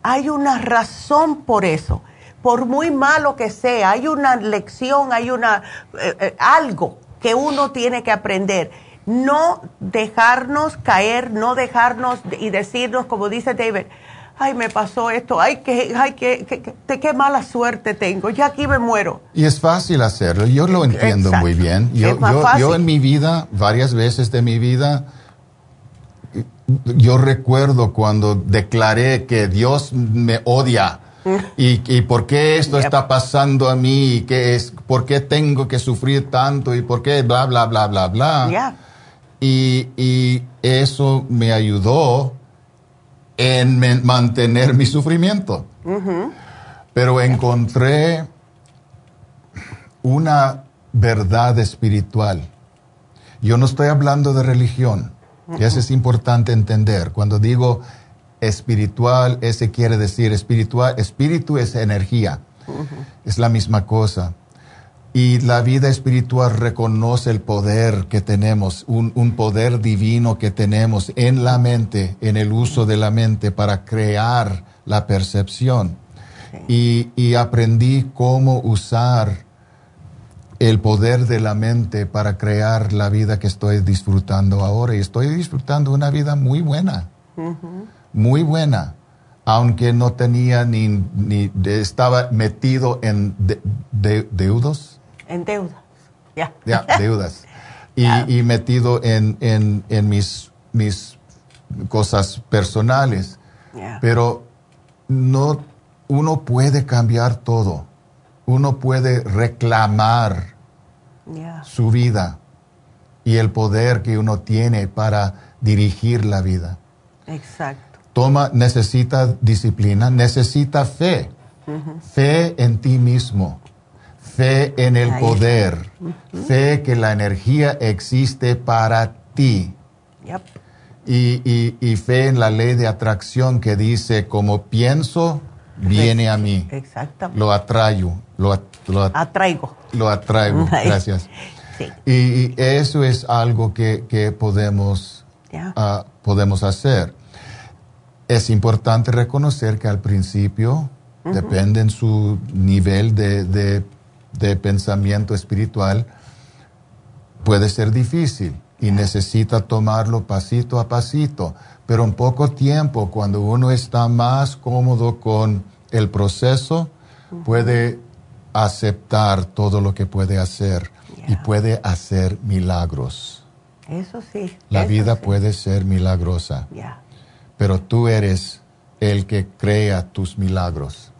S3: hay una razón por eso. Por muy malo que sea, hay una lección, hay una eh, eh, algo que uno tiene que aprender. No dejarnos caer, no dejarnos y decirnos, como dice David, ay, me pasó esto, ay, que, ay, que, qué mala suerte tengo, ya aquí me muero.
S14: Y es fácil hacerlo, yo lo entiendo muy bien. Yo, yo, yo, en mi vida, varias veces de mi vida, yo recuerdo cuando declaré que Dios me odia. Mm. Y, y por qué esto está pasando a mí, y qué es, por qué tengo que sufrir tanto y por qué bla, bla, bla, bla, bla. Y, y eso me ayudó en mantener mi sufrimiento. Pero encontré una verdad espiritual. Yo no estoy hablando de religión. Y eso es importante entender. Cuando digo espiritual, ese quiere decir espiritual. Espíritu es energía. Es la misma cosa. Y la vida espiritual reconoce el poder que tenemos, un, poder divino que tenemos en la mente, en el uso de la mente para crear la percepción. Y, y, aprendí cómo usar el poder de la mente para crear la vida que estoy disfrutando ahora. Y estoy disfrutando una vida muy buena, muy buena. Aunque no tenía ni, ni estaba metido en deudos
S3: en deudas. Ya.
S14: deudas. Y, metido en, en, mis, mis cosas personales. Pero no, uno puede cambiar todo. Uno puede reclamar su vida y el poder que uno tiene para dirigir la vida.
S3: Exacto.
S14: Toma, necesita disciplina, necesita fe. Fe en ti mismo fe en el poder, fe que la energía existe para ti. Y, fe en la ley de atracción que dice, como pienso, viene a mí.
S3: Exactamente.
S14: Lo atraigo. Lo,
S3: atraigo.
S14: Lo atraigo, gracias. Y, eso es algo que, podemos, ah, podemos hacer. Es importante reconocer que al principio, depende en su nivel de de pensamiento espiritual puede ser difícil y necesita tomarlo pasito a pasito, pero en poco tiempo, cuando uno está más cómodo con el proceso, puede aceptar todo lo que puede hacer y puede hacer milagros.
S3: Eso sí.
S14: La vida puede ser milagrosa, pero tú eres el que crea tus milagros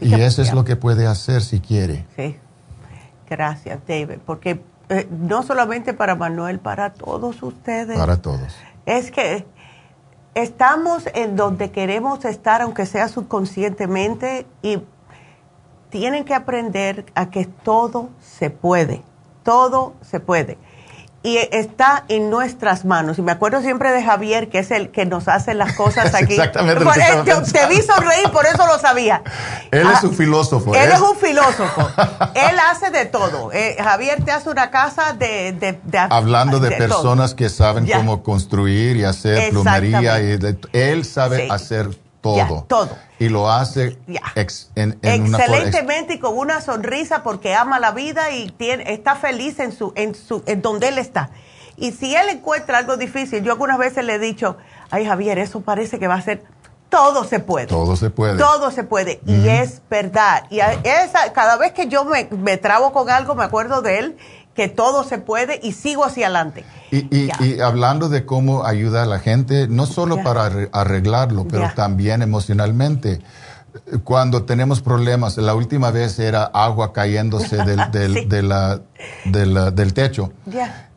S14: y eso es lo que puede hacer si quiere.
S3: Sí. Gracias, David, porque eh, no solamente para Manuel, para todos ustedes.
S14: Para todos.
S3: Es que estamos en donde queremos estar, aunque sea subconscientemente, y tienen que aprender a que todo se puede, todo se puede y está en nuestras manos. Y me acuerdo siempre de Javier, que es el que nos hace las cosas aquí.
S14: Exactamente.
S3: te, vi sonreír, por eso lo sabía.
S14: Él es ah, un filósofo.
S3: Él es un filósofo. él hace de todo. Eh, Javier te hace una casa de... de,
S14: Hablando de, personas que saben cómo construir y hacer plomería. Y él sabe hacer todo.
S3: todo.
S14: Y lo hace
S3: excelentemente y con una sonrisa porque ama la vida y tiene, está feliz en, su, en, su, en donde él está. Y si él encuentra algo difícil, yo algunas veces le he dicho, ay Javier, eso parece que va a ser, todo se puede.
S14: Todo se puede.
S3: Todo se puede. Y es verdad. Y esa, cada vez que yo me, me trabo con algo, me acuerdo de él que todo se puede y sigo hacia adelante.
S14: Y, y, hablando de cómo ayuda a la gente, no solo para arreglarlo, pero también emocionalmente cuando tenemos problemas, la última vez era agua cayéndose del, del, del techo.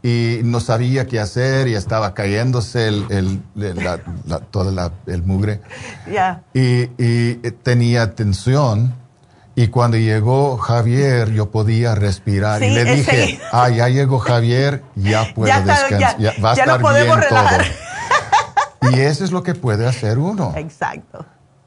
S14: Y no sabía qué hacer y estaba cayéndose el, el, la, toda el mugre. Y, y, tenía tensión. Y cuando llegó Javier, yo podía respirar. y le dije, ah, ya llegó Javier, ya puedo descansar. Ya, va a estar bien todo. y eso es lo que puede hacer uno.
S3: Exacto.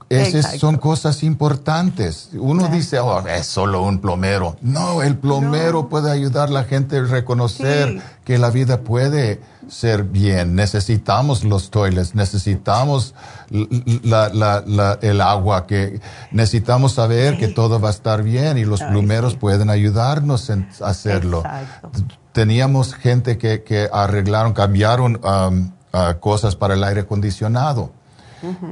S14: Esas son cosas importantes. Uno dice, oh, es solo un plomero. No, el plomero puede ayudar a la gente a reconocer que la vida puede ser bien. Necesitamos los toilets, necesitamos el agua, que necesitamos saber que todo va a estar bien y los plomeros pueden ayudarnos a hacerlo. Teníamos gente que, arreglaron, cambiaron um, uh, cosas para el aire acondicionado.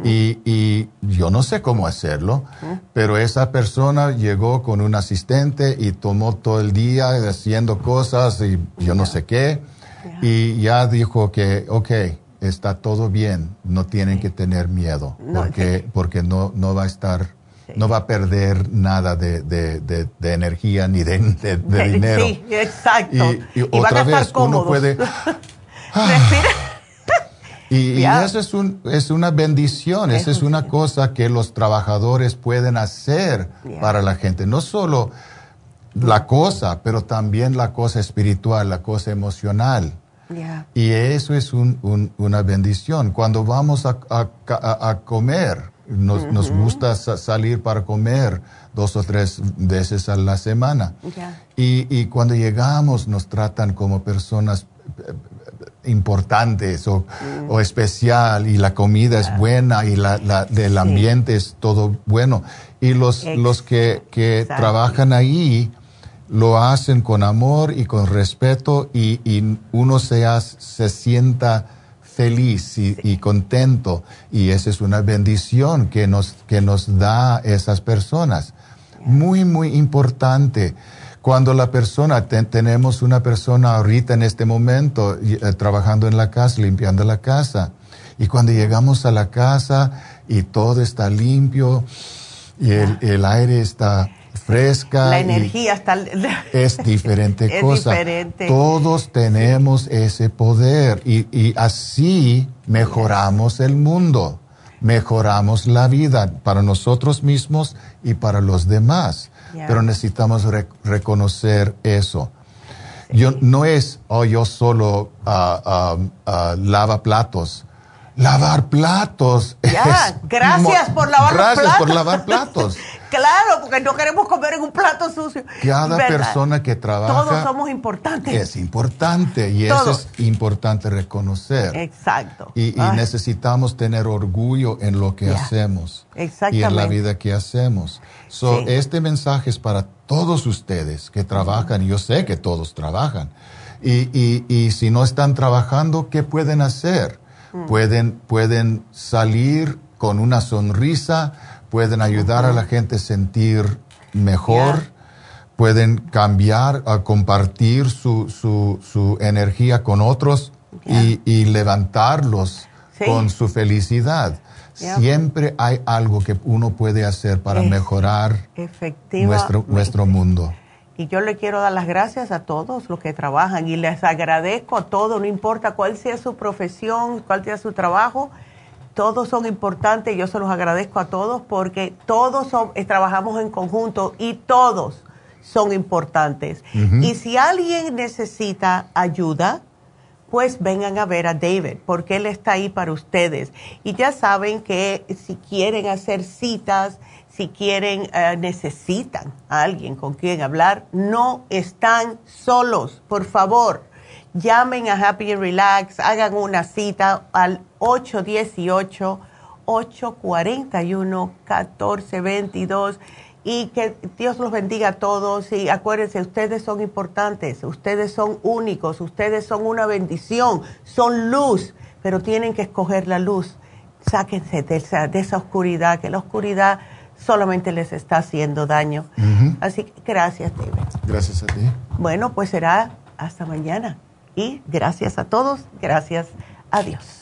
S14: Y, y, yo no sé cómo hacerlo, pero esa persona llegó con un asistente y tomó todo el día haciendo cosas y yo no sé qué. Y ya. dijo que, ok, está todo bien, no tienen que tener miedo, porque, porque no, no va a estar no va a perder nada de, de, de, energía ni de, dinero.
S3: Sí, exacto.
S14: Y, otra vez uno puede... Y, eso es, un, es una bendición, esa es una cosa que los trabajadores pueden hacer para la gente. No solo la cosa, pero también la cosa espiritual, la cosa emocional. Y eso es un, una bendición. Cuando vamos a, a, comer, nos, nos, gusta salir para comer dos o tres veces a la semana. Y, y, cuando llegamos nos tratan como personas importantes o, o, especial y la comida es buena y la, la del ambiente es todo bueno. Y los, los que, que trabajan ahí lo hacen con amor y con respeto y, y uno se, se sienta feliz y, y, contento y esa es una bendición que nos, que nos da esas personas. Muy, muy importante. Cuando la persona, tenemos una persona ahorita en este momento eh, trabajando en la casa, limpiando la casa, y cuando llegamos a la casa y todo está limpio y el, aire está fresca.
S3: La energía está...
S14: Es diferente cosa. Todos tenemos ese poder y, y así mejoramos el mundo, mejoramos la vida para nosotros mismos y para los demás. Pero necesitamos reconocer eso. Yo, no es, oh, yo solo uh, lava platos. Lavar platos.
S3: Ya, gracias por lavar
S14: Gracias por lavar platos.
S3: Claro, porque no queremos comer en un plato sucio.
S14: Cada persona que trabaja.
S3: Todos somos importantes.
S14: Es importante y eso es importante reconocer.
S3: Exacto.
S14: Y, necesitamos tener orgullo en lo que hacemos. Y en la vida que hacemos. So, Este mensaje es para todos ustedes que trabajan, y yo sé que todos trabajan. Y, y, y si no están trabajando, ¿qué pueden hacer? Mm. Pueden, pueden salir con una sonrisa pueden ayudar a la gente a sentir mejor, pueden cambiar, a compartir su, su, su energía con otros y, levantarlos con su felicidad. Siempre hay algo que uno puede hacer para mejorar nuestro, nuestro mundo.
S3: Y yo le quiero dar las gracias a todos los que trabajan y les agradezco a todos, no importa cuál sea su profesión, cuál sea su trabajo todos son importantes, yo se los agradezco a todos porque todos eh, trabajamos en conjunto y todos son importantes. Y si alguien necesita ayuda, pues vengan a ver a David, porque él está ahí para ustedes. Y ya saben que si quieren hacer citas, si quieren, eh, necesitan a alguien con quien hablar, no están solos, por favor llamen a Happy and Relax, hagan una cita al 818-841-1422 y que Dios los bendiga a todos y acuérdense, ustedes son importantes, ustedes son únicos, ustedes son una bendición, son luz, pero tienen que escoger la luz. Sáquense de esa, de esa oscuridad, que la oscuridad solamente les está haciendo daño. Así que gracias, David.
S14: Gracias a ti.
S3: Bueno, pues será hasta mañana. Y gracias a todos, gracias a Dios.